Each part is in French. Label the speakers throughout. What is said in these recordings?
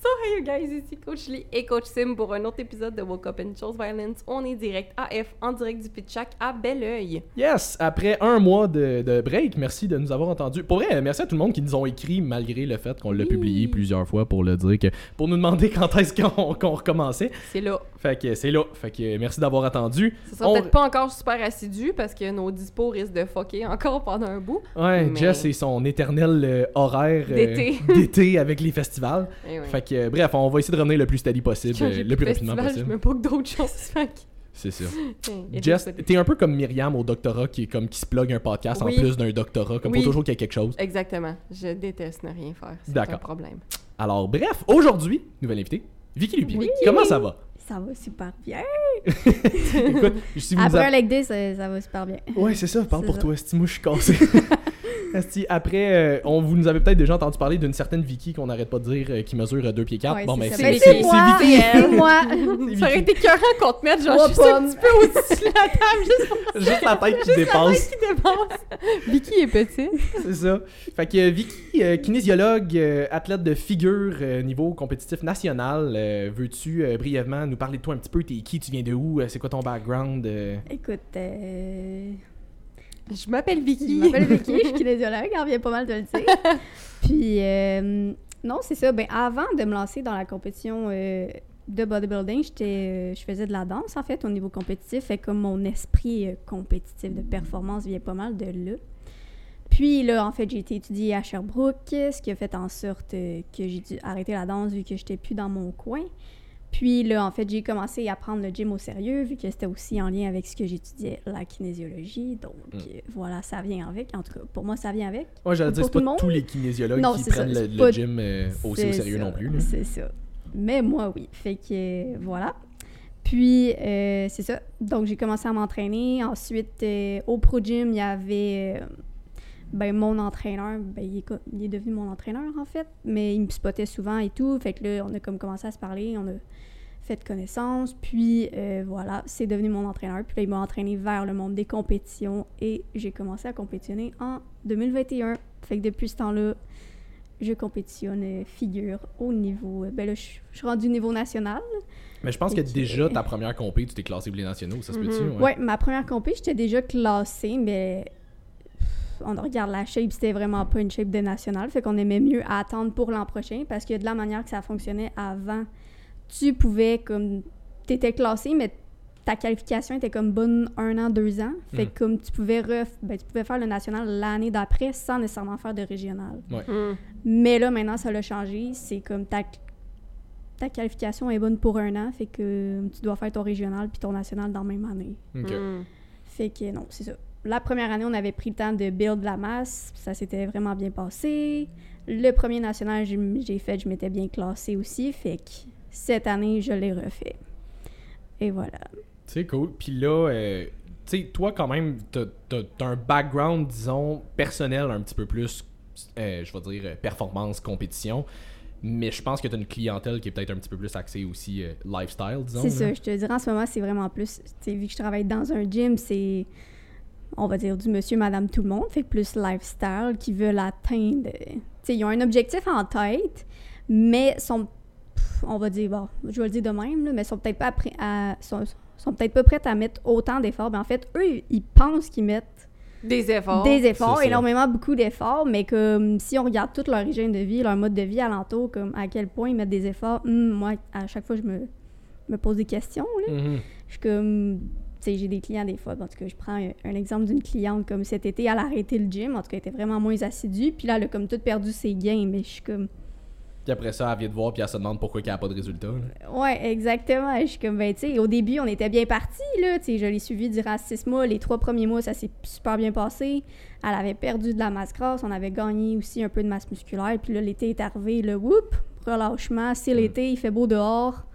Speaker 1: So hey you guys, ici Coach Lee et Coach Sim pour un autre épisode de Woke Up and Chose Violence. On est direct AF en direct du Pitchac à Belleuil.
Speaker 2: Yes, après un mois de, de break, merci de nous avoir entendus. Pour vrai, merci à tout le monde qui nous ont écrit malgré le fait qu'on l'a
Speaker 1: Oui.
Speaker 2: publié plusieurs fois pour le dire que pour nous demander quand est-ce qu'on recommençait.
Speaker 1: C'est là.
Speaker 2: Fait que c'est là. Fait que merci d'avoir attendu.
Speaker 1: Ce sera
Speaker 2: On-
Speaker 1: peut-être pas encore super assidu parce que nos dispos risquent de fucker encore pendant un bout.
Speaker 2: Ouais,
Speaker 1: Mais-
Speaker 2: Jess et son éternel euh, horaire euh,
Speaker 1: D'été.
Speaker 2: d'été avec les festivals.
Speaker 1: Eh ouais.
Speaker 2: Fait que euh, bref, on va essayer de revenir le plus steady possible, euh, le plus
Speaker 1: de
Speaker 2: rapidement possible.
Speaker 1: Je me d'autres choses.
Speaker 2: C'est sûr. Jess, t'es un peu comme Myriam au doctorat qui est comme qui se plug un podcast
Speaker 1: Oui.
Speaker 2: en plus d'un doctorat, comme
Speaker 1: Oui.
Speaker 2: faut toujours qu'il y ait quelque chose.
Speaker 1: Exactement. Je déteste ne rien faire. C'est
Speaker 2: D'accord.
Speaker 1: un problème.
Speaker 2: Alors bref, aujourd'hui, nouvelle invitée, Vicky Lupien.
Speaker 3: Oui.
Speaker 2: Comment ça va?
Speaker 3: Ça va super bien.
Speaker 2: Écoute, si vous
Speaker 3: Après
Speaker 2: a-
Speaker 3: un leg day, ça, ça va super bien.
Speaker 2: Ouais, c'est ça, parle pour
Speaker 3: ça.
Speaker 2: toi, Esti, moi je suis cassé. Esti, après, euh, on vous nous avez peut-être déjà entendu parler d'une certaine Vicky qu'on n'arrête pas de dire euh, qui mesure 2 pieds 4.
Speaker 3: Ouais,
Speaker 2: bon,
Speaker 3: c'est
Speaker 2: ben
Speaker 3: ça.
Speaker 2: c'est
Speaker 3: Ben,
Speaker 2: c'est-
Speaker 3: c'est moi!
Speaker 2: Vicky.
Speaker 3: C'est moi!
Speaker 1: Ça aurait été écœurant qu'on te mette genre
Speaker 3: Trois
Speaker 1: juste un
Speaker 3: pommes.
Speaker 1: petit peu au-dessus de la table, juste pour
Speaker 2: Juste la tête qui
Speaker 1: la
Speaker 2: dépasse.
Speaker 1: tête qui dépasse. Vicky est petite.
Speaker 2: C'est ça. Fait que euh, Vicky, euh, kinésiologue, euh, athlète de figure euh, niveau compétitif national, euh, veux-tu euh, brièvement nous parler de toi un petit peu? T'es qui? Tu viens de où? Euh, C'est quoi ton background? euh?
Speaker 3: Écoute, euh,
Speaker 1: Je m'appelle
Speaker 3: je
Speaker 1: Vicky.
Speaker 3: m'appelle Vicky, je suis kinésiologue, on vient pas mal de le dire. Puis, euh, non, c'est ça. Ben, avant de me lancer dans la compétition euh, de bodybuilding, j'étais, euh, je faisais de la danse, en fait, au niveau compétitif. Fait comme mon esprit compétitif de performance vient pas mal de là. Puis là, en fait, j'ai été étudiée à Sherbrooke, ce qui a fait en sorte que j'ai dû arrêter la danse vu que j'étais plus dans mon coin. Puis là, en fait, j'ai commencé à prendre le gym au sérieux vu que c'était aussi en lien avec ce que j'étudiais, la kinésiologie. Donc
Speaker 2: Mm.
Speaker 3: euh, voilà, ça vient avec. En tout cas, pour moi, ça vient avec.
Speaker 2: Ouais, j'allais dire, c'est pas tous les kinésiologues
Speaker 3: Non,
Speaker 2: qui
Speaker 3: c'est ça,
Speaker 2: prennent le, gym euh, aussi au sérieux
Speaker 3: ça,
Speaker 2: non plus.
Speaker 3: C'est ça. Mais moi, oui. Fait que euh, voilà. Puis, euh, c'est ça. Donc, j'ai commencé à m'entraîner. Ensuite, au Pro Gym, il y avait ben, mon entraîneur. Ben, il, est, co- il est devenu mon entraîneur, en fait. Mais il me spottait souvent et tout. Fait que là, on a comme commencé à se parler. On a fait connaissance. Puis, euh, voilà, c'est devenu mon entraîneur. Puis là, il m'a entraîné vers le monde des compétitions. Et j'ai commencé à compétitionner en 2021. Fait que depuis ce temps-là, je compétitionne euh, figure au niveau. euh, Ben là, je suis rendue niveau national.
Speaker 2: Mais je pense que déjà, ta première compé, tu t'es classé pour les nationaux, ça se peut-tu?
Speaker 1: Mhm.
Speaker 3: Ouais, ma première compé, j'étais déjà classée, mais on regarde la shape, c'était vraiment pas une shape de national. Fait qu'on aimait mieux attendre pour l'an prochain parce que de la manière que ça fonctionnait avant, tu pouvais comme. T'étais classé, mais ta qualification était comme bonne un an, deux ans. Fait
Speaker 2: Mhm.
Speaker 3: que comme tu pouvais, ref- ben, tu pouvais faire le national l'année d'après sans nécessairement faire de régional.
Speaker 1: Hmm.
Speaker 3: Mais là, maintenant, ça l'a changé. C'est comme ta, ta qualification est bonne pour un an, fait que tu dois faire ton régional puis ton national dans la même année.
Speaker 1: Hmm.
Speaker 3: Fait que non, c'est ça. La première année, on avait pris le temps de build la masse. Ça s'était vraiment bien passé. Le premier national, j'ai fait, je m'étais bien classée aussi. Fait que cette année, je l'ai refait. Et voilà.
Speaker 2: C'est cool. Puis là, euh, tu sais, toi, quand même, t'as un background, disons, personnel un petit peu plus, euh, je vais dire, performance, compétition. Mais je pense que t'as une clientèle qui est peut-être un petit peu plus axée aussi euh, lifestyle, disons.
Speaker 3: C'est ça, je te dirais en ce moment, c'est vraiment plus. Tu sais, vu que je travaille dans un gym, c'est. On va dire du monsieur, madame, tout le monde. Fait que plus lifestyle qui veulent atteindre. Tu sais, ils ont un objectif en tête, mais sont. pff, On va dire, bon, je vais le dire de même, là, mais sont peut-être pas prêts à. Sont, sont peut-être pas prêts à mettre autant d'efforts. Ben, en fait, eux, ils pensent qu'ils mettent
Speaker 1: Des efforts.
Speaker 3: des efforts, énormément, beaucoup d'efforts, mais comme si on regarde toute leur hygiène de vie, leur mode de vie alentour, comme à quel point ils mettent des efforts, hum, moi, à chaque fois, je me, me pose des questions. Là.
Speaker 2: Mhm.
Speaker 3: Je suis comme. J'ai des clients des fois. En tout cas, je prends un, un exemple d'une cliente comme cet été, elle a arrêté le gym. En tout cas, elle était vraiment moins assidue. Puis là, elle a comme tout perdu ses gains. Mais je suis comme.
Speaker 2: Puis après ça, elle vient te voir, puis elle se demande pourquoi il n'y a pas de résultat. là.
Speaker 3: Ouais, exactement. Je suis comme, ben, tu sais, au début, on était bien partis, là. Tu sais, je l'ai suivi durant six mois. Les trois premiers mois, ça s'est super bien passé. Elle avait perdu de la masse grasse. On avait gagné aussi un peu de masse musculaire. Puis là, l'été est arrivé, le whoop, relâchement. C'est l'été, il fait beau dehors.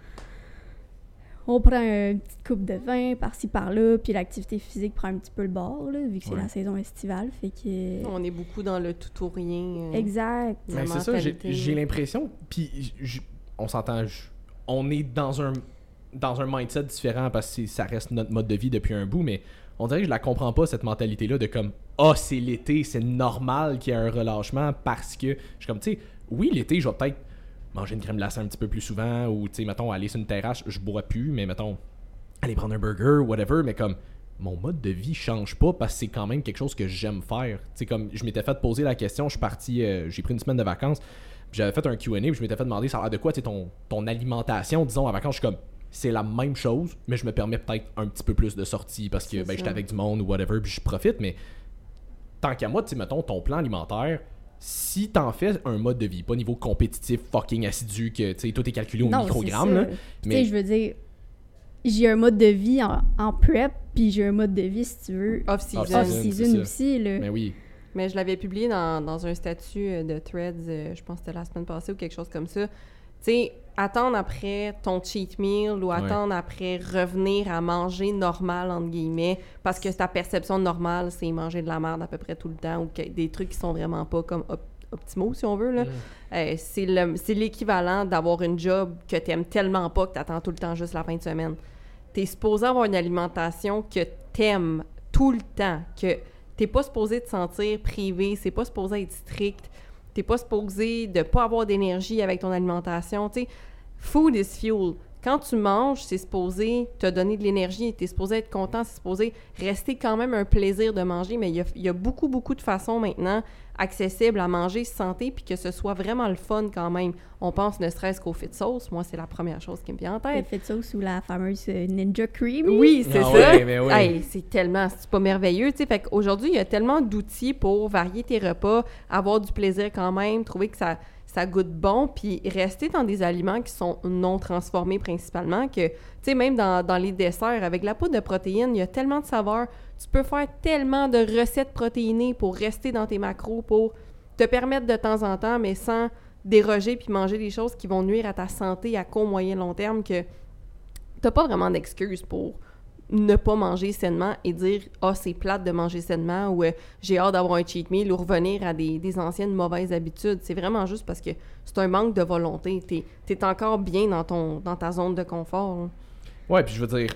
Speaker 3: On prend une petite coupe de vin par-ci par-là, puis l'activité physique prend un petit peu le bord, là, vu que c'est
Speaker 2: Ouais.
Speaker 3: la saison estivale. Fait que.
Speaker 1: On est beaucoup dans le tout ou rien. euh,
Speaker 3: Exact.
Speaker 2: Mais c'est ça, j'ai- l'impression, puis on s'entend, j- on est dans un dans un mindset différent parce que ça reste notre mode de vie depuis un bout, mais on dirait que je la comprends pas cette mentalité-là de comme ah c'est l'été, c'est normal qu'il y ait un relâchement parce que je suis comme tu sais oui l'été je vais peut-être manger une crème glacée un petit peu plus souvent, ou, tu sais, mettons, aller sur une terrasse, je bois plus, mais mettons, aller prendre un burger, whatever, mais comme, mon mode de vie change pas parce que c'est quand même quelque chose que j'aime faire. Tu sais, comme, je m'étais fait poser la question, je suis parti, euh, j'ai pris une semaine de vacances, j'avais fait un Q&A, puis je m'étais fait demander, ça a l'air de quoi, tu sais, ton, ton alimentation, disons, en vacances, je suis comme, c'est la même chose, mais je me permets peut-être un petit peu plus de sorties parce que ben, j'étais avec du monde ou whatever, puis je profite, mais tant qu'à moi, tu sais, mettons, ton plan alimentaire, si t'en fais un mode de vie, pas niveau compétitif, fucking assidu, que tu sais, tout est calculé au
Speaker 3: Non,
Speaker 2: microgramme, là, mais
Speaker 3: sais, je veux dire, j'ai un mode de vie en, en prep, puis j'ai un mode de vie, si tu veux,
Speaker 1: Off-season.
Speaker 2: Off-season.
Speaker 3: aussi, là.
Speaker 2: mais oui.
Speaker 1: Mais je l'avais publié dans, dans un statut euh, de Threads, euh, je pense que c'était la semaine passée ou quelque chose comme ça. Tu sais, attendre après ton cheat meal ou attendre après revenir à manger normal, entre guillemets, parce que ta perception de normal, c'est manger de la merde à peu près tout le temps ou que- des trucs qui sont vraiment pas comme op- optimaux, si on veut, là. Euh, c'est le- c'est l'équivalent d'avoir une job que t'aimes tellement pas que t'attends tout le temps juste la fin de semaine. T'es supposé avoir une alimentation que t'aimes tout le temps, que t'es pas supposé te sentir privé, c'est pas supposé être strict, t'es pas supposé de pas avoir d'énergie avec ton alimentation, tu sais. Food is fuel. Quand tu manges, c'est supposé te donner de l'énergie, t'es supposé être content, c'est supposé rester quand même un plaisir de manger, mais il y a, il y a beaucoup, beaucoup de façons maintenant accessibles à manger santé, puis que ce soit vraiment le fun quand même. On pense ne serait-ce qu'au fit sauce, moi c'est la première chose qui me vient en tête.
Speaker 3: fait ça sous la fameuse euh, Ninja Cream.
Speaker 1: Oui, c'est
Speaker 2: Ah
Speaker 1: ça.
Speaker 2: ouais, oui.
Speaker 1: Hey, c'est tellement, c'est pas merveilleux, tu sais. Fait qu'aujourd'hui, il y a tellement d'outils pour varier tes repas, avoir du plaisir quand même, trouver que ça, ça goûte bon, puis rester dans des aliments qui sont non transformés principalement, que, tu sais, même dans, dans les desserts, avec la poudre de protéines, il y a tellement de saveurs. Tu peux faire tellement de recettes protéinées pour rester dans tes macros, pour te permettre de temps en temps, mais sans déroger puis manger des choses qui vont nuire à ta santé à court, moyen, long terme, que t'as pas vraiment d'excuses pour ne pas manger sainement et dire ah c'est plate de manger sainement ou euh, j'ai hâte d'avoir un cheat meal ou revenir à des, des anciennes mauvaises habitudes c'est vraiment juste parce que c'est un manque de volonté t'es es encore bien dans ton dans ta zone de confort hein.
Speaker 2: Ouais, puis je veux dire,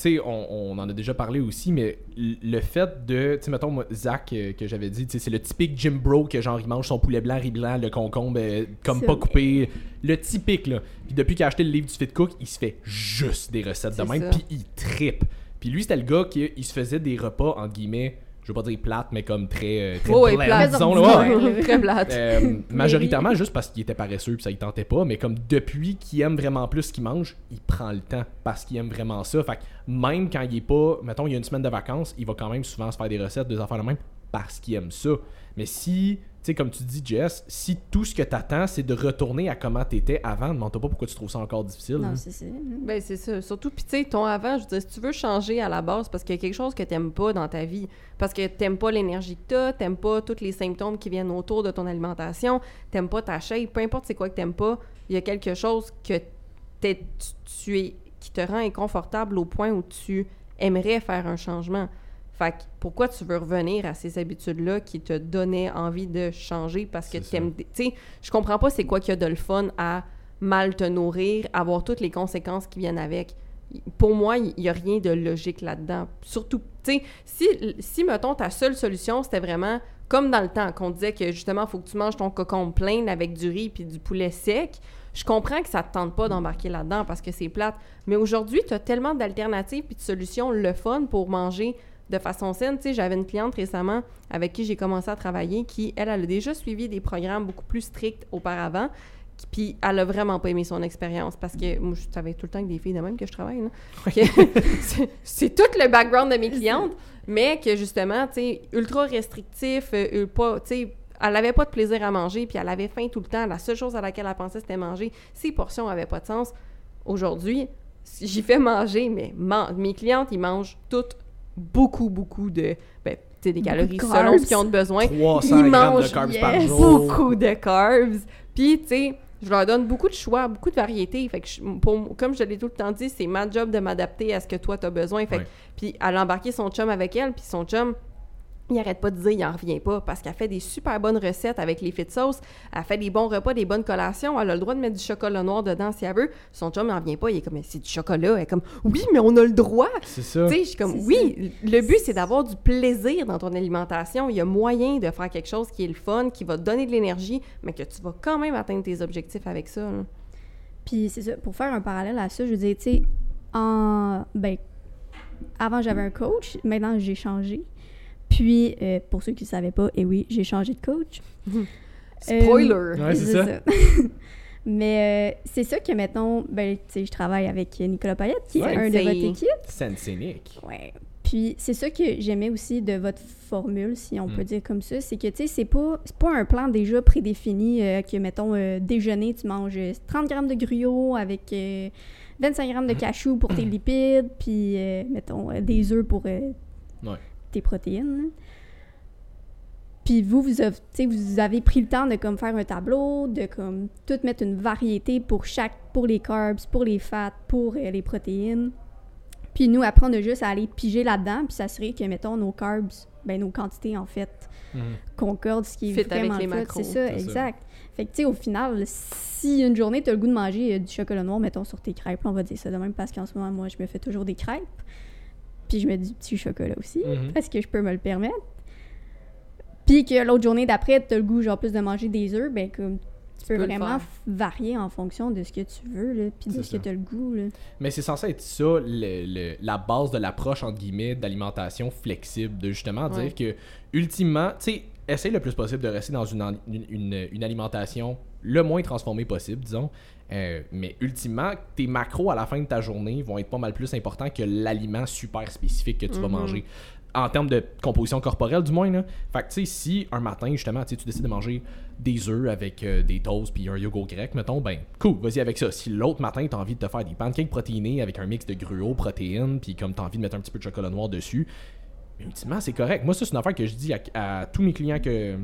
Speaker 2: tu sais, on, on en a déjà parlé aussi, mais le fait de, tu sais, mettons, moi, Zach, euh, que j'avais dit, c'est le typique Jim Bro que genre, il mange son poulet blanc, riz blanc, le concombre, euh, comme pas
Speaker 3: vrai.
Speaker 2: coupé. Le typique, là. Puis depuis qu'il a acheté le livre du Fit Cook, il se fait juste des recettes de même, puis il trippe. Puis lui, c'était le gars qui il se faisait des repas, entre guillemets, je veux pas dire plates, mais comme très, euh, très
Speaker 1: Oh, plate,
Speaker 2: disons, là. Ouais.
Speaker 1: Très plate
Speaker 2: Euh, majoritairement juste parce qu'il était paresseux puis ça il tentait pas, mais comme depuis qu'il aime vraiment plus ce qu'il mange, il prend le temps parce qu'il aime vraiment ça. Fait que même quand il est pas, mettons, il y a une semaine de vacances, il va quand même souvent se faire des recettes, des affaires de même parce qu'il aime ça. Mais si, sais, comme tu dis, Jess, si tout ce que t'attends c'est de retourner à comment t'étais avant, demande-toi pas pourquoi tu trouves ça encore difficile.
Speaker 3: Non,
Speaker 2: hein.
Speaker 3: c'est ça.
Speaker 1: Ben, c'est ça. Surtout, puis tu sais, ton avant, je veux dire, si tu veux changer à la base, parce qu'il y a quelque chose que t'aimes pas dans ta vie, parce que t'aimes pas l'énergie que t'as, t'aimes pas tous les symptômes qui viennent autour de ton alimentation, t'aimes pas ta shape, peu importe c'est quoi que t'aimes pas, il y a quelque chose que t'es- tu, tu es, qui te rend inconfortable au point où tu aimerais faire un changement. Fait que pourquoi tu veux revenir à ces habitudes-là qui te donnaient envie de changer parce que
Speaker 2: C'est ça.
Speaker 1: t'aimes... Tu sais, je comprends pas c'est quoi qu'il y a de le fun à mal te nourrir, avoir toutes les conséquences qui viennent avec. Pour moi, il n'y a rien de logique là-dedans. Surtout, tu sais, si, si, mettons, ta seule solution, c'était vraiment comme dans le temps, qu'on disait que justement, il faut que tu manges ton cocon plein avec du riz puis du poulet sec, je comprends que ça te tente pas d'embarquer là-dedans parce que c'est plate. Mais aujourd'hui, tu as tellement d'alternatives puis de solutions le fun pour manger de façon saine. Tu sais, j'avais une cliente récemment avec qui j'ai commencé à travailler qui, elle, elle a déjà suivi des programmes beaucoup plus stricts auparavant. Puis elle a vraiment pas aimé son expérience parce que moi, je savais tout le temps avec des filles de même que je travaille. c'est- tout le background de mes clientes, mais que justement, tu sais, ultra restrictif, euh, pas, tu sais, elle avait pas de plaisir à manger, puis elle avait faim tout le temps. La seule chose à laquelle elle pensait, c'était manger. Ses portions avaient pas de sens. Aujourd'hui, j'y fais manger, mais man- mes clientes, ils mangent toutes beaucoup, beaucoup de, ben, tu sais, des
Speaker 3: Beaucoup
Speaker 1: calories
Speaker 3: de
Speaker 1: selon ce qu'ils ont de besoin.
Speaker 2: 300
Speaker 1: Ils
Speaker 2: grammes de carbs par jour.
Speaker 1: Beaucoup de carbs. Puis, tu sais, je leur donne beaucoup de choix, beaucoup de variétés. Fait que, je- pour- comme je l'ai tout le temps dit, c'est ma job de m'adapter à ce que toi, tu as besoin. Fait que-
Speaker 2: Ouais.
Speaker 1: puis, elle a embarqué son chum avec elle, puis son chum, il arrête pas de dire, il en revient pas, parce qu'elle fait des super bonnes recettes avec les fit sauce, elle fait des bons repas, des bonnes collations, elle a le droit de mettre du chocolat noir dedans si elle veut. Son chum, il en revient pas, il est comme, Mais c'est du chocolat. Elle est comme, oui, mais on a le droit.
Speaker 2: C'est ça.
Speaker 1: Tu sais, je suis comme, oui, le but, c'est d'avoir du plaisir dans ton alimentation. Il y a moyen de faire quelque chose qui est le fun, qui va te donner de l'énergie, mais que tu vas quand même atteindre tes objectifs avec ça. là.
Speaker 3: Puis c'est ça, pour faire un parallèle à ça, je veux dire, tu sais, en. Ben, avant j'avais un coach, maintenant j'ai changé. Puis, euh, pour ceux qui ne savaient pas, et oui, j'ai changé de coach.
Speaker 1: Spoiler!
Speaker 2: Ouais, c'est ça.
Speaker 3: Mais euh, c'est ça que, mettons, ben, tu sais, je travaille avec Nicolas Payette, qui
Speaker 2: Ouais.
Speaker 3: est un de
Speaker 1: C'est-
Speaker 3: votre équipe.
Speaker 2: Sensenic.
Speaker 3: Ouais. Puis c'est ça que j'aimais aussi de votre formule, si on
Speaker 2: Mm.
Speaker 3: peut dire comme ça, c'est que tu sais, c'est pas, c'est pas un plan déjà prédéfini euh, que, mettons, euh, déjeuner, tu manges euh, 30 grammes de gruau avec euh, 25 grammes de cachou pour tes lipides, puis, euh, mettons, euh, des œufs pour euh,
Speaker 2: Ouais.
Speaker 3: Tes protéines. Puis vous, vous avez, vous pris le temps de comme faire un tableau, de comme tout mettre une variété pour chaque, pour les carbs, pour les fats, pour euh, les protéines. Puis nous, après, on a juste à aller piger là-dedans, puis s'assurer que, mettons, nos carbs, ben nos quantités, en fait,
Speaker 2: Mhm.
Speaker 3: concordent, ce qui est
Speaker 1: Fit avec
Speaker 3: vraiment
Speaker 1: les
Speaker 3: le fun.
Speaker 1: macros.
Speaker 3: C'est ça,
Speaker 2: C'est ça.
Speaker 3: exact. Fait que, tu sais, au final, si une journée, tu as le goût de manger euh, du chocolat noir, mettons, sur tes crêpes, on va dire ça de même, parce qu'en ce moment, moi, je me fais toujours des crêpes. Puis je mets du petit chocolat aussi,
Speaker 2: Mhm.
Speaker 3: parce que je peux me le permettre. Puis que l'autre journée d'après, tu as le goût, genre, plus de manger des œufs, ben, comme, tu peux, vraiment varier en fonction de ce que tu veux, là, puis de ce que tu as le goût, là.
Speaker 2: Mais c'est censé être ça, le- le- la base de l'approche, entre guillemets, d'alimentation flexible, de justement
Speaker 1: Ouais.
Speaker 2: dire que, ultimement, tu sais, essaye le plus possible de rester dans une, an- une, une- une alimentation le moins transformée possible, disons. Euh, mais ultimement, tes macros à la fin de ta journée vont être pas mal plus importants que l'aliment super spécifique que tu vas
Speaker 1: Mhm.
Speaker 2: manger. En termes de composition corporelle, du moins. Là. Fait que, tu sais, si un matin, justement, tu décides de manger des œufs avec euh, des toasts puis un yogourt grec, mettons, ben, cool, vas-y avec ça. Si l'autre matin, t'as envie de te faire des pancakes protéinés avec un mix de gruau, protéines, puis comme t'as envie de mettre un petit peu de chocolat noir dessus, ultimement, c'est correct. Moi, ça, c'est une affaire que je dis à, à tous mes clients que,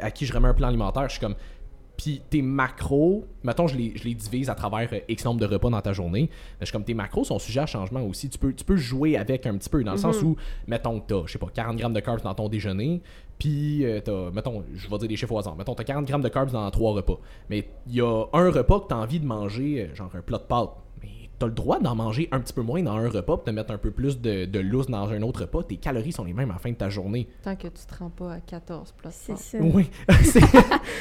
Speaker 2: à qui je remets un plan alimentaire. Je suis comme, puis tes macros, mettons, je les, je les divise à travers euh, X nombre de repas dans ta journée. Je suis comme, tes macros sont sujets à changement aussi. Tu peux, tu peux jouer avec un petit peu, dans le sens où, mettons t'as, je sais pas, 40 grammes de carbs dans ton déjeuner, puis euh, t'as, mettons, je vais dire des chiffres au hasard, mettons, t'as 40 grammes de carbs dans trois repas. Mais il y a un repas que t'as envie de manger, euh, genre un plat de pâtes. T'as le droit d'en manger un petit peu moins dans un repas, puis de mettre un peu plus de, de lousse dans un autre repas. Tes calories sont les mêmes à la fin de ta journée.
Speaker 1: Tant que tu te rends pas à 14 plus.
Speaker 3: C'est ça.
Speaker 2: Oui. C'est-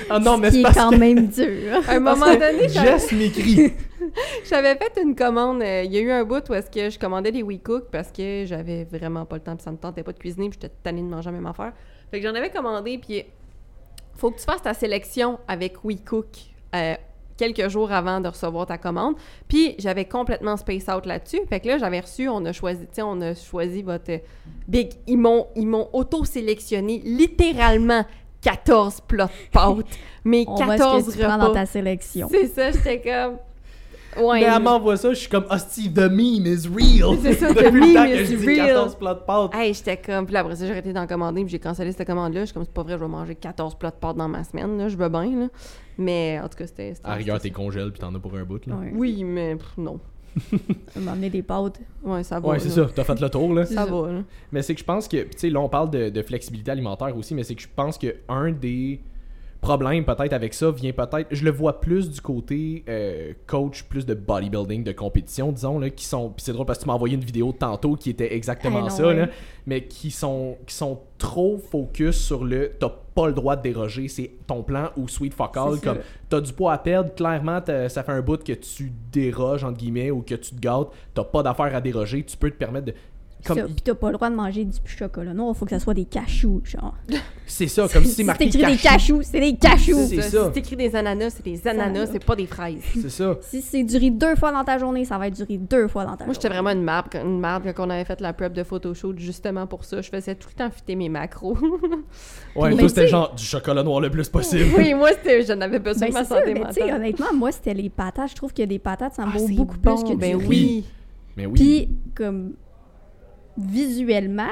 Speaker 2: ah non, mais
Speaker 3: Ce qui
Speaker 2: c'est
Speaker 3: est
Speaker 2: parce
Speaker 3: quand
Speaker 2: que
Speaker 3: même dur.
Speaker 1: À un moment donné, j'avais-
Speaker 2: Jess m'écrit.
Speaker 1: J'avais fait une commande. euh, Il y a eu un bout où est-ce que je commandais des WeCook parce que j'avais vraiment pas le temps, puis ça me tentait pas de cuisiner, puis j'étais tannée de manger la même affaire. Fait que j'en avais commandé, puis faut que tu fasses ta sélection avec WeCook euh, quelques jours avant de recevoir ta commande. Puis j'avais complètement space out là-dessus. Fait que là, j'avais reçu, on a choisi, tu on a choisi votre euh, Big. Ils m'ont, ils m'ont auto-sélectionné littéralement 14 plats de pâtes. Mais
Speaker 3: On voit
Speaker 1: 14
Speaker 3: ce que tu prends dans ta sélection.
Speaker 1: C'est ça, j'étais comme. Ouais.
Speaker 2: Mais elle m'envoie ça, je suis comme, hostie, the meme is real.
Speaker 1: C'est ça, the
Speaker 2: Depuis le temps
Speaker 1: meme
Speaker 2: que
Speaker 1: is
Speaker 2: je dis
Speaker 1: real.
Speaker 2: 14 plats de pâtes.
Speaker 1: Hey, j'étais comme. Puis là, après ça, j'ai arrêté d'en commander, puis j'ai cancellé cette commande-là. Je suis comme, c'est pas vrai, je vais manger 14 plats de pâtes dans ma semaine, là. Je veux bien, là. Mais en tout cas, c'était.
Speaker 2: À rigueur, t'es congèle puis t'en as pour un bout, là.
Speaker 3: Ouais.
Speaker 1: Oui, mais pff, non.
Speaker 3: M'emmener des pâtes.
Speaker 1: Ouais, ça va.
Speaker 2: Ouais, c'est ça, t'as fait le tour, là.
Speaker 1: Ça va, là.
Speaker 2: Mais c'est que je pense que, tu sais, là, on parle de, de flexibilité alimentaire aussi, mais c'est que je pense que un des problèmes peut-être avec ça vient peut-être, je le vois plus du côté euh, coach, plus de bodybuilding, de compétition, disons, là, qui sont, puis c'est drôle parce que tu m'as envoyé une vidéo tantôt qui était exactement
Speaker 3: Ah
Speaker 2: ça, là, mais qui sont, qui sont trop focus sur le t'as pas le droit de déroger, c'est ton plan ou sweet fuck all, comme t'as du poids à perdre, clairement ça fait un bout que tu déroges entre guillemets ou que tu te gâtes, t'as pas d'affaire à déroger, tu peux te permettre de comme
Speaker 3: Puis t'as pas le droit de manger du chocolat noir, faut que ça soit des cachous, genre.
Speaker 2: c'est ça comme si c'est marqué
Speaker 3: t'écris des
Speaker 2: cachou.
Speaker 3: cachous, c'est des cachous.
Speaker 2: C'est ça.
Speaker 1: Si t'écris des ananas, c'est des ananas, c'est pas des fraises.
Speaker 2: C'est ça.
Speaker 3: Si c'est du riz deux fois dans ta journée, ça va être du riz deux fois dans ta
Speaker 1: Moi, j'étais
Speaker 3: journée.
Speaker 1: vraiment une marde, quand- une marde quand on avait fait la prep de photoshoot justement pour ça. Je faisais tout le temps fitter mes macros.
Speaker 2: Ouais,
Speaker 3: Mais
Speaker 2: toi c'était genre du chocolat noir le plus possible.
Speaker 1: oui, moi, c'était, j'en avais besoin
Speaker 3: Ben,
Speaker 1: de ma santé
Speaker 3: mais tu sais,
Speaker 1: mentale.
Speaker 3: honnêtement, moi, c'était les patates. Je trouve que des patates, ça me
Speaker 1: Ah,
Speaker 3: vaut beaucoup
Speaker 1: bon,
Speaker 3: plus que du
Speaker 1: ben
Speaker 3: riz.
Speaker 1: oui.
Speaker 2: Mais oui.
Speaker 3: Puis, comme, visuellement,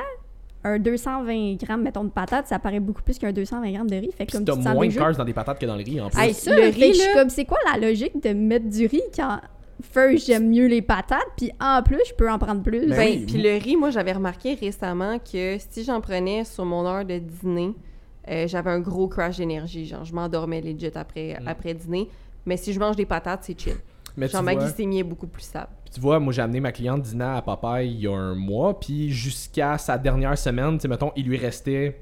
Speaker 3: un 220 grammes, mettons, de patates, ça paraît beaucoup plus qu'un 220 grammes de riz. Fait que comme
Speaker 2: t'as
Speaker 3: tu sens
Speaker 2: moins de carbs dans des patates que dans le riz en plus.
Speaker 3: Hey, ça,
Speaker 1: Le
Speaker 3: le
Speaker 1: riz,
Speaker 3: je suis
Speaker 1: là-
Speaker 3: comme, c'est quoi la logique de mettre du riz quand first, j'aime mieux les patates, puis en plus, je peux en prendre plus?
Speaker 2: Ben
Speaker 1: Ben,
Speaker 2: oui,
Speaker 1: puis le riz, moi, j'avais remarqué récemment que si j'en prenais sur mon heure de dîner, euh, j'avais un gros crash d'énergie. Genre, je m'endormais legit après,
Speaker 2: Mm.
Speaker 1: après dîner. Mais si je mange des patates, c'est chill.
Speaker 2: Mais
Speaker 1: Genre, ma
Speaker 2: vois-
Speaker 1: glycémie est beaucoup plus stable.
Speaker 2: Puis tu vois, moi j'ai amené ma cliente dîner à Popeye il y a un mois, puis jusqu'à sa dernière semaine, tu sais, mettons, il lui restait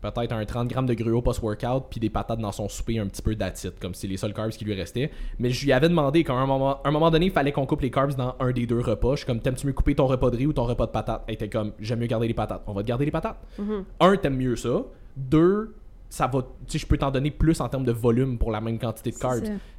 Speaker 2: peut-être un 30 grammes de gruau post-workout, puis des patates dans son souper, un petit peu d'attitude, comme c'est les seuls carbs qui lui restaient. Mais je lui avais demandé qu'à un moment, un moment donné, il fallait qu'on coupe les carbs dans un des deux repas. Je suis comme, t'aimes-tu mieux couper ton repas de riz ou ton repas de patates? Elle était comme, j'aime mieux garder les patates. On va te garder les patates.
Speaker 1: Mhm.
Speaker 2: Un, t'aimes mieux ça. Deux, ça va, tu sais, je peux t'en donner plus en termes de volume pour la même quantité de
Speaker 3: ça.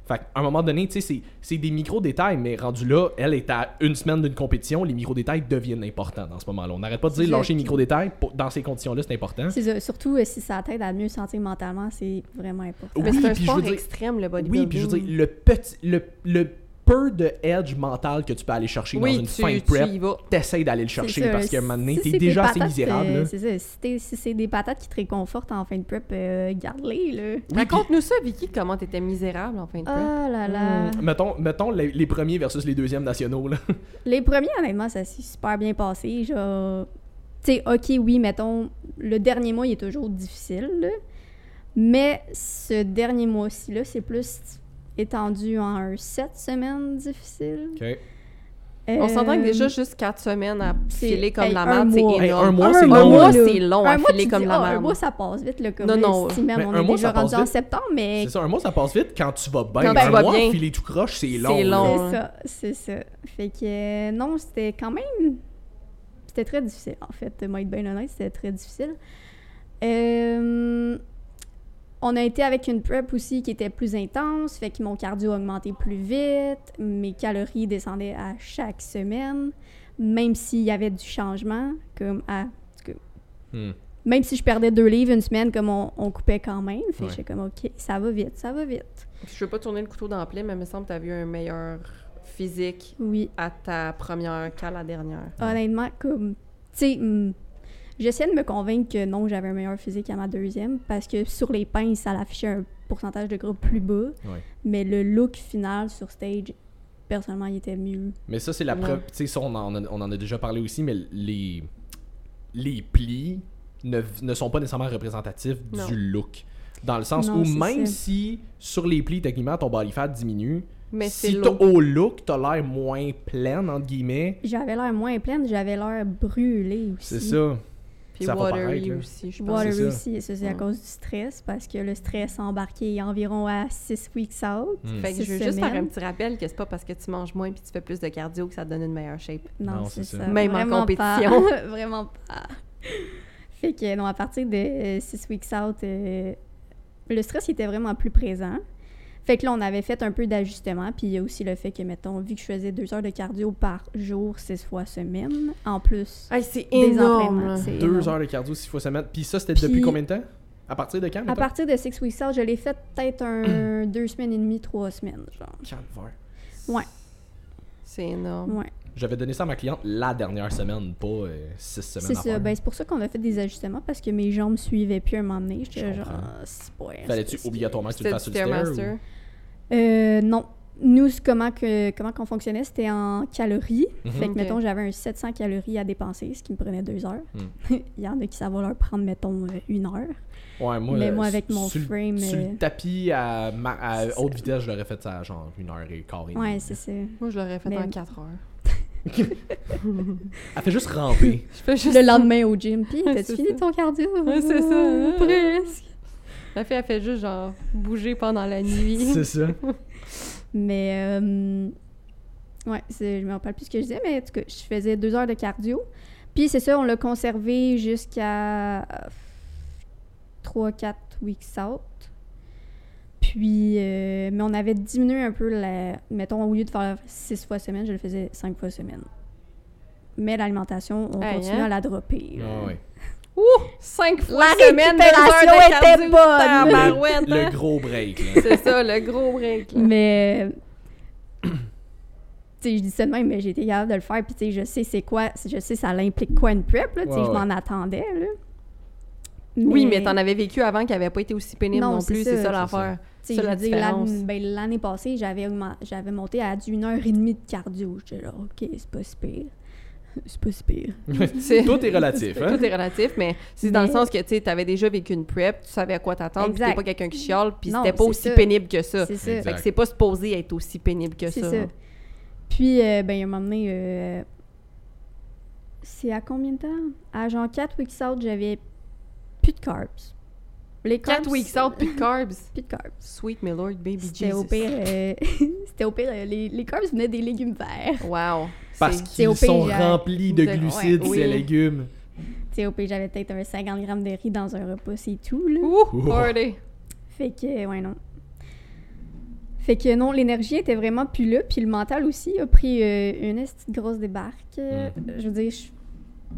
Speaker 2: Fait qu'à un moment donné, tu sais, c'est- c'est des micro-détails, mais rendu là, elle est à une semaine d'une compétition, les micro-détails deviennent importants dans ce moment-là. On n'arrête pas de dire lâcher les
Speaker 3: ça.
Speaker 2: micro-détails, pour- dans ces conditions-là, c'est important.
Speaker 3: C'est ça. Surtout euh, si ça t'aide à mieux sentir mentalement, c'est vraiment important.
Speaker 2: Oui,
Speaker 1: c'est un
Speaker 2: puis je
Speaker 1: sport
Speaker 2: veux dire-
Speaker 1: extrême, le bodybuilding.
Speaker 2: Oui, puis je veux dire, le petit, le, le peu de edge mental que tu peux aller chercher
Speaker 1: oui,
Speaker 2: dans une
Speaker 1: tu,
Speaker 2: fin de prep, t'essayes d'aller le chercher
Speaker 3: ça.
Speaker 2: parce qu'à un moment donné,
Speaker 3: Si
Speaker 2: t'es déjà assez
Speaker 3: patates,
Speaker 2: misérable.
Speaker 3: euh, c'est ça. Si, c'est des patates qui te réconfortent en fin de prep, euh, garde-les, là.
Speaker 1: Raconte-nous ça, Vicky, comment t'étais misérable en fin de prep.
Speaker 3: Oh là là.
Speaker 2: Hum, mettons, mettons les, les premiers versus les deuxièmes nationaux. Là.
Speaker 3: Les premiers, honnêtement, ça s'est super bien passé. Genre, tu sais, ok, oui, mettons, le dernier mois, il est toujours difficile, là. Mais ce dernier mois-ci, là, c'est plus étendu en un sept semaines difficiles.
Speaker 2: OK.
Speaker 1: On s'entend que
Speaker 3: Euh,
Speaker 1: déjà, juste 4 semaines à
Speaker 3: c'est-
Speaker 1: filer comme
Speaker 3: hey,
Speaker 1: la
Speaker 3: un
Speaker 1: merde, c'est.
Speaker 2: Hey,
Speaker 1: énorme.
Speaker 2: un mois,
Speaker 3: Un
Speaker 2: c'est
Speaker 1: Un
Speaker 2: long.
Speaker 1: mois, c'est long à
Speaker 3: un mois,
Speaker 1: filer comme
Speaker 3: dis,
Speaker 1: la
Speaker 3: ah, un
Speaker 1: merde.
Speaker 3: mois, ça passe vite, là, comme
Speaker 1: Non, non.
Speaker 3: si même
Speaker 2: Mais
Speaker 3: on
Speaker 2: un
Speaker 3: est
Speaker 2: mois,
Speaker 3: déjà
Speaker 2: ça passe
Speaker 3: rendu en septembre, mais
Speaker 2: C'est ça, un mois, ça passe vite quand tu vas bien.
Speaker 1: Quand
Speaker 2: un
Speaker 1: tu vas
Speaker 2: mois,
Speaker 1: bien.
Speaker 2: filer tout croche, c'est
Speaker 1: C'est
Speaker 2: long. là.
Speaker 1: long.
Speaker 3: C'est ça, c'est ça. Fait que euh, non, c'était quand même. C'était très difficile, en fait. Moi, être bien honnête, c'était très difficile. Euh, on a été avec une prep aussi qui était plus intense, fait que mon cardio a augmenté plus vite, mes calories descendaient à chaque semaine, même s'il y avait du changement, comme à.
Speaker 2: Hmm.
Speaker 3: Même si je perdais deux livres une semaine, comme on, on coupait quand même. Fait que
Speaker 2: Ouais.
Speaker 3: j'étais comme, OK, ça va vite, ça va vite.
Speaker 1: Je veux pas tourner le couteau dans plaie, mais il me semble que tu as vu un meilleur physique
Speaker 3: Oui.
Speaker 1: à ta première qu'à la dernière.
Speaker 3: honnêtement, comme, tu sais, j'essayais de me convaincre que non, j'avais un meilleur physique à ma deuxième, parce que sur les pinces, ça affichait un pourcentage de groupe plus bas,
Speaker 2: Ouais.
Speaker 3: mais le look final sur stage, personnellement, il était mieux.
Speaker 2: Mais ça, c'est la
Speaker 1: Ouais.
Speaker 2: preuve. Tu sais, ça, on en, a, on en a déjà parlé aussi, mais les, les plis ne, ne sont pas nécessairement représentatifs
Speaker 1: Non.
Speaker 2: du look. Dans le sens
Speaker 3: Non,
Speaker 2: où même
Speaker 3: ça.
Speaker 2: si sur les plis, techniquement, ton body fat diminue,
Speaker 1: Mais
Speaker 2: si t'as au look, t'as l'air moins pleine, entre guillemets,
Speaker 3: J'avais l'air moins pleine, j'avais l'air brûlée aussi.
Speaker 2: c'est ça.
Speaker 1: Puis watery aussi, je pense.
Speaker 3: Watery aussi, et ça, c'est à cause du stress, parce que le stress embarqué environ à 6 weeks out.
Speaker 2: Hmm.
Speaker 1: Fait que je veux juste faire un petit rappel que c'est pas parce que tu manges moins puis tu fais plus de cardio que ça te donne une meilleure shape.
Speaker 3: Non,
Speaker 2: Non,
Speaker 3: c'est ça.
Speaker 2: ça.
Speaker 1: Même en
Speaker 3: Vraiment
Speaker 1: compétition.
Speaker 3: Pas. Vraiment pas. Fait que, non, à partir de 6 weeks out, euh, le stress il était vraiment plus présent. Fait que là, on avait fait un peu d'ajustement. Puis il y a aussi le fait que, mettons, vu que je faisais deux heures de cardio par jour, six fois semaine, en plus
Speaker 1: Hey, c'est
Speaker 3: des
Speaker 1: énorme.
Speaker 3: entraînements.
Speaker 2: Deux
Speaker 3: énorme.
Speaker 2: heures de cardio six fois semaine. Puis ça, c'était
Speaker 3: Puis-
Speaker 2: depuis combien de temps? À partir de quand
Speaker 3: À partir de six weeks out, je l'ai fait peut-être un deux semaines et demie, trois semaines, genre.
Speaker 2: Calvaire.
Speaker 3: Ouais,
Speaker 1: C'est énorme.
Speaker 3: ouais.
Speaker 2: J'avais donné ça à ma cliente la dernière semaine, pas euh, six semaines
Speaker 3: C'est ça. Ben, c'est pour ça qu'on a fait des ajustements parce que mes jambes suivaient plus à un moment donné.
Speaker 2: Je
Speaker 3: J'étais genre,
Speaker 2: comprends.
Speaker 3: Ah, c'est pas
Speaker 2: Fallait-tu obligatoirement que tu le fasses sur le stair ou-
Speaker 3: Euh, non. Nous, comment que comment qu'on fonctionnait, c'était en calories.
Speaker 2: Mhm.
Speaker 3: Fait que, mettons, j'avais un 700 calories à dépenser, ce qui me prenait deux heures.
Speaker 2: Hmm.
Speaker 3: Il y en a qui, ça va leur prendre, mettons, euh, une heure.
Speaker 2: Ouais, moi,
Speaker 3: Mais moi, avec mon frame,
Speaker 2: Sur
Speaker 3: euh,
Speaker 2: le tapis à, ma- à
Speaker 3: c'est
Speaker 2: haute
Speaker 3: ça.
Speaker 2: vitesse, je l'aurais fait ça à genre une heure et quart et demie.
Speaker 3: Ouais, c'est ça.
Speaker 1: Moi, je l'aurais fait
Speaker 3: Mais-
Speaker 1: en 4 heures.
Speaker 2: Elle fait juste ramper.
Speaker 1: Je fais juste
Speaker 3: Le lendemain au gym, puis
Speaker 1: Ouais,
Speaker 3: t'as-tu fini
Speaker 1: ça.
Speaker 3: ton cardio?
Speaker 1: Ouais, c'est ça.
Speaker 3: Presque.
Speaker 1: La fille, elle fait juste genre bouger pendant la nuit.
Speaker 2: c'est ça.
Speaker 3: Mais, euh, ouais, c'est- je me rappelle plus ce que je disais, mais en tout cas, je faisais deux heures de cardio. Puis c'est ça, on l'a conservé jusqu'à 3-4 weeks out. Puis, euh, mais on avait diminué un peu la. Mettons, au lieu de faire 6 fois semaine, je le faisais 5 fois semaine. Mais l'alimentation, on
Speaker 1: Hey,
Speaker 3: continue
Speaker 1: hein?
Speaker 3: à la dropper.
Speaker 2: Ah ouais.
Speaker 1: Ouh! 5 fois
Speaker 3: La
Speaker 1: semaine,
Speaker 3: était bonne.
Speaker 1: tabarouette,
Speaker 2: Le
Speaker 1: hein?
Speaker 2: gros break.
Speaker 1: C'est ça, le gros break. là.
Speaker 3: Mais. tu sais, je dis ça de même, mais j'ai été capable de le faire. Puis, tu sais, je sais c'est quoi. Je sais ça l'implique quoi une prep, là. Tu sais,
Speaker 2: Ouais,
Speaker 3: je
Speaker 2: ouais.
Speaker 3: m'en attendais, là.
Speaker 1: Oui, mais t'en avais vécu avant qui avait pas été aussi pénible
Speaker 3: Non,
Speaker 1: plus, c'est ça l'affaire.
Speaker 3: Sais,
Speaker 1: Ça,
Speaker 3: je
Speaker 1: la
Speaker 3: veux dire, l'an-
Speaker 1: différence.
Speaker 3: ben, l'année passée, j'avais monté à du une heure et demie de cardio. J'étais là, OK, c'est pas si pire. C'est pas si pire.
Speaker 2: Tout est relatif, hein?
Speaker 1: Tout est relatif, mais c'est dans le sens que tu avais déjà vécu une prep, tu savais à quoi t'attendre, puis t'es pas quelqu'un qui chiale, puis c'était pas aussi
Speaker 3: ça.
Speaker 1: pénible que ça.
Speaker 3: C'est ça.
Speaker 2: Exact.
Speaker 1: Fait que c'est pas supposé être aussi pénible que
Speaker 3: C'est
Speaker 1: ça.
Speaker 3: ça. Puis, euh, ben, il y a un moment donné, euh, c'est à combien de temps? À genre 4 weeks out, j'avais plus de carbs. Les
Speaker 1: 4
Speaker 3: carbs,
Speaker 1: weeks out, plus de carbs.
Speaker 3: Plus de carbs.
Speaker 1: Sweet my lord, baby
Speaker 3: C'était
Speaker 1: Jesus.
Speaker 3: au pire, euh, c'était au pire, euh, les, les carbs venaient des légumes verts.
Speaker 1: Wow.
Speaker 2: Parce qu'ils sont
Speaker 3: pays,
Speaker 2: remplis de
Speaker 1: de-
Speaker 2: glucides,
Speaker 1: ouais,
Speaker 2: ces
Speaker 1: oui.
Speaker 2: légumes.
Speaker 3: Sais, au pire, j'avais peut-être un 50 grammes de riz dans un repas, c'est tout, là.
Speaker 1: Ouh, party.
Speaker 3: Fait que, ouais, non. Fait que non, l'énergie était vraiment plus là, puis le mental aussi a pris euh, une esti de grosse débarque. Euh,
Speaker 2: Mhm.
Speaker 3: Je veux dire, je-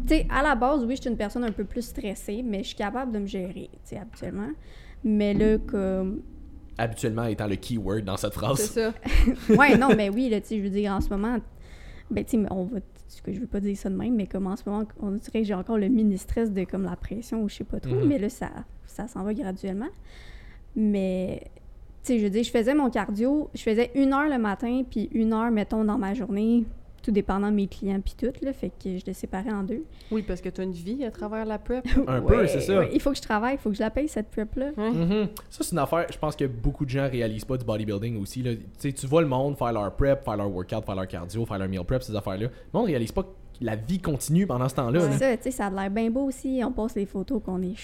Speaker 3: tu sais, à la base, oui, je suis une personne un peu plus stressée, mais je suis capable de me gérer, tu sais, habituellement. Mais là, comme.
Speaker 2: Habituellement étant le keyword dans cette
Speaker 1: C'est
Speaker 2: phrase.
Speaker 1: ça.
Speaker 3: Ouais, non, mais oui, là, tu sais, je veux dire, en ce moment, ben, tu sais, on va. Ce que je veux pas dire ça de même, mais comme en ce moment, on dirait que j'ai encore le mini-stress de comme la pression ou je sais pas trop,
Speaker 2: Mhm.
Speaker 3: mais là, ça, ça s'en va graduellement. Mais, tu sais, je veux dire, je faisais mon cardio, je faisais une heure le matin, puis une heure, mettons, dans ma journée, tout dépendant de mes clients, puis tout, là, fait que je les séparais en deux.
Speaker 1: Oui, parce que tu as une vie à travers la prep.
Speaker 2: Un peu, c'est ça.
Speaker 3: ouais, il faut que je travaille, il faut que je la paye, cette prep-là.
Speaker 2: Mhm. Ça, c'est une affaire, je pense que beaucoup de gens réalisent pas du bodybuilding aussi. Là. Tu vois le monde faire leur prep, faire leur workout, faire leur cardio, faire leur meal prep, ces affaires-là. Le monde réalise pas que la vie continue pendant ce temps-là.
Speaker 3: C'est
Speaker 2: là.
Speaker 3: ça, tu sais, ça a l'air bien beau aussi. On poste les photos qu'on est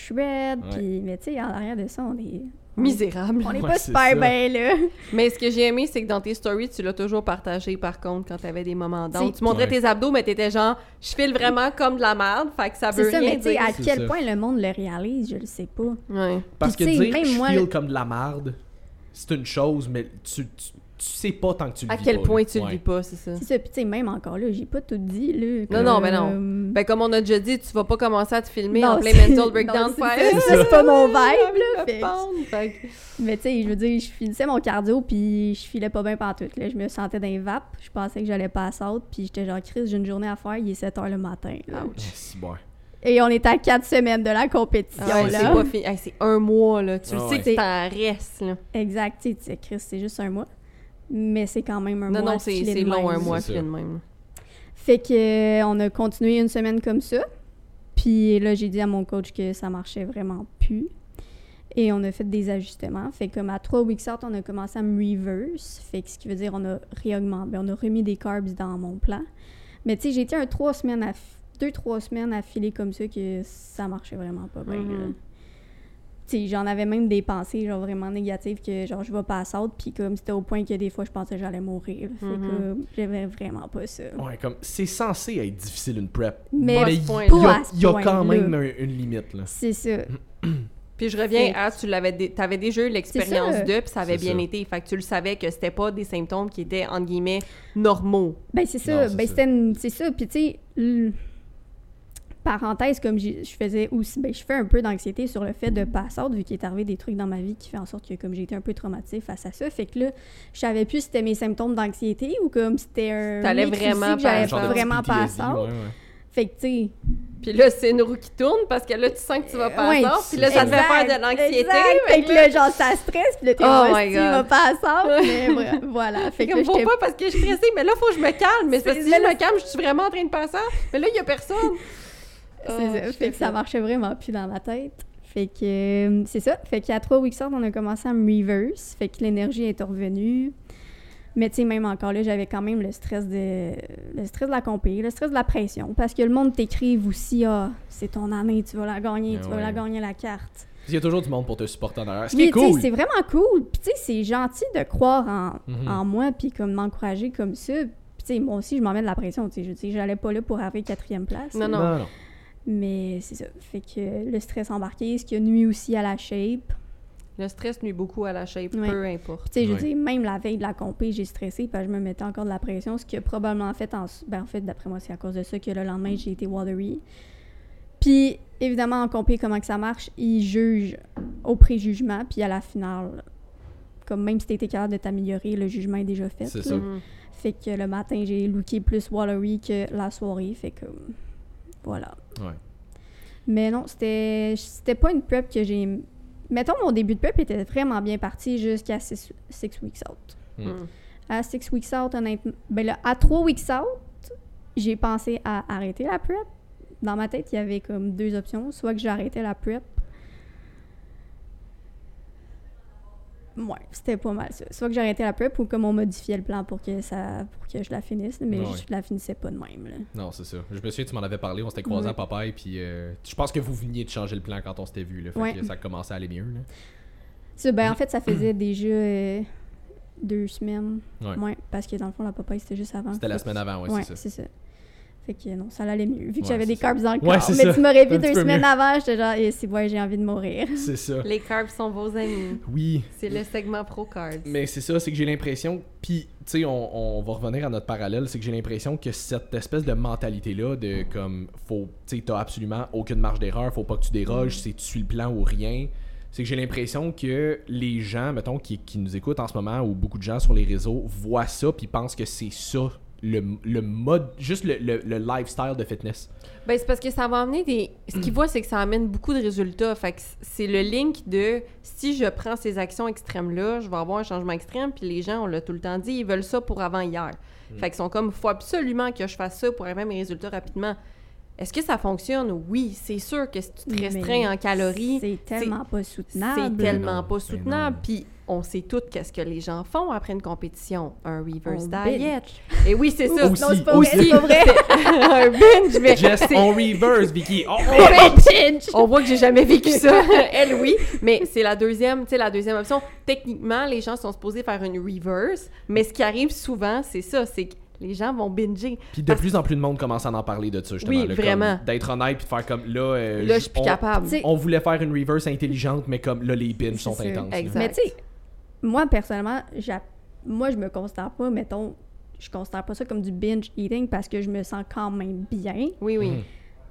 Speaker 3: puis, mais tu sais, en arrière de ça, on est.
Speaker 1: Misérable.
Speaker 3: On est
Speaker 2: Ouais,
Speaker 3: pas
Speaker 2: c'est
Speaker 3: super bien, là.
Speaker 1: Mais ce que j'ai aimé, c'est que dans tes stories, tu l'as toujours partagé, par contre, quand t'avais des moments.
Speaker 3: C'est-
Speaker 1: Tu montrais
Speaker 2: Ouais.
Speaker 1: tes abdos, mais t'étais genre, je file vraiment comme de la merde, fait que ça veut
Speaker 3: ça,
Speaker 1: rien
Speaker 3: mais tu sais,
Speaker 1: dire.
Speaker 3: à quel
Speaker 2: ça.
Speaker 3: point le monde le réalise, je le sais pas.
Speaker 1: Ouais.
Speaker 2: Parce que
Speaker 3: Puis, tu sais,
Speaker 2: dire je
Speaker 3: moi,
Speaker 2: feel
Speaker 3: le-
Speaker 2: comme de la marde, c'est une chose, mais tu, tu, tu sais pas tant que tu le
Speaker 1: À
Speaker 2: vis
Speaker 1: quel
Speaker 2: pas,
Speaker 1: point
Speaker 2: là.
Speaker 1: tu le
Speaker 2: Ouais.
Speaker 1: vis pas, c'est ça.
Speaker 3: C'est ça, puis tu sais, même encore là, j'ai pas tout dit, là.
Speaker 1: Non, non, ben non.
Speaker 3: comme-
Speaker 1: Ben, comme on a déjà dit, tu vas pas commencer à te filmer
Speaker 3: Non,
Speaker 1: en plein
Speaker 3: c'est-
Speaker 1: mental breakdown
Speaker 3: non, c'est pas mon vibe, là. fait Mais tu sais, je veux dire, je finissais mon cardio, puis je filais pas bien pantoute, là. Je me sentais dans les vapes, je pensais que j'allais pas à saute, puis j'étais genre, Chris, j'ai une journée à faire, il est 7 h le matin, là.
Speaker 2: Ah, c'est bon.
Speaker 3: Et on est à 4 semaines de la compétition,
Speaker 1: Ah ouais,
Speaker 3: là.
Speaker 1: c'est pas fini. Hey, c'est un mois, là. Tu
Speaker 2: Ah
Speaker 1: le
Speaker 2: ouais.
Speaker 1: sais que t'en restes, là.
Speaker 3: Exact, tu sais, tu sais, Chris, c'est juste un mois. Mais c'est quand même un
Speaker 1: Non,
Speaker 3: mois.
Speaker 1: non,
Speaker 3: à
Speaker 1: c'est
Speaker 3: filer
Speaker 1: c'est
Speaker 3: de
Speaker 1: long,
Speaker 3: même.
Speaker 1: un mois, de même.
Speaker 3: Fait que euh, on a continué une semaine comme ça. Puis là, j'ai dit à mon coach que ça marchait vraiment plus. Et on a fait des ajustements. Fait que comme à 3 weeks out, on a commencé à me reverse. Fait que ce qui veut dire on a réaugmenté, ben, on a remis des carbs dans mon plan. Mais tu sais, j'ai été un 3 semaines à 2-3 semaines à filer comme ça que ça marchait vraiment pas bien. J'en avais même des pensées genre vraiment négatives que genre je vais pas à puis comme c'était au point que des fois je pensais que j'allais mourir. Fait que j'avais vraiment pas ça.
Speaker 2: Ouais, comme c'est censé être difficile une prep.
Speaker 3: Mais
Speaker 2: il y, a- y quand même un- une limite. Là.
Speaker 3: C'est ça.
Speaker 1: Puis je reviens à, tu l'avais, dé- t'avais déjà eu l'expérience de, puis ça avait bien
Speaker 2: ça.
Speaker 1: été. Fait que tu le savais que c'était pas des symptômes qui étaient, entre guillemets, normaux.
Speaker 3: Ben, c'est ça.
Speaker 2: c'est
Speaker 3: ben,
Speaker 2: ça.
Speaker 3: c'était c'est ça. Puis, tu sais, parenthèse, comme je faisais aussi, ben, je fais un peu d'anxiété sur le fait de passer out, vu qu'il est arrivé des trucs dans ma vie qui fait en sorte que, comme j'ai été un peu traumatisée face à ça, fait que là, je savais plus si c'était mes symptômes d'anxiété ou comme c'était un.
Speaker 1: T'allais vraiment
Speaker 3: que.
Speaker 2: Genre de
Speaker 3: vraiment
Speaker 2: ouais, ouais.
Speaker 3: Fait que, tu sais.
Speaker 1: Puis là, c'est une roue qui tourne parce que là, tu sens que tu vas pas
Speaker 3: ouais,
Speaker 1: Puis là, ça te fait faire de l'anxiété.
Speaker 3: Fait que là, genre, ça stresse, puis là, t'es
Speaker 1: Oh
Speaker 3: tu vas pas à mais voilà.
Speaker 1: Fait
Speaker 3: que
Speaker 1: faut pas parce que je suis stressée, mais là, faut que je me calme. Mais parce que si je
Speaker 3: là-
Speaker 1: me calme, je suis vraiment en train de passer. Mais là, il y a personne.
Speaker 3: C'est
Speaker 1: Oh,
Speaker 3: ça.
Speaker 1: je
Speaker 3: Fait que ça marchait vraiment plus dans la tête. Fait que euh, c'est ça. Fait qu'à 3 weeks out, on a commencé à me reverse. Fait que l'énergie est revenue. Mais tu sais, même encore là, j'avais quand même le stress de le stress de la compé, le stress de la pression. Parce que le monde t'écrive aussi Ah, c'est ton année, tu vas la gagner,
Speaker 2: Ah
Speaker 3: tu vas la gagner la carte.
Speaker 2: Qu'il y a toujours du monde pour te supporter en arrière. Ce qui est cool.
Speaker 3: c'est vraiment cool. Puis tu sais, c'est gentil de croire en,
Speaker 2: Mhm.
Speaker 3: en moi, puis comme m'encourager comme ça. Puis tu sais, moi aussi, je m'en mets de la pression. Tu sais, je dis, j'allais pas là pour arriver quatrième place.
Speaker 1: Non,
Speaker 3: là.
Speaker 1: non.
Speaker 2: Non, non.
Speaker 3: Mais c'est ça. Fait que le stress embarqué, ce qui a nuit aussi à la shape.
Speaker 1: Le stress nuit beaucoup à la shape,
Speaker 3: Ouais.
Speaker 1: peu importe.
Speaker 3: Puis, tu sais, je
Speaker 2: Ouais.
Speaker 3: veux dire, même la veille de la compé, j'ai stressé parce que je me mettais encore de la pression, ce qui a probablement fait en... Ben, en fait, d'après moi, c'est à cause de ça que le lendemain, j'ai été watery. Puis, évidemment, en compé, comment que ça marche, ils jugent au préjugement, puis à la finale, comme même si t'étais capable de t'améliorer, le jugement est déjà fait.
Speaker 2: C'est ça.
Speaker 1: Mhm.
Speaker 3: Fait que le matin, j'ai looké plus watery que la soirée, fait que... Voilà.
Speaker 2: Ouais.
Speaker 3: Mais non, c'était c'était pas une prep que j'ai mettons, mon début de prep était vraiment bien parti jusqu'à 6 weeks out.
Speaker 2: Mm.
Speaker 1: Mm.
Speaker 3: À 6 weeks out, honnêtement, ben là, à 3 weeks out, j'ai pensé à arrêter la prep. Dans ma tête, il y avait comme deux options. Soit que j'arrêtais la prep. Ouais, c'était pas mal ça. Soit que j'arrêtais la prep ou comme on modifiait le plan pour que ça pour que je la finisse, mais
Speaker 2: Ouais.
Speaker 3: je la finissais pas de même. Là.
Speaker 2: Non, c'est ça. Je me souviens, tu m'en avais parlé, on s'était croisés
Speaker 3: Ouais.
Speaker 2: à Popeye, puis euh, je pense que vous veniez de changer le plan quand on s'était vu, là. Fait
Speaker 3: Ouais.
Speaker 2: que ça commençait à aller mieux, là.
Speaker 3: Ça, ben, en fait, ça faisait déjà euh, deux semaines.
Speaker 2: Ouais.
Speaker 3: Ouais, parce que dans le fond, la papaye, c'était juste avant.
Speaker 2: C'était la semaine avant, ouais,
Speaker 3: Ouais,
Speaker 2: c'est ça.
Speaker 3: c'est ça. Fait que non, ça allait mieux. Vu que
Speaker 2: Ouais,
Speaker 3: j'avais des carbs dans le
Speaker 2: Ouais,
Speaker 3: corps. mais
Speaker 2: ça.
Speaker 3: tu m'aurais vu deux semaines
Speaker 2: mieux.
Speaker 3: avant, j'étais genre, eh, c'est ouais, j'ai envie de mourir.
Speaker 2: C'est ça.
Speaker 1: Les carbs sont vos amis.
Speaker 2: Oui,
Speaker 1: C'est le segment pro carbs.
Speaker 2: mais c'est ça, c'est que j'ai l'impression, puis tu sais, on, on va revenir à notre parallèle, c'est que j'ai l'impression que cette espèce de mentalité-là de comme, faut, tu sais, t'as absolument aucune marge d'erreur, faut pas que tu déroges, c'est tu suis le plan ou rien. C'est que j'ai l'impression que les gens, mettons, qui, qui nous écoutent en ce moment, ou beaucoup de gens sur les réseaux, voient ça, puis pensent que c'est ça, le, le mode, juste le, le- le lifestyle de fitness.
Speaker 1: Ben, c'est parce que ça va amener des. Ce qu'ils voient, c'est que ça amène beaucoup de résultats. Fait que c'est le link de si je prends ces actions extrêmes-là, je vais avoir un changement extrême. Puis les gens, on l'a tout le temps dit, ils veulent ça pour avant hier. Fait qu'ils sont comme, faut absolument que je fasse ça pour avoir mes résultats rapidement. Est-ce que ça fonctionne? Oui, c'est sûr que si tu te
Speaker 3: Mais
Speaker 1: restreins en calories,
Speaker 3: C'est tellement pas soutenable.
Speaker 1: c'est tellement
Speaker 2: non,
Speaker 1: pas
Speaker 2: mais
Speaker 1: soutenable. Puis on sait toutes qu'est-ce que les gens font après une compétition. Un reverse
Speaker 3: On
Speaker 1: diet. Et oui, c'est ça.
Speaker 2: Aussi,
Speaker 3: Non, c'est pas
Speaker 2: aussi.
Speaker 3: vrai, c'est pas vrai.
Speaker 1: un binge, mais c'est-
Speaker 2: on reverse, Vicky. Oh,
Speaker 1: on voit que j'ai jamais vécu ça. Elle, oui. Mais c'est la deuxième, tu sais, la deuxième option. Techniquement, les gens sont supposés faire une reverse, mais ce qui arrive souvent, c'est ça, c'est que les gens vont binger.
Speaker 2: Puis de
Speaker 1: Parce-
Speaker 2: plus en plus de monde commence à en parler de ça, justement.
Speaker 1: Oui,
Speaker 2: là, comme
Speaker 1: vraiment.
Speaker 2: D'être honnête puis de faire comme là. euh,
Speaker 1: Là, je suis plus
Speaker 2: on-
Speaker 1: capable.
Speaker 2: On voulait faire une reverse intelligente, mais comme là, les binges sont intenses. là.
Speaker 1: Exact.
Speaker 3: Mais tu sais, moi, personnellement, moi, je me considère pas, mettons, je considère pas ça comme du binge eating parce que je me sens quand même bien
Speaker 1: Oui, oui.
Speaker 2: Mhm.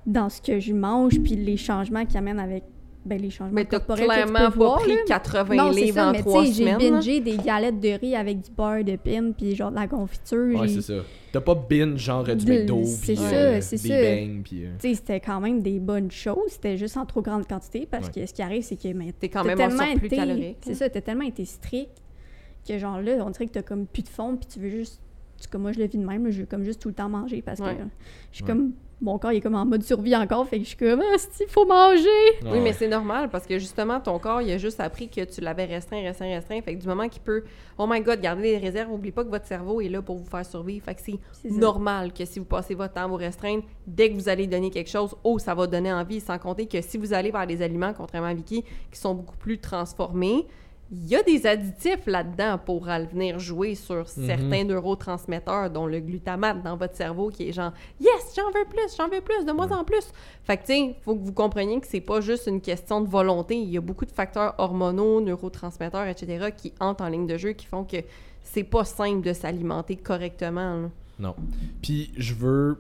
Speaker 3: dans ce que je mange puis les changements qui amènent avec ben, les changements
Speaker 1: Mais
Speaker 3: corporels que tu
Speaker 1: clairement
Speaker 3: peux
Speaker 1: pas
Speaker 3: voir,
Speaker 1: pris
Speaker 3: là.
Speaker 1: 80
Speaker 3: Non, c'est
Speaker 1: livres
Speaker 3: ça,
Speaker 1: en
Speaker 3: mais
Speaker 1: trois
Speaker 3: j'ai
Speaker 1: semaines. là.
Speaker 3: bingé des galettes de riz avec du beurre de pin puis genre de la confiture.
Speaker 2: Ouais,
Speaker 3: j'ai-
Speaker 2: c'est ça. T'as pas binge genre du
Speaker 3: De-
Speaker 2: McDo,
Speaker 3: c'est
Speaker 2: puis
Speaker 3: ça,
Speaker 2: euh,
Speaker 3: c'est
Speaker 2: des
Speaker 3: ça.
Speaker 2: bangs, puis. euh,
Speaker 3: Tu sais, c'était quand même des bonnes choses, c'était juste en trop grande quantité parce
Speaker 2: Ouais.
Speaker 3: que ce qui arrive, c'est que
Speaker 1: T'es quand même en
Speaker 3: tellement
Speaker 1: surplus
Speaker 3: été-
Speaker 1: calorique.
Speaker 3: C'est ça, t'as tellement été strict que genre là, on dirait que t'as comme plus de fond puis tu veux juste. tu- Comme moi, je le vis de même, là, je veux comme juste tout le temps manger parce que
Speaker 1: Ouais.
Speaker 3: je suis
Speaker 2: Ouais.
Speaker 3: comme. Mon corps il est comme en mode survie encore, fait que je suis comme, ah, il faut manger!
Speaker 1: Oui,
Speaker 2: ouais.
Speaker 1: mais c'est normal parce que justement, ton corps, il a juste appris que tu l'avais restreint, restreint, restreint. Fait que du moment qu'il peut, oh my god, garder des réserves, oublie pas que votre cerveau est là pour vous faire survivre. Fait que c'est
Speaker 3: ça.
Speaker 1: normal que si vous passez votre temps à vous restreindre, dès que vous allez donner quelque chose, oh, ça va donner envie. Sans compter que si vous allez vers des aliments, contrairement à Vicky, qui sont beaucoup plus transformés, il y a des additifs là-dedans pour euh, venir jouer sur certains neurotransmetteurs, dont le glutamate dans votre cerveau qui est genre Yes, j'en veux plus, j'en veux plus, de moins en plus. Fait que, tu sais, faut que vous compreniez que c'est pas juste une question de volonté. Il y a beaucoup de facteurs hormonaux, neurotransmetteurs, etc., qui entrent en ligne de jeu, qui font que c'est pas simple de s'alimenter correctement. là.
Speaker 2: Non. Puis je veux.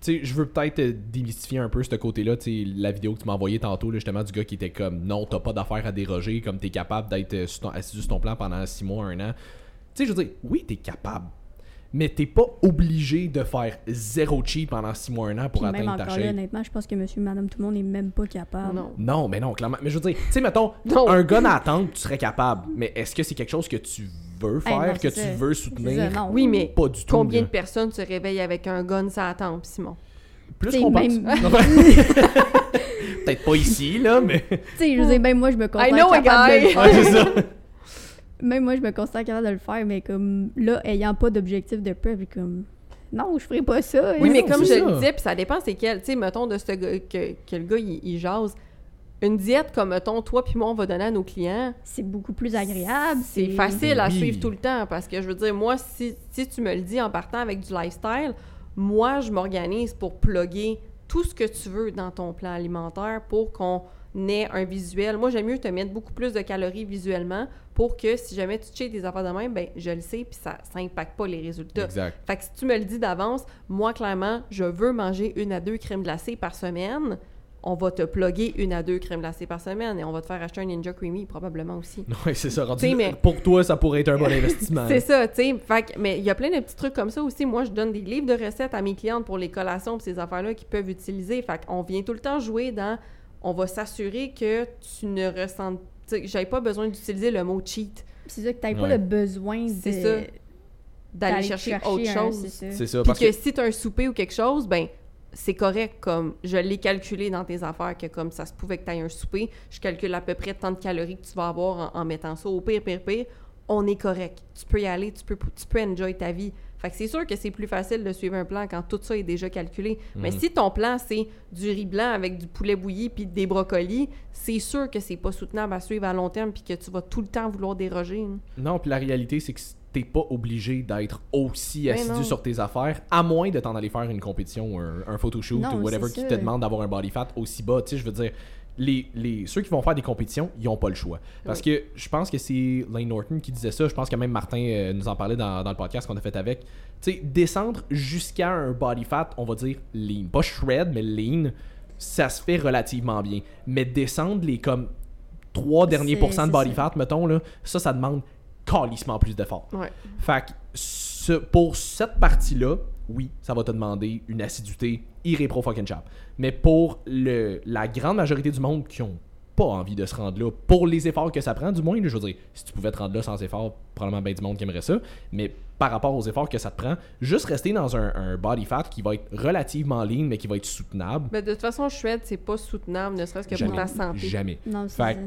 Speaker 2: Tu sais, je veux peut-être démystifier un peu ce côté-là. Tu sais, la vidéo que tu m'as envoyée tantôt, là, justement, du gars qui était comme non, t'as pas d'affaire à déroger, comme t'es capable d'être euh, sur ton- assis sur ton plan pendant 6 mois, 1 an. Tu sais, je veux dire, oui, t'es capable. Mais t'es pas obligé de faire zéro cheat pendant 6 mois, 1 an pour
Speaker 3: Puis même
Speaker 2: atteindre ta
Speaker 3: encore là, honnêtement, je pense que monsieur, madame, tout le monde est même pas capable.
Speaker 1: Non.
Speaker 2: Non, mais non, clairement. Mais je veux dire, tu sais, mettons,
Speaker 1: Non.
Speaker 2: un gun à attendre, tu serais capable. Mais est-ce que c'est quelque chose que tu veux
Speaker 3: Hey,
Speaker 2: faire,
Speaker 3: non,
Speaker 2: que tu
Speaker 3: ça.
Speaker 2: veux soutenir?
Speaker 3: ça, non.
Speaker 1: Oui, mais
Speaker 2: Pas du tout.
Speaker 1: combien
Speaker 2: là.
Speaker 1: de personnes se réveillent avec un gun ça attend, Simon?
Speaker 2: Plus qu'on pense.
Speaker 3: même-
Speaker 2: Peut-être pas ici, là, mais.
Speaker 3: Tu sais, je veux dire, même moi, je me considère
Speaker 1: know a
Speaker 3: capable de
Speaker 1: guy.
Speaker 3: le faire.
Speaker 2: Ouais, c'est ça.
Speaker 3: Même moi, je me considère capable de le faire, mais comme là, ayant pas d'objectif de prep, comme non, je ferai pas ça.
Speaker 1: Oui, mais
Speaker 2: non,
Speaker 1: comme je le disais, puis ça dépend c'est quel. Tu sais, mettons de ce gars, que, que le gars, il, il jase. Une diète comme, mettons, toi puis moi, on va donner à nos clients,
Speaker 3: c'est beaucoup plus agréable.
Speaker 1: c'est facile à suivre tout le temps. Parce que je veux dire, moi, si, si tu me le dis en partant avec du lifestyle, moi, je m'organise pour plugger tout ce que tu veux dans ton plan alimentaire pour qu'on ait un visuel. Moi, j'aime mieux te mettre beaucoup plus de calories visuellement pour que si jamais tu cheats des affaires de même, ben je le sais, puis ça n'impacte pas les résultats.
Speaker 2: Exact.
Speaker 1: Fait que si tu me le dis d'avance, moi, clairement, je veux manger une à deux crèmes glacées par semaine. On va te plugger une à deux crèmes glacées par semaine et on va te faire acheter un Ninja Creamy probablement aussi.
Speaker 2: Ouais, c'est ça. rendu
Speaker 1: mais-
Speaker 2: Pour toi, ça pourrait être un bon investissement.
Speaker 1: C'est ça, tu sais. Fait que- mais il y a plein de petits trucs comme ça aussi. Moi, je donne des livres de recettes à mes clientes pour les collations et ces affaires-là qu'ils peuvent utiliser. Fait qu'on vient tout le temps jouer dans on va s'assurer que tu ne ressentes. J'avais pas besoin d'utiliser le mot cheat.
Speaker 3: C'est ça que t'as pas
Speaker 2: Ouais.
Speaker 3: le besoin de...
Speaker 1: C'est ça. D'aller chercher, autre chose.
Speaker 3: c'est ça.
Speaker 2: Ça.
Speaker 1: Puis
Speaker 2: Parce
Speaker 1: que,
Speaker 2: que,
Speaker 1: si tu as un souper ou quelque chose, ben c'est correct. Comme je l'ai calculé dans tes affaires, que comme ça se pouvait que tu aies un souper, je calcule à peu près tant de calories que tu vas avoir en, en mettant ça. Au pire, pire, pire, on est correct. Tu peux y aller, tu peux, tu peux enjoy ta vie. Fait que c'est sûr que c'est plus facile de suivre un plan quand tout ça est déjà calculé. Mais
Speaker 2: Mhm.
Speaker 1: si ton plan, c'est du riz blanc avec du poulet bouilli puis des brocolis, c'est sûr que c'est pas soutenable à suivre à long terme puis que tu vas tout le temps vouloir déroger. hein.
Speaker 2: non, puis la réalité, c'est que t'es pas obligé d'être aussi
Speaker 1: Ben
Speaker 2: assidu sur tes affaires, à moins de t'en aller faire une compétition un, un photoshoot
Speaker 3: Non,
Speaker 2: ou whatever qui te demande d'avoir un body fat aussi bas. Tu sais, je veux dire, les, les, ceux qui vont faire des compétitions, ils ont pas le choix. Parce que je pense que c'est Lane Norton qui disait ça. Je pense que même Martin euh, nous en parlait dans, dans le podcast qu'on a fait avec. Tu sais, descendre jusqu'à un body fat, on va dire lean. Pas shred, mais lean, ça se fait relativement bien. Mais descendre les comme trois derniers
Speaker 3: C'est-
Speaker 2: pourcents de body
Speaker 3: ça.
Speaker 2: fat, mettons, là, ça, ça demande calissement plus d'efforts.
Speaker 1: Ouais.
Speaker 2: Fait que ce- pour cette partie-là, oui, ça va te demander une assiduité irrépro fucking chap. Mais pour le, la grande majorité du monde qui ont pas envie de se rendre là, pour les efforts que ça prend, du moins, je veux dire, si tu pouvais te rendre là sans effort, probablement bien du monde qui aimerait ça. Mais par rapport aux efforts que ça te prend, juste rester dans un, un body fat qui va être relativement lean, mais qui va être soutenable,
Speaker 1: Mais de toute façon, shred, c'est pas soutenable, ne serait-ce que
Speaker 2: jamais.
Speaker 1: pour ta santé.
Speaker 2: Jamais.
Speaker 3: Non,
Speaker 2: Fait.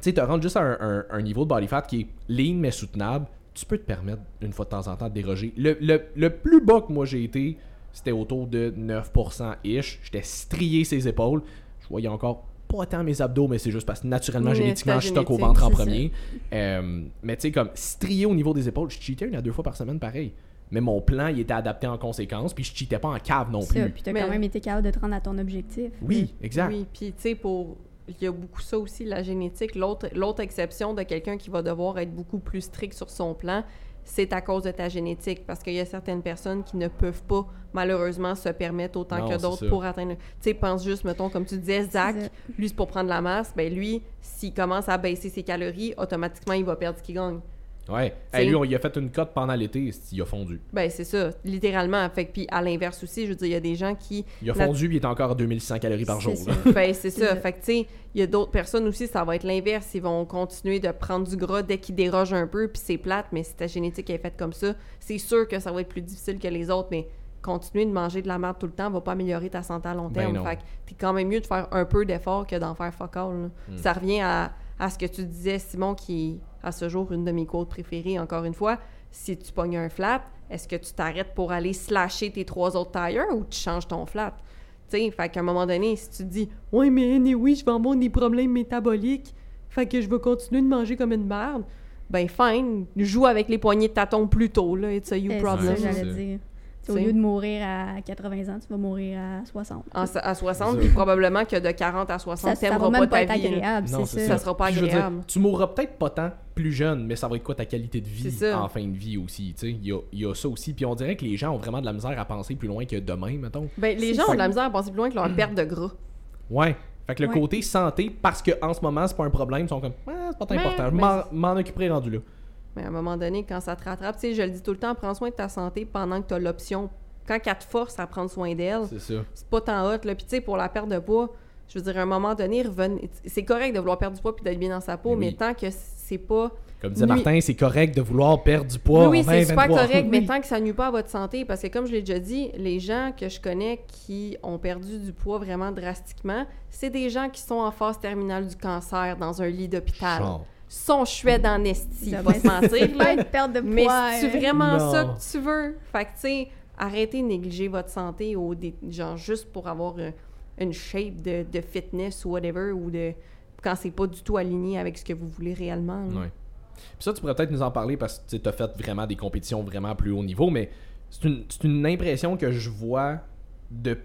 Speaker 2: Tu sais, te rendre juste à un, un- un niveau de body fat qui est lean mais soutenable, tu peux te permettre une fois de temps en temps de déroger. Le, le- le plus bas que moi j'ai été, c'était autour de 9%-ish. J'étais strié ses épaules. Je voyais encore pas tant mes abdos, mais c'est juste parce que naturellement, génétiquement, je stocke au ventre en premier. Euh, mais tu sais, comme strié au niveau des épaules, je cheatais une à deux fois par semaine pareil. Mais mon plan, il était adapté en conséquence, puis je cheatais pas en cave non
Speaker 3: Ça,
Speaker 2: plus.
Speaker 3: puis t'as
Speaker 1: Mais-
Speaker 3: quand même été capable de te rendre à ton objectif.
Speaker 2: Oui, exact.
Speaker 1: Oui, puis tu sais, pour. Il y a beaucoup ça aussi, la génétique. L'autre l'autre exception de quelqu'un qui va devoir être beaucoup plus strict sur son plan, c'est à cause de ta génétique. Parce qu'il y a certaines personnes qui ne peuvent pas, malheureusement, se permettre autant
Speaker 2: Non,
Speaker 1: que d'autres pour atteindre. Tu sais, pense juste, mettons, comme tu disais, Zach, lui, c'est pour prendre la masse. Ben lui, s'il commence à baisser ses calories, automatiquement, il va perdre ce qu'il gagne.
Speaker 2: Ouais. Hey, lui, on, il a fait une cote pendant l'été, il a fondu.
Speaker 1: Ben c'est ça, littéralement. Fait que, puis à l'inverse aussi, je veux dire, il y a des gens qui
Speaker 2: Il a fondu, puis il est encore à 2600 calories par jour.
Speaker 3: Ça.
Speaker 1: Ben, c'est ça. Fait que, tu sais, il y a d'autres personnes aussi, ça va être l'inverse. Ils vont continuer de prendre du gras dès qu'ils dérogent un peu, puis c'est plate, mais si ta génétique est faite comme ça, c'est sûr que ça va être plus difficile que les autres, mais continuer de manger de la merde tout le temps va pas améliorer ta santé à long
Speaker 2: Ben
Speaker 1: terme. fait que t'es quand même mieux de faire un peu d'effort que d'en faire fuck all. là.
Speaker 2: Hmm.
Speaker 1: Ça revient à, à ce que tu disais, Simon, qui est à ce jour une de mes quotes préférées, encore une fois. Si tu pognes un flat, est-ce que tu t'arrêtes pour aller slasher tes trois autres tires ou tu changes ton flat? Tu sais, fait qu'à un moment donné, si tu te dis « Ouais, mais anyway, je vais avoir des problèmes métaboliques, fait que je vais continuer de manger comme une merde. » Ben fine, joue avec les poignées de tâton plus tôt, là, it's a you problem.
Speaker 3: C'est ça,
Speaker 2: Ouais,
Speaker 3: j'allais dire. Au
Speaker 1: T'sais.
Speaker 3: lieu de mourir à 80 ans, tu vas mourir à 60.
Speaker 1: En- à 60,
Speaker 2: C'est
Speaker 1: puis probablement que de 40 à 60,
Speaker 3: Ça, ça
Speaker 1: t'aimeras
Speaker 3: va
Speaker 1: pas
Speaker 3: même pas
Speaker 1: ta vie. là.
Speaker 3: agréable,
Speaker 2: Non,
Speaker 3: c'est
Speaker 2: c'est
Speaker 3: ça.
Speaker 1: Ça sera pas
Speaker 2: dire,
Speaker 1: agréable.
Speaker 2: tu mourras peut-être pas tant plus jeune, mais ça va être quoi ta qualité de vie en fin de vie aussi. tu sais? Il y a, il y a ça aussi. Puis on dirait que les gens ont vraiment de la misère à penser plus loin que demain, mettons.
Speaker 1: Ben, les gens ont de la misère à penser plus loin que leur perte de gras.
Speaker 2: Ouais. Fait que le
Speaker 3: Ouais.
Speaker 2: côté santé, parce que en ce moment, c'est pas un problème, ils sont comme, ah, c'est pas important. Je
Speaker 1: mais
Speaker 2: m'en occuperai rendu là.
Speaker 1: Mais à un moment donné, quand ça te rattrape, tu sais, je le dis tout le temps, prends soin de ta santé pendant que tu as l'option. Quand elle te force à prendre soin d'elle,
Speaker 2: C'est
Speaker 1: pas tant hot. Là. Puis tu sais, pour la perte de poids, je veux dire, à un moment donné, c'est correct de vouloir perdre du poids puis d'être bien dans sa peau,
Speaker 2: Mais
Speaker 1: mais,
Speaker 2: oui.
Speaker 1: tant que c'est pas...
Speaker 2: Comme disait
Speaker 1: Nuit-
Speaker 2: Martin, c'est correct de vouloir perdre du poids
Speaker 1: oui, c'est super
Speaker 2: 2023.
Speaker 1: correct, mais tant que ça nuit pas à votre santé, parce que comme je l'ai déjà dit, les gens que je connais qui ont perdu du poids vraiment drastiquement, c'est des gens qui sont en phase terminale du cancer dans un lit d'hôpital. Sont chouettes en esti,
Speaker 3: Ça
Speaker 1: pas
Speaker 3: va
Speaker 1: se mentir, là.
Speaker 3: de
Speaker 1: Mais
Speaker 3: poids.
Speaker 1: c'est
Speaker 3: hein.
Speaker 1: vraiment
Speaker 2: Non.
Speaker 1: ça que tu veux? Fait que, tu sais, arrêtez de négliger votre santé au dé- genre juste pour avoir euh, une shape de, de fitness ou whatever, ou de quand c'est pas du tout aligné avec ce que vous voulez réellement. là.
Speaker 2: Ouais. Puis ça, tu pourrais peut-être nous en parler parce que tu as fait vraiment des compétitions vraiment plus haut niveau, mais c'est une, c'est une impression que je vois de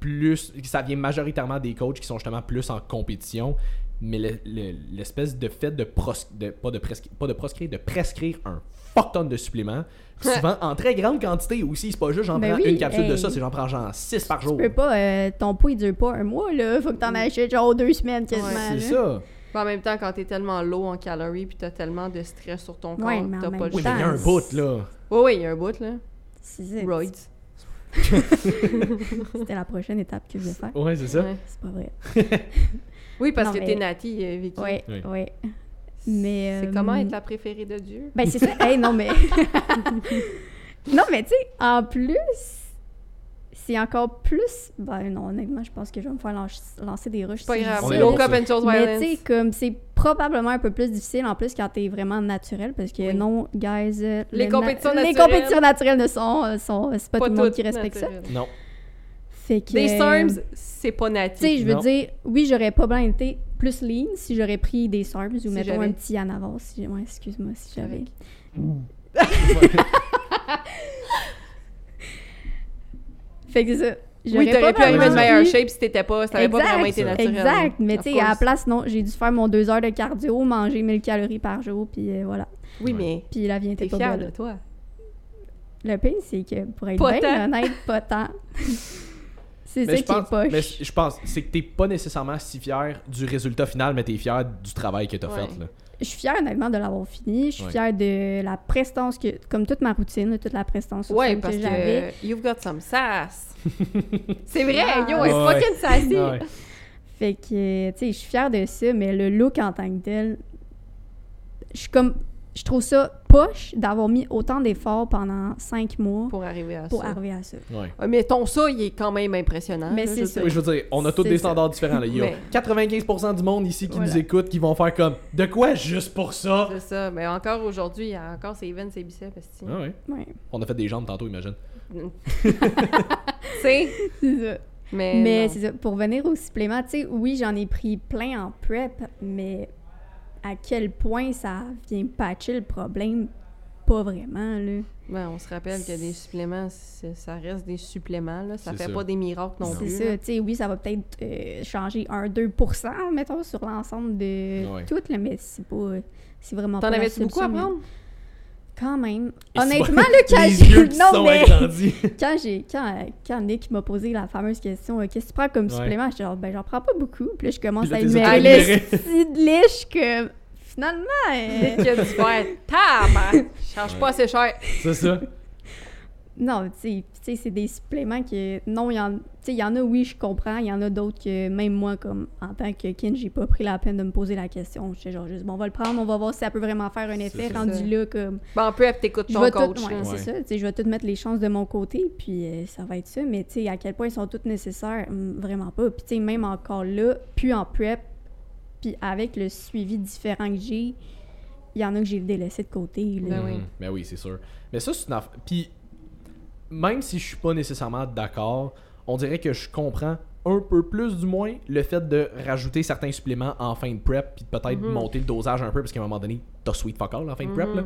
Speaker 2: plus. Ça vient majoritairement des coachs qui sont justement plus en compétition, mais le- le- l'espèce de fait de, pros, de, pas, de prescri- pas de proscrire, de prescrire un fuck ton de suppléments, souvent en très grande quantité aussi. C'est pas juste j'en
Speaker 3: Ben
Speaker 2: prends
Speaker 3: oui,
Speaker 2: une capsule de ça, c'est j'en prends genre 6 par jour.
Speaker 3: Tu peux pas, euh, ton poids il dure pas un mois, là. Faut que t'en achètes genre deux semaines quasiment.
Speaker 2: C'est
Speaker 3: là.
Speaker 2: ça.
Speaker 1: Puis en même temps, quand t'es tellement low en calories puis t'as tellement de stress sur ton corps,
Speaker 3: Ouais,
Speaker 1: t'as pas le
Speaker 2: Oui, mais il y a un bout là.
Speaker 1: Oui, oui, il y a un bout, là.
Speaker 3: C'est.
Speaker 1: Roids.
Speaker 3: C'était la prochaine étape que je vais faire.
Speaker 2: Ouais, c'est ça.
Speaker 1: Ouais.
Speaker 3: C'est pas vrai.
Speaker 1: Oui, parce
Speaker 3: Non,
Speaker 1: que
Speaker 3: mais-
Speaker 1: t'es Nati, euh, Vicky.
Speaker 3: Ouais,
Speaker 2: Oui.
Speaker 3: ouais. Mais.
Speaker 1: C'est
Speaker 3: euh,
Speaker 1: comment être la préférée de Dieu?
Speaker 3: Ben, c'est ça. Hey, non, mais. non, mais tu sais, en plus, c'est encore plus. Ben, non, honnêtement, je pense que je vais me faire lancer, des rushs.
Speaker 1: C'est pas
Speaker 3: si
Speaker 1: grave.
Speaker 3: dis
Speaker 2: On est
Speaker 3: ça,
Speaker 2: là
Speaker 1: Woke
Speaker 2: pour
Speaker 1: up
Speaker 2: ça.
Speaker 1: and chose
Speaker 3: Mais tu sais, comme c'est probablement un peu plus difficile en plus quand t'es vraiment naturel parce que
Speaker 1: Oui.
Speaker 3: non, guys, euh,
Speaker 1: Les
Speaker 3: le na-
Speaker 1: compétitions
Speaker 3: les
Speaker 1: naturelles.
Speaker 3: compétitions naturelles ne sont, euh, sont c'est pas, tout le monde qui respecte ça.
Speaker 1: naturelles.
Speaker 2: Non.
Speaker 3: Fait que
Speaker 1: Des
Speaker 3: euh,
Speaker 1: SARMs, c'est pas Nati.
Speaker 3: Tu sais, je veux dire, oui, j'aurais probablement été plus lean si j'aurais pris des SARMs ou
Speaker 1: Si
Speaker 3: mettons un petit Anavas. Si, ouais, excuse-moi si j'avais. Fait que c'est ça.
Speaker 1: Oui, t'aurais pu arriver de meilleure shape si t'étais pas, t'avais pas vraiment été
Speaker 2: Exact.
Speaker 1: naturel.
Speaker 3: Exact, mais tu sais, à la place, non, j'ai dû faire mon deux heures de cardio, manger 1000 calories par jour, puis euh, voilà.
Speaker 1: Oui, mais
Speaker 3: Puis la vie était
Speaker 1: t'es
Speaker 3: pas
Speaker 1: fière de toi.
Speaker 3: Le pire, c'est que pour être
Speaker 1: Pas
Speaker 3: bien honnête, pas tant. c'est ça
Speaker 2: Mais je
Speaker 3: qui est
Speaker 2: pense,
Speaker 3: poche.
Speaker 2: mais je pense, c'est que t'es pas nécessairement si fier du résultat final, mais t'es fier du travail que t'as
Speaker 1: Ouais.
Speaker 2: fait. Là.
Speaker 3: Je suis fière honnêtement de l'avoir fini. Je suis
Speaker 2: Ouais.
Speaker 3: fière de la prestance que, comme toute ma routine, toute la prestance
Speaker 1: Ouais, parce
Speaker 3: que
Speaker 1: que
Speaker 3: j'avais.
Speaker 1: you've got some sass. c'est vrai,
Speaker 3: Ah.
Speaker 1: yo, est
Speaker 2: Ouais.
Speaker 1: fucking sassy.
Speaker 2: Ah ouais.
Speaker 3: Fait que, tu sais, je suis fière de ça, mais le look en tant que tel, je suis comme, je trouve ça poche d'avoir mis autant d'efforts pendant cinq mois
Speaker 1: Pour arriver à
Speaker 3: pour
Speaker 1: ça.
Speaker 3: arriver à ça.
Speaker 2: Ouais.
Speaker 1: Ouais, mais ton ça, il est quand même impressionnant.
Speaker 3: Mais c'est ça.
Speaker 2: Oui, je veux dire, on a tous des
Speaker 3: ça.
Speaker 2: standards différents. Là. Il y a
Speaker 1: Mais-
Speaker 2: 95% du monde ici qui
Speaker 3: Voilà.
Speaker 2: nous écoute qui vont faire comme De quoi juste pour ça?
Speaker 1: C'est ça. Mais encore aujourd'hui, il y a encore ses veines, ses biceps.
Speaker 2: Ah ouais.
Speaker 3: Ouais,
Speaker 2: On a fait des jambes tantôt, imagine.
Speaker 1: Tu sais,
Speaker 3: c'est ça.
Speaker 1: mais.
Speaker 3: Mais c'est ça. Pour venir au supplément, tu sais, oui, j'en ai pris plein en prep, mais à quel point ça vient patcher le problème? Pas vraiment, là.
Speaker 1: Ben, on se rappelle que des suppléments, c'est- ça reste des suppléments. Là. Ça
Speaker 2: C'est
Speaker 1: fait
Speaker 2: ça.
Speaker 1: pas des miracles non,
Speaker 3: C'est
Speaker 1: plus.
Speaker 3: ça, tu sais, oui, ça va peut-être euh, changer 1-2%, mettons, sur l'ensemble de
Speaker 2: Ouais.
Speaker 3: tout, là, mais c'est pas... C'est vraiment
Speaker 1: T'en avais-tu beaucoup à prendre?
Speaker 3: Quand même.
Speaker 2: Et
Speaker 3: Honnêtement,
Speaker 2: c'est-
Speaker 3: là, quand Non, mais quand j'ai... Quand, quand Nick m'a posé la fameuse question, euh, qu'est-ce que tu prends comme
Speaker 2: Ouais.
Speaker 3: supplément? J'étais genre, ben, j'en prends pas beaucoup. Puis là, je commence
Speaker 2: Puis là,
Speaker 3: à petites liches que... Finalement... euh,
Speaker 1: Qui a dû faire tabac! Change pas assez cher.
Speaker 2: C'est ça.
Speaker 3: Non, tu sais, c'est des suppléments que. Non, il y en, tu sais, il y en a, oui, je comprends. Il y en a d'autres que, même moi, comme en tant que kin, j'ai pas pris la peine de me poser la question. J'étais genre juste, bon, on va le prendre, on va voir si ça peut vraiment faire un effet. Rendu
Speaker 1: Ça.
Speaker 3: là, comme.
Speaker 1: En prep, t'écoutes ton coach.
Speaker 3: tout. Ouais, c'est ça. Tu sais, je vais tout mettre les chances de mon côté, puis euh, ça va être ça. Mais, tu sais, à quel point ils sont toutes nécessaires, hum, vraiment pas. Puis, tu sais, même encore là, puis en prep, puis avec le suivi différent que j'ai, il y en a que j'ai délaissé de côté. là.
Speaker 1: Ben oui.
Speaker 2: Mhm. Ben oui, c'est sûr. Mais ça, c'est une affaire. Puis, même si je suis pas nécessairement d'accord, on dirait que je comprends un peu plus, du moins, le fait de rajouter certains suppléments en fin de prep, puis de peut-être
Speaker 1: Mhm.
Speaker 2: monter le dosage un peu, parce qu'à un moment donné, t'as sweet fuck all en fin de prep.
Speaker 1: Mhm.
Speaker 2: là.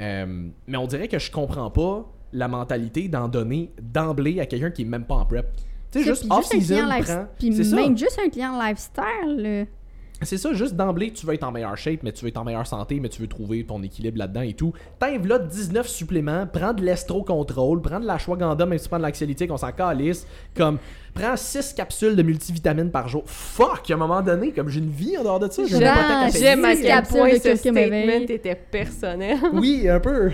Speaker 2: Euh, mais on dirait que je comprends pas la mentalité d'en donner d'emblée à quelqu'un qui est même pas en prep. Tu sais, juste
Speaker 3: client life-
Speaker 2: prend.
Speaker 3: Puis
Speaker 2: C'est ça.
Speaker 3: même juste un client lifestyle, là.
Speaker 2: C'est ça, juste d'emblée, tu veux être en meilleure shape, mais tu veux être en meilleure santé, mais tu veux trouver ton équilibre là-dedans et tout. T'enlèves là 19 suppléments, prends de l'estro-contrôle, prends de l'ashwagandha, même si tu prends de l'axiolytique, on s'en calisse. Comme, prends 6 capsules de multivitamines par jour. Fuck, à un moment donné, comme j'ai une vie en dehors de ça, j'ai une
Speaker 3: J'aime-
Speaker 2: à
Speaker 1: quel
Speaker 3: capsules
Speaker 1: point
Speaker 3: de
Speaker 1: ce statement était personnel.
Speaker 2: Oui, un peu.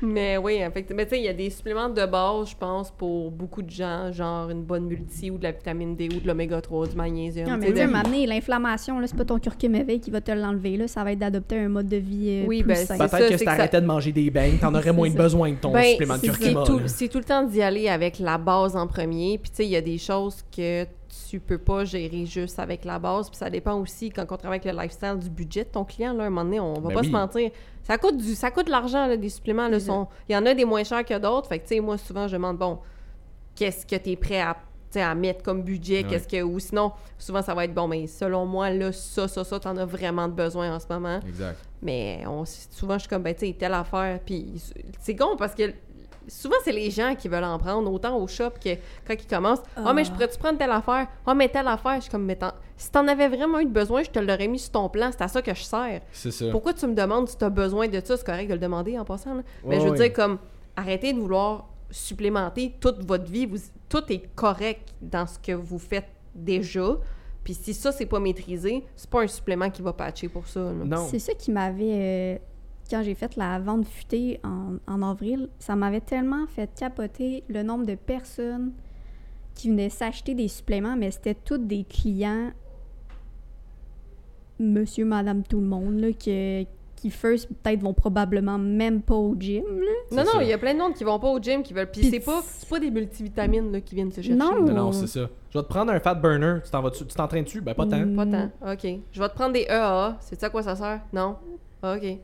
Speaker 1: Mais oui, effectivement. Mais tu sais, il y a des suppléments de base, je pense, pour beaucoup de gens, genre une bonne multi ou de la vitamine D ou de l'oméga 3, du magnésium.
Speaker 3: Non,
Speaker 1: tu
Speaker 3: mais tu sais, l'inflammation, là, c'est pas ton curcuma éveil qui va te l'enlever, là. Ça va être d'adopter un mode de vie euh,
Speaker 1: Oui,
Speaker 3: plus
Speaker 1: ben,
Speaker 3: sain.
Speaker 1: c'est
Speaker 2: Peut-être que si t'arrêtais de manger des beignes, t'en aurais moins
Speaker 3: ça.
Speaker 2: besoin de ton
Speaker 1: Ben,
Speaker 2: supplément de curcuma.
Speaker 1: c'est tout,
Speaker 2: là.
Speaker 1: c'est tout le temps d'y aller avec la base en premier. Puis tu sais, il y a des choses que tu peux pas gérer juste avec la base. Puis ça dépend aussi, quand on travaille avec le lifestyle, du budget de ton client. Là, à un moment donné, on va
Speaker 2: Ben
Speaker 1: pas
Speaker 2: oui.
Speaker 1: se mentir. Ça coûte, du, ça coûte de l'argent, là, des suppléments. Là, sont, il y en a des moins chers que d'autres. Fait que tu sais, moi, souvent, je demande, bon, qu'est-ce que tu es prêt à, tu sais, à mettre comme budget?
Speaker 2: Ouais.
Speaker 1: Qu'est-ce que... Ou sinon, souvent, ça va être, bon, mais selon moi, là, ça, ça, ça, t'en as vraiment de besoin en ce moment.
Speaker 2: Exact.
Speaker 1: Mais on, souvent, je suis comme, ben, tu sais, telle affaire. Puis c'est con parce que souvent, c'est les gens qui veulent en prendre, autant au shop que quand ils commencent. Ah, mais je
Speaker 3: Ah.
Speaker 1: pourrais-tu prendre telle affaire? Ah, mais telle affaire. Je suis comme, mais t'en- si t'en avais vraiment eu besoin, je te l'aurais mis sur ton plan. C'est à ça que je sers.
Speaker 2: C'est ça.
Speaker 1: Pourquoi tu me demandes si t'as besoin de ça? C'est correct de le demander en passant. là. Mais je veux
Speaker 2: ouais.
Speaker 1: dire, comme, arrêtez de vouloir supplémenter toute votre vie. Vous, tout est correct dans ce que vous faites déjà. Puis si ça, c'est pas maîtrisé, c'est pas un supplément qui va patcher pour ça. là.
Speaker 2: Non.
Speaker 3: C'est ça qui m'avait. euh, quand j'ai fait la vente futée en, en avril, ça m'avait tellement fait capoter le nombre de personnes qui venaient s'acheter des suppléments, mais c'était tous des clients, monsieur, madame, tout le monde, là, qui, qui first, peut-être, vont probablement même pas au gym. là.
Speaker 1: Non, non, il y a plein de monde qui vont pas au gym, qui veulent. Puis c'est pas, c'est pas des multivitamines là, qui viennent se chercher.
Speaker 3: Non.
Speaker 2: Non, non, c'est ça. Je vais te prendre un fat burner. Tu t'en vas tu t'entraînes dessus? Ben, pas tant.
Speaker 3: Mm.
Speaker 1: Pas tant. OK. Je vais te prendre des EAA. C'est ça à quoi ça sert? Non? Ah, OK.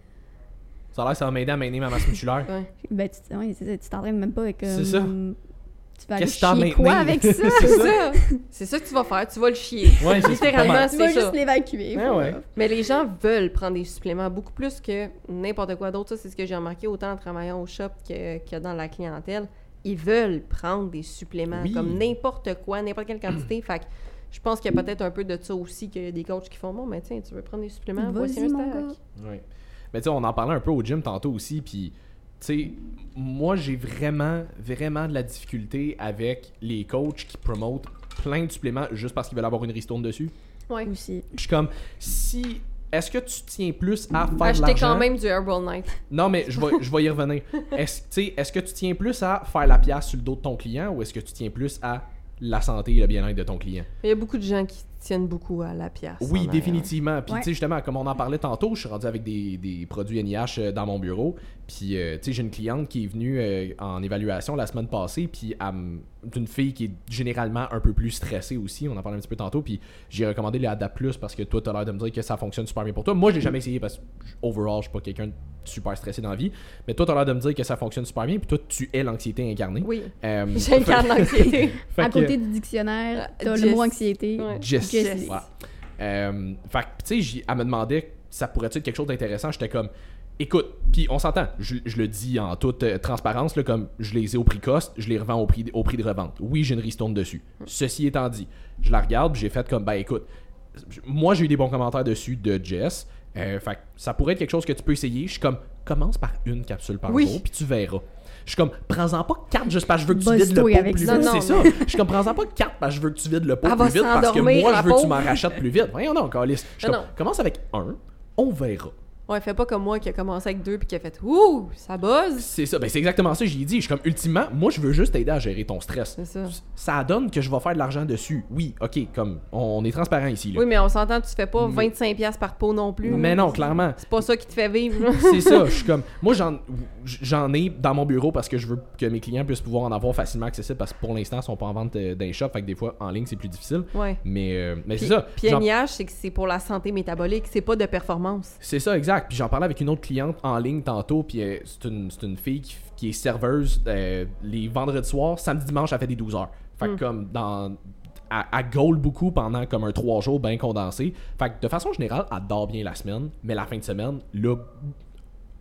Speaker 2: Ça a l'air que ça va m'aider à maintenir ma masse musculaire.
Speaker 1: Ouais.
Speaker 3: Ben, tu ouais, c'est ça, tu t'entraînes même pas avec.
Speaker 2: C'est ça.
Speaker 3: Tu vas aller
Speaker 2: Qu'est-ce que t'as à
Speaker 3: chier quoi avec ça?
Speaker 2: C'est ça.
Speaker 1: c'est ça que tu vas faire. Tu vas le chier.
Speaker 2: Ouais, c'est
Speaker 1: Littéralement.
Speaker 3: Tu vas
Speaker 1: c'est
Speaker 3: juste l'évacuer.
Speaker 2: Ouais,
Speaker 3: voilà.
Speaker 2: ouais.
Speaker 1: Mais les gens veulent prendre des suppléments beaucoup plus que n'importe quoi d'autre. Ça, c'est ce que j'ai remarqué autant en travaillant au shop que, que dans la clientèle. Ils veulent prendre des suppléments
Speaker 2: Oui.
Speaker 1: comme n'importe quoi, n'importe quelle quantité. fait que je pense qu'il y a peut-être un peu de ça aussi qu'il y a des coachs qui font Bon, mais tiens, tu veux prendre des suppléments, voici
Speaker 3: Vas-y,
Speaker 1: un
Speaker 3: mon
Speaker 1: stack.
Speaker 3: gars.
Speaker 2: Ouais. Mais tu sais, on en parlait un peu au gym tantôt aussi, puis tu sais, moi j'ai vraiment, vraiment de la difficulté avec les coachs qui promotent plein de suppléments juste parce qu'ils veulent avoir une ristourne dessus.
Speaker 1: Ouais.
Speaker 3: Aussi.
Speaker 2: Je suis comme, si. Est-ce que tu tiens plus à faire de
Speaker 1: Acheter quand même du Herbal Night.
Speaker 2: Non, mais je vais, je vais y revenir. Est-ce tu sais, est-ce que tu tiens plus à faire la pièce sur le dos de ton client ou est-ce que tu tiens plus à la santé et le bien-être de ton client?
Speaker 1: Il y a beaucoup de gens qui tiennent beaucoup à la pièce.
Speaker 2: Oui,
Speaker 1: arrière.
Speaker 2: définitivement. Puis,
Speaker 3: Ouais.
Speaker 2: tu sais, justement, comme on en parlait tantôt, je suis rendu avec des, des produits NIH euh, dans mon bureau. Puis, euh, tu sais, j'ai une cliente qui est venue euh, en évaluation la semaine passée. Puis, d'une fille qui est généralement un peu plus stressée aussi. On en parlait un petit peu tantôt. Puis, j'ai recommandé les Adapt Plus parce que toi, tu as l'air de me dire que ça fonctionne super bien pour toi. Moi, j'ai jamais essayé parce que, overall, je suis pas quelqu'un de super stressé dans la vie. Mais toi, tu as l'air de me dire que ça fonctionne super bien. Puis, toi, tu es l'anxiété incarnée.
Speaker 1: Oui.
Speaker 2: Euh,
Speaker 1: J'incarne l'anxiété.
Speaker 3: à côté du dictionnaire, t'as
Speaker 1: Jess.
Speaker 3: le mot anxiété.
Speaker 1: Ouais.
Speaker 2: Jess.
Speaker 3: Jessie.
Speaker 2: Voilà. Euh, fait que, tu sais, elle me demandait ça pourrait être quelque chose d'intéressant. J'étais comme, écoute, puis on s'entend, je, je le dis en toute euh, transparence, là, comme je les ai au prix cost, je les revends au prix, au prix de revente. Oui, j'ai une ristourne dessus. Ceci étant dit, je la regarde, puis j'ai fait comme, ben écoute, moi j'ai eu des bons commentaires dessus de Jess. Euh, fait que ça pourrait être quelque chose que tu peux essayer. Je suis comme, commence par une capsule par
Speaker 1: Oui.
Speaker 2: jour, puis tu verras. Je suis comme, prends-en pas quatre juste parce que je veux que tu vides le pot plus
Speaker 3: ça.
Speaker 2: vite. C'est ça. Je suis comme, prends-en pas quatre parce que je veux que tu vides le pot plus vite parce que moi, je veux que tu m'en rachètes plus vite. Voyons donc, Alice. Je suis
Speaker 1: Non,
Speaker 2: comme,
Speaker 1: non.
Speaker 2: commence avec un, on verra.
Speaker 1: Ouais, fais pas comme moi qui a commencé avec deux puis qui a fait Ouh, ça buzz.
Speaker 2: C'est ça, ben c'est exactement ça, j'y ai dit. Je suis comme, ultimement, moi, je veux juste t'aider à gérer ton stress.
Speaker 1: C'est ça.
Speaker 2: Ça donne que je vais faire de l'argent dessus. Oui, ok, comme, on est transparent ici. Là.
Speaker 1: Oui, mais on s'entend, tu fais pas
Speaker 2: Mais-
Speaker 1: 25$ par pot non plus.
Speaker 2: Mais non, clairement.
Speaker 1: C'est pas ça qui te fait vivre. là.
Speaker 2: c'est ça, je suis comme moi j'en j'en ai dans mon bureau parce que je veux que mes clients puissent pouvoir en avoir facilement accessible parce que pour l'instant ils sont pas en vente euh, dans les shops, fait que des fois en ligne c'est plus difficile.
Speaker 1: Ouais.
Speaker 2: Mais euh, mais c'est ça.
Speaker 1: puis c'est que c'est pour la santé métabolique, c'est pas de performance.
Speaker 2: C'est ça, exact. Puis j'en parlais avec une autre cliente en ligne tantôt, puis euh, c'est une, une fille qui, qui est serveuse euh, les vendredis soirs, samedi dimanche, elle fait des 12 heures. Fait que
Speaker 1: Mm.
Speaker 2: comme dans. Elle, elle gaule beaucoup pendant comme un 3 jours bien condensé. Fait que de façon générale, elle dort bien la semaine, mais la fin de semaine, là.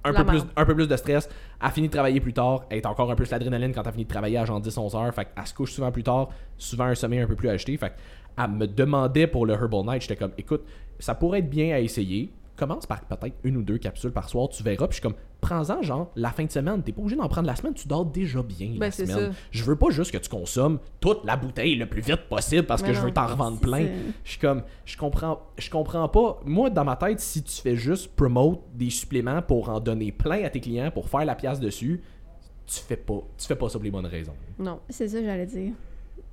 Speaker 2: Un
Speaker 1: La
Speaker 2: peu, plus, un peu plus de stress. Elle finit de travailler plus tard. Elle est encore un peu l'adrénaline quand elle finit de travailler à genre 10-11 heures. Fait qu'elle se couche souvent plus tard. Souvent un sommeil un peu plus agité. Fait qu'elle me demandait pour le Herbal Night. J'étais comme, écoute, ça pourrait être bien à essayer. Commence par peut-être une ou deux capsules par soir. Tu verras. Puis je suis comme, prends-en genre la fin de semaine. T'es pas obligé d'en prendre la semaine. Tu dors déjà bien
Speaker 1: Ben,
Speaker 2: la
Speaker 1: c'est
Speaker 2: semaine.
Speaker 1: ça.
Speaker 2: Je veux pas juste que tu consommes toute la bouteille le plus vite possible parce
Speaker 1: Mais
Speaker 2: que je veux t'en revendre plein. Je suis comme, je comprends, je comprends pas. Moi, dans ma tête, si tu fais juste promote des suppléments pour en donner plein à tes clients pour faire la pièce dessus, tu fais pas, tu fais pas ça pour les bonnes raisons.
Speaker 1: Non.
Speaker 3: C'est ça, j'allais dire.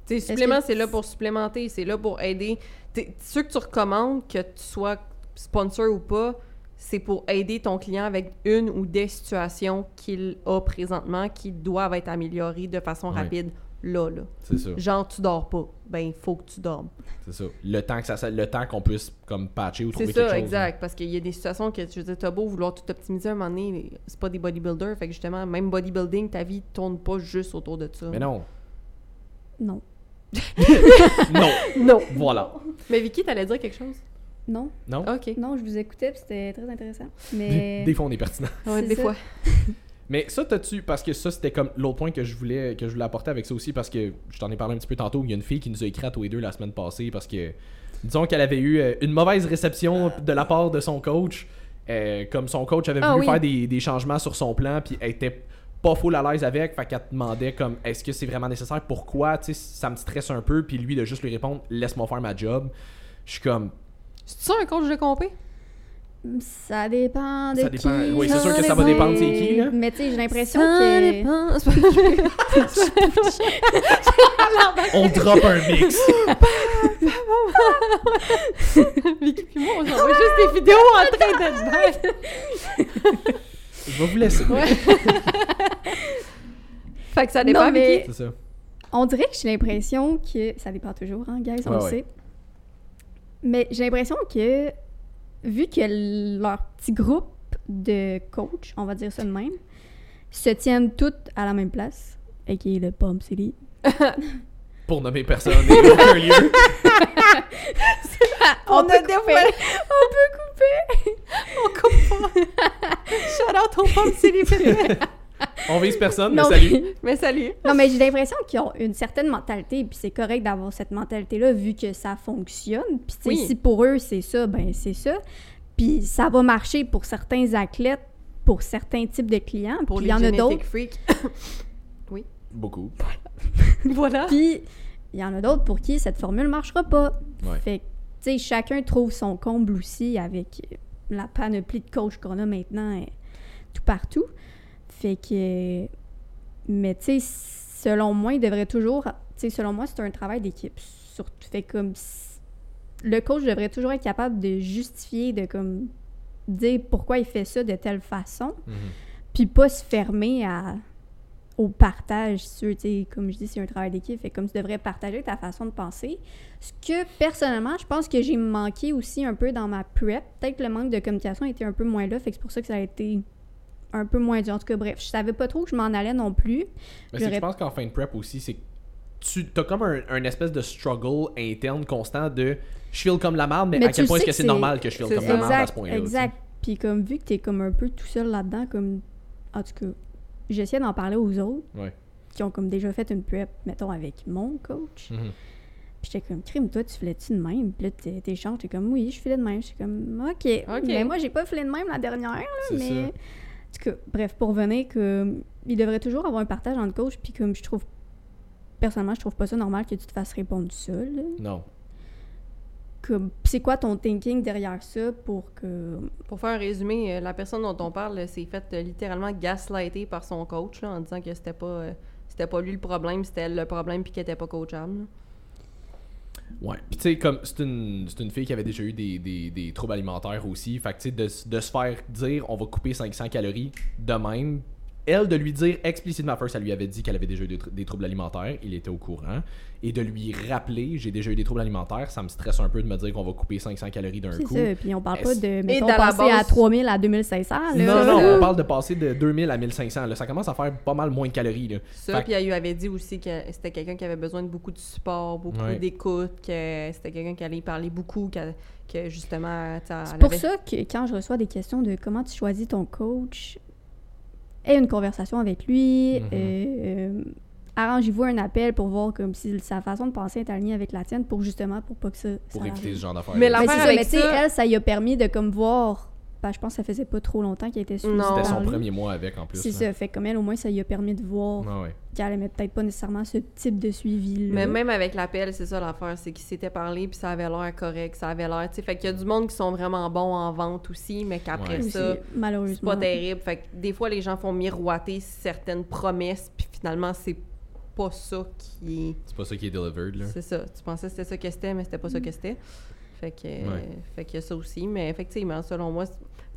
Speaker 1: Tes suppléments, c'est là pour supplémenter, c'est là pour aider. T'es- Ceux que tu recommandes, que tu sois sponsor ou pas, c'est pour aider ton client avec une ou des situations qu'il a présentement qui doivent être améliorées de façon rapide là, là.
Speaker 2: C'est ça,
Speaker 1: Genre, tu dors pas. Ben, il faut que tu dormes.
Speaker 2: c'est ça. Le temps que ça, le temps qu'on puisse comme patcher ou trouver
Speaker 1: C'est
Speaker 2: quelque
Speaker 1: ça,
Speaker 2: chose.
Speaker 1: exact. Parce qu'il y a des situations que, je veux dire, t'as beau vouloir tout optimiser à un moment donné, mais c'est pas des bodybuilders. Fait que justement, même bodybuilding, ta vie tourne pas juste autour de ça.
Speaker 2: Mais non,
Speaker 3: Non.
Speaker 2: non,
Speaker 1: Non.
Speaker 2: voilà.
Speaker 1: Mais Vicky, t'allais dire quelque chose?
Speaker 3: Non?
Speaker 2: Non?
Speaker 1: OK.
Speaker 3: Non, je vous écoutais, puis c'était très intéressant. Mais.
Speaker 2: Des fois, on est pertinent.
Speaker 1: Ouais, des
Speaker 3: ça.
Speaker 1: fois.
Speaker 2: Mais ça, t'as-tu. Parce que ça, c'était comme l'autre point que je voulais que je voulais apporter avec ça aussi, parce que je t'en ai parlé un petit peu tantôt. Il y a une fille qui nous a écrit à tous les deux la semaine passée, parce que disons qu'elle avait eu euh, une mauvaise réception de la part de son coach. Euh, comme son coach avait
Speaker 1: Ah
Speaker 2: voulu
Speaker 1: oui.
Speaker 2: faire des, des changements sur son plan, puis elle était pas full à l'aise avec, fait qu'elle te demandait comme est-ce que c'est vraiment nécessaire, pourquoi, tu sais, ça me stresse un peu, puis lui de juste lui répondre laisse-moi faire ma job. Je suis comme
Speaker 1: C'est ça un coach de compé?
Speaker 3: Ça dépend de
Speaker 2: Ça
Speaker 3: qui.
Speaker 2: dépend- oui, c'est sûr que ça va dépendre c'est qui, là.
Speaker 3: Mais tu sais, j'ai l'impression
Speaker 1: Ça
Speaker 3: que...
Speaker 1: dépend.
Speaker 2: On drop un mix.
Speaker 1: Vicky puis moi, on s'envoie juste des vidéos en train d'être bêtes.
Speaker 2: Je vais vous laisser.
Speaker 1: Fait que ça dépend,
Speaker 3: Non, mais-.
Speaker 2: C'est ça.
Speaker 3: On dirait que j'ai l'impression que... Ça dépend toujours, hein, guys, on
Speaker 2: Ouais,
Speaker 3: le
Speaker 2: ouais.
Speaker 3: sait. Mais j'ai l'impression que, vu que leur petit groupe de coachs, on va dire ça de même, se tiennent toutes à la même place, et qui est le Pump City,
Speaker 2: Pour nommer personne et aucun lieu.
Speaker 1: On,
Speaker 3: peut
Speaker 1: a dévoilé.
Speaker 3: on peut couper!
Speaker 1: On coupe pas. Shout out aux pommes célibataires.
Speaker 2: On vise personne, mais
Speaker 3: Non,
Speaker 2: salut.
Speaker 1: Mais salut.
Speaker 3: Non, mais j'ai l'impression qu'ils ont une certaine mentalité, puis c'est correct d'avoir cette mentalité-là vu que ça fonctionne. Puis tu sais,
Speaker 1: Oui.
Speaker 3: si pour eux c'est ça, ben c'est ça. Puis ça va marcher pour certains athlètes, pour certains types de clients.
Speaker 1: Pour les
Speaker 3: il y en a d'autres.
Speaker 1: freaks.
Speaker 2: Beaucoup.
Speaker 1: voilà.
Speaker 3: Puis il y en a d'autres pour qui cette formule marchera pas.
Speaker 2: Ouais.
Speaker 3: Fait que, tu sais, chacun trouve son comble aussi avec la panoplie de coachs qu'on a maintenant euh, tout partout. Fait que. Mais, tu sais, selon moi, il devrait toujours. Tu sais, selon moi, c'est un travail d'équipe. Surtout. Fait comme. Le coach devrait toujours être capable de justifier, de comme. dire pourquoi il fait ça de telle façon
Speaker 2: Mhm.
Speaker 3: puis pas se fermer à, au partage sur, tu sais, comme je dis, c'est un travail d'équipe, fait comme tu devrais partager ta façon de penser. Ce que, personnellement, je pense que j'ai manqué aussi un peu dans ma prep. Peut-être que le manque de communication était un peu moins là, fait que c'est pour ça que ça a été un peu moins dur. En tout cas, bref, je savais pas trop que je m'en allais non plus.
Speaker 2: Mais c'est que je pense qu'en fin de prep aussi, c'est que tu as comme un, un espèce de struggle interne constant de je feel comme la merde, mais,
Speaker 3: Mais
Speaker 2: à quel point est-ce
Speaker 3: sais
Speaker 2: que c'est normal que je feel
Speaker 1: c'est
Speaker 2: comme
Speaker 1: ça.
Speaker 2: la merde à ce
Speaker 3: exact,
Speaker 2: point-là.
Speaker 3: exact. Puis comme vu que t'es comme un peu tout seul là-dedans, comme... En tout cas, j'essaie d'en parler aux autres
Speaker 2: Ouais.
Speaker 3: qui ont comme déjà fait une prep, mettons, avec mon coach.
Speaker 2: Mhm.
Speaker 3: Puis j'étais comme, crime, toi, tu filais-tu de même? Puis là, t'es- t'échanges, t'es comme, oui, je filais de même. J'étais comme, OK.
Speaker 1: OK.
Speaker 3: Mais moi, j'ai pas filé de même la dernière, là,
Speaker 2: C'est
Speaker 3: mais.
Speaker 2: ça.
Speaker 3: En tout cas, bref, pour revenir, que, il devrait toujours avoir un partage entre coachs, puis comme je trouve. Personnellement, je trouve pas ça normal que tu te fasses répondre seul. là.
Speaker 2: Non.
Speaker 3: C'est quoi ton thinking derrière ça pour que.
Speaker 1: Pour faire un résumé, euh, la personne dont on parle euh, s'est faite euh, littéralement gaslighter par son coach là, en disant que c'était pas euh, c'était pas lui le problème, c'était elle le problème puis qu'elle était pas coachable.
Speaker 2: Ouais. Puis tu sais, comme c'est une, une fille qui avait déjà eu des, des, des troubles alimentaires aussi. Fait que tu sais, de, de se faire dire on va couper 500 calories de même. Elle, de lui dire explicitement, first, elle lui avait dit qu'elle avait déjà eu des, tr- des troubles alimentaires. Il était au courant. Et de lui rappeler, j'ai déjà eu des troubles alimentaires, ça me stresse un peu de me dire qu'on va couper 500 calories d'un
Speaker 3: C'est
Speaker 2: coup.
Speaker 3: ça. Puis on parle pas de. Mettons, passer à
Speaker 1: base-
Speaker 3: 3000 à 2500. Là,
Speaker 2: Non, non, on parle de passer de 2000 à 1500. Là. Ça commence à faire pas mal moins de calories. Là.
Speaker 1: Ça, puis elle lui avait dit aussi que c'était quelqu'un qui avait besoin de beaucoup de support, beaucoup
Speaker 2: Ouais.
Speaker 1: d'écoute, que c'était quelqu'un qui allait parler beaucoup, que, que justement,
Speaker 3: C'est pour
Speaker 1: avait-
Speaker 3: ça que quand je reçois des questions de comment tu choisis ton coach, aie une conversation avec lui,
Speaker 2: Mhm.
Speaker 3: euh, euh, arrangez-vous un appel pour voir comme si sa façon de penser est alignée avec la tienne pour justement pour pas que ça.
Speaker 2: pour
Speaker 3: ça
Speaker 2: éviter
Speaker 3: arrive.
Speaker 2: ce genre d'affaires.
Speaker 1: Mais L'affaire
Speaker 3: ça,
Speaker 1: avec ça-
Speaker 3: elle, ça lui a permis de comme voir. Ben, je pense que ça faisait pas trop longtemps qu'elle était suivie.
Speaker 1: Non.
Speaker 2: C'était son premier mois avec en plus.
Speaker 3: C'est
Speaker 2: là.
Speaker 3: ça, fait comme elle, au moins, ça lui a permis de voir
Speaker 2: ouais.
Speaker 3: qu'elle aimait peut-être pas nécessairement ce type de suivi-là.
Speaker 1: Mais même avec l'appel, c'est ça l'affaire, c'est qu'ils s'étaient parlé puis ça avait l'air correct, ça avait l'air, tu sais, fait qu'il y a du monde qui sont vraiment bons en vente aussi, mais qu'après
Speaker 2: Ouais.
Speaker 3: Aussi,
Speaker 1: ça, c'est pas terrible. Fait que des fois, les gens font miroiter certaines promesses, puis finalement, c'est pas ça qui est...
Speaker 2: C'est pas ça qui est delivered. Là.
Speaker 1: C'est ça. Tu pensais que c'était ça que c'était, mais c'était pas ça que c'était. Fait que, euh,
Speaker 2: Ouais.
Speaker 1: fait qu'il y a ça aussi. Mais effectivement, selon moi,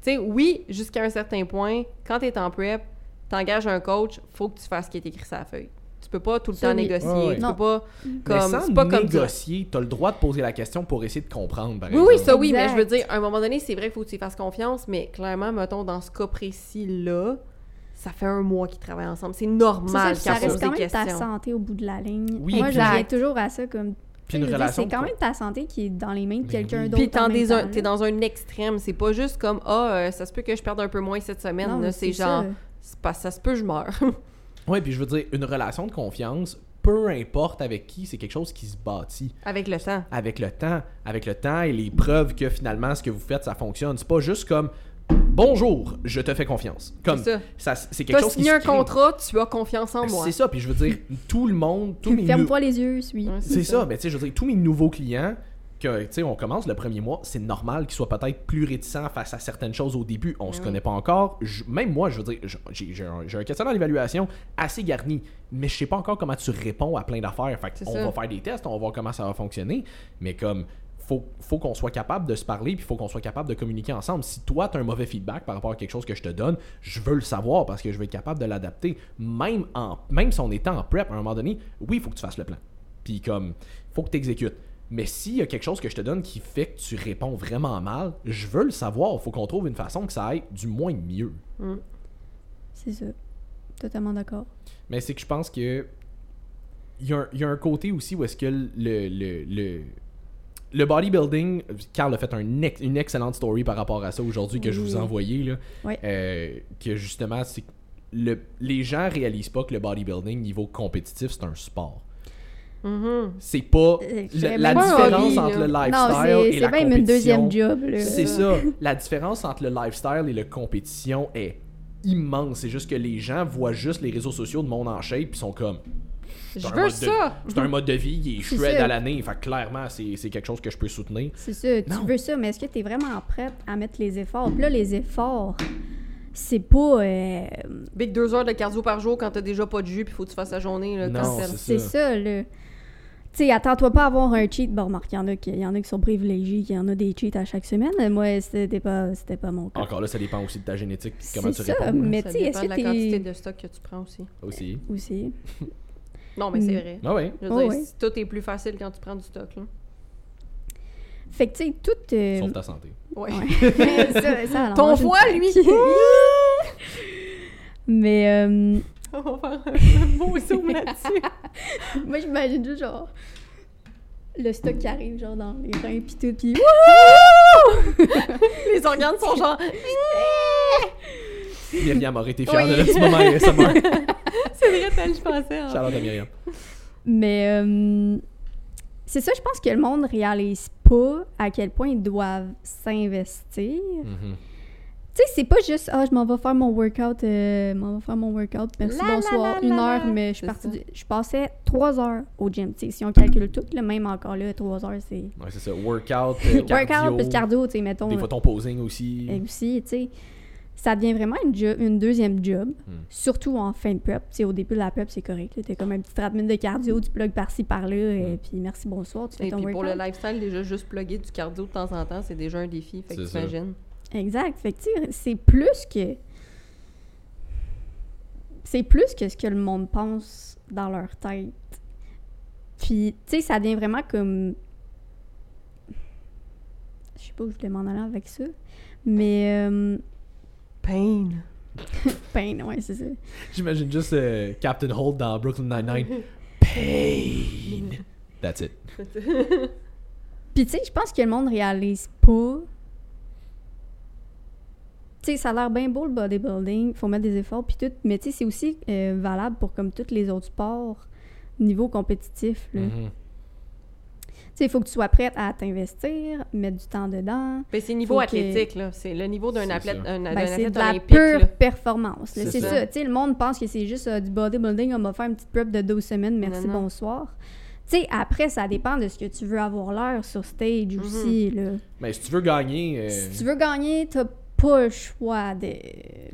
Speaker 1: tu sais, oui, jusqu'à un certain point, quand t'es en prep, t'engages un coach, faut que tu fasses ce qui est écrit sur la feuille. Tu peux pas tout le temps négocier. Tu
Speaker 3: Non.
Speaker 1: peux pas
Speaker 2: Mais
Speaker 1: comme
Speaker 2: sans
Speaker 1: c'est pas comme
Speaker 2: négocier, t'as le droit de poser la question pour essayer de comprendre, par
Speaker 1: Oui, oui, ça oui, mais je veux dire, à un moment donné, c'est vrai qu'il faut que tu y fasses confiance, mais clairement, mettons, dans ce cas précis-là, ça fait un mois qu'ils travaillent ensemble. C'est
Speaker 3: C'est ça,
Speaker 1: normal
Speaker 3: puis
Speaker 1: qu'elle
Speaker 3: ça reste quand
Speaker 1: des
Speaker 3: même ta
Speaker 1: questions.
Speaker 3: santé au bout de la ligne.
Speaker 2: Oui,
Speaker 3: Moi, je reviens toujours à ça comme.
Speaker 2: Une relation
Speaker 3: C'est quand même ta santé qui est dans les mains de
Speaker 2: Ben
Speaker 3: quelqu'un
Speaker 2: oui.
Speaker 3: d'autre.
Speaker 1: Puis t'es dans, un,
Speaker 3: là.
Speaker 1: t'es dans un extrême. C'est pas juste comme Ah, euh, ça se peut que je perde un peu moins cette semaine.
Speaker 3: C'est
Speaker 1: genre, pas, ça se peut, je meurs.
Speaker 2: Ouais, puis je veux dire, une relation de confiance, peu importe avec qui, c'est quelque chose qui se bâtit
Speaker 1: Avec le temps.
Speaker 2: avec le temps, avec le temps et les preuves que finalement ce que vous faites ça fonctionne. C'est pas juste comme bonjour, je te fais confiance. Comme
Speaker 1: C'est
Speaker 2: ça,
Speaker 1: ça.
Speaker 2: c'est
Speaker 1: Tu
Speaker 2: quelque
Speaker 1: as
Speaker 2: chose qui
Speaker 1: signé
Speaker 2: se
Speaker 1: un contrat, tu as confiance en moi.
Speaker 2: C'est ça, puis je veux dire tout le monde, tous mes nou-
Speaker 3: Ferme-toi les yeux, suis.
Speaker 1: Ouais,
Speaker 2: C'est ça, mais tu sais, je veux dire, tous mes nouveaux clients, que, tu sais, on commence le premier mois, c'est normal qu'il soit peut-être plus réticent face à certaines choses au début. On se
Speaker 1: Oui.
Speaker 2: connaît pas encore. Je- même moi, je veux dire, j'ai un, un questionnaire d'évaluation assez garni, mais je sais pas encore comment tu réponds à plein d'affaires. Fait on
Speaker 1: ça.
Speaker 2: va faire des tests, on va voir comment ça va fonctionner, mais comme faut, faut qu'on soit capable de se parler, puis faut qu'on soit capable de communiquer ensemble. Si toi, tu as un mauvais feedback par rapport à quelque chose que je te donne, je veux le savoir parce que je veux être capable de l'adapter. Même, en, même si on était en prep, à un moment donné, oui, il faut que tu fasses le plan. Puis comme, faut que tu exécutes. Mais s'il y a quelque chose que je te donne qui fait que tu réponds vraiment mal, je veux le savoir. faut qu'on trouve une façon que ça aille du moins mieux.
Speaker 3: C'est ça. Totalement d'accord.
Speaker 2: Mais c'est que je pense que il y, a un- il y a un côté aussi où est-ce que le, le, le, le bodybuilding, Carl a fait un ex- une excellente story par rapport à ça aujourd'hui que je vous ai
Speaker 3: Oui.
Speaker 2: envoyé, là, euh, que justement, c'est que le, les gens réalisent pas que le bodybuilding niveau compétitif, c'est un sport.
Speaker 1: Mhm.
Speaker 2: C'est pas la,
Speaker 3: pas
Speaker 2: différence entre le lifestyle
Speaker 3: Non, c'est
Speaker 2: et
Speaker 3: c'est
Speaker 2: la
Speaker 3: même
Speaker 2: compétition.
Speaker 3: une deuxième job. là.
Speaker 2: C'est ça. La différence entre le lifestyle et la compétition est immense. C'est juste que les gens voient juste les réseaux sociaux de monde en shape puis sont comme
Speaker 1: Je veux ça!
Speaker 2: c'est un mode de vie, il est shred
Speaker 3: ça.
Speaker 2: à l'année. Fait clairement, c'est c'est quelque chose que je peux soutenir.
Speaker 3: C'est ça, tu veux ça, mais est-ce que tu es vraiment prête à mettre les efforts? Puis là, les efforts, c'est pas. euh,
Speaker 1: Big deux heures de cardio par jour quand t'as déjà pas de jus puis faut que tu fasses la journée. Là,
Speaker 2: Non,
Speaker 1: cancel.
Speaker 2: c'est ça.
Speaker 3: ça, là. Tu sais, attends-toi pas à avoir un cheat. Bon, remarque, il y, en a qui- il y en a qui sont privilégiés, il y en a des cheats à chaque semaine. Moi, c'était pas, c'était pas mon cas.
Speaker 2: Encore là, ça dépend aussi de ta génétique puis comment tu
Speaker 3: C'est ça,
Speaker 2: réponds. hein.
Speaker 3: mais
Speaker 1: Ça
Speaker 3: tu sais,
Speaker 1: de la quantité de stock que tu prends aussi.
Speaker 2: Aussi.
Speaker 3: Aussi.
Speaker 1: Non, mais c'est
Speaker 3: Mm.
Speaker 1: vrai.
Speaker 2: Ah ouais.
Speaker 1: Je veux
Speaker 3: Oh,
Speaker 1: dire,
Speaker 3: ouais.
Speaker 1: si- tout est plus facile quand tu prends du stock. Là.
Speaker 3: Fait que, tu sais, tout. euh,
Speaker 2: Sauf ta santé.
Speaker 1: Ouais.
Speaker 3: Ouais. ça, ça, elle en
Speaker 1: Ton foie, lui!
Speaker 3: Mais. euh,
Speaker 1: On va faire un beau zoom là-dessus.
Speaker 3: Moi, j'imagine juste genre le stock qui arrive genre dans les reins pis tout pis
Speaker 1: Les organes sont genre.
Speaker 2: Myriam aurait été fière
Speaker 1: Oui.
Speaker 2: de notre petit moment ASMR.
Speaker 1: C'est vrai, tel, je pensais. hein.
Speaker 2: Charlotte à Myriam.
Speaker 3: Mais euh, c'est ça, je pense que le monde réalise pas à quel point ils doivent s'investir.
Speaker 2: Mhm.
Speaker 3: Tu sais, c'est pas juste ah je m'en vais faire mon workout, euh, m'en vais faire mon workout, merci
Speaker 1: La,
Speaker 3: bonsoir,
Speaker 1: la,
Speaker 3: une
Speaker 1: la,
Speaker 3: heure,
Speaker 1: la.
Speaker 3: mais je suis partie je passais trois heures au gym. Tu sais, si on calcule tout, le même encore là, trois heures c'est
Speaker 2: Ouais, c'est ça. Workout, euh, cardio.
Speaker 3: workout plus cardio, tu sais, mettons.
Speaker 2: Des fois ton posing aussi.
Speaker 3: Et aussi, tu sais, ça devient vraiment une, deuxième job,
Speaker 2: Hmm.
Speaker 3: surtout en fin de prep. Tu sais, au début de la prep, c'est correct. T'es comme un petit 30 minutes de cardio, tu plugues par-ci, par-là, et puis merci, bonsoir, tu fais
Speaker 1: Et
Speaker 3: ton
Speaker 1: puis pour le lifestyle, déjà juste plugger du cardio de temps en temps, c'est déjà un défi. Fait que t'imagines.
Speaker 3: Exact. Fait que, tu sais, c'est plus que... C'est plus que ce que le monde pense dans leur tête. Puis, tu sais, ça devient vraiment comme... Je sais pas où je voulais m'en aller avec ça, mais... euh,
Speaker 1: Pain.
Speaker 3: Pain, ouais, c'est ça.
Speaker 2: J'imagine juste euh, Captain Holt dans Brooklyn Nine-Nine. Pain. That's it.
Speaker 3: Puis tu sais, je pense que le monde réalise pas. Tu sais, ça a l'air bien beau le bodybuilding, faut mettre des efforts puis tout, mais tu sais, c'est aussi euh, valable pour comme tous les autres sports niveau compétitif. là.
Speaker 2: Mhm.
Speaker 3: Sais, il faut que tu sois prête à t'investir, mettre du temps dedans.
Speaker 1: Ben, c'est niveau
Speaker 3: que-
Speaker 1: athlétique, là. C'est le niveau d'un athlète, un,
Speaker 3: Ben, c'est
Speaker 1: athlète
Speaker 3: de la
Speaker 1: olympique.
Speaker 3: pure
Speaker 1: là.
Speaker 3: performance.
Speaker 2: C'est ça.
Speaker 3: ça. Tu sais, le monde pense que c'est juste euh, du bodybuilding, on va faire une petite prep de 12 semaines, merci,
Speaker 1: Non, non.
Speaker 3: bonsoir. Tu sais, après, ça dépend de ce que tu veux avoir l'air sur stage
Speaker 1: Mhm.
Speaker 3: aussi, là.
Speaker 2: Mais si tu veux gagner. euh,
Speaker 3: Si tu veux gagner, t'as pas le choix de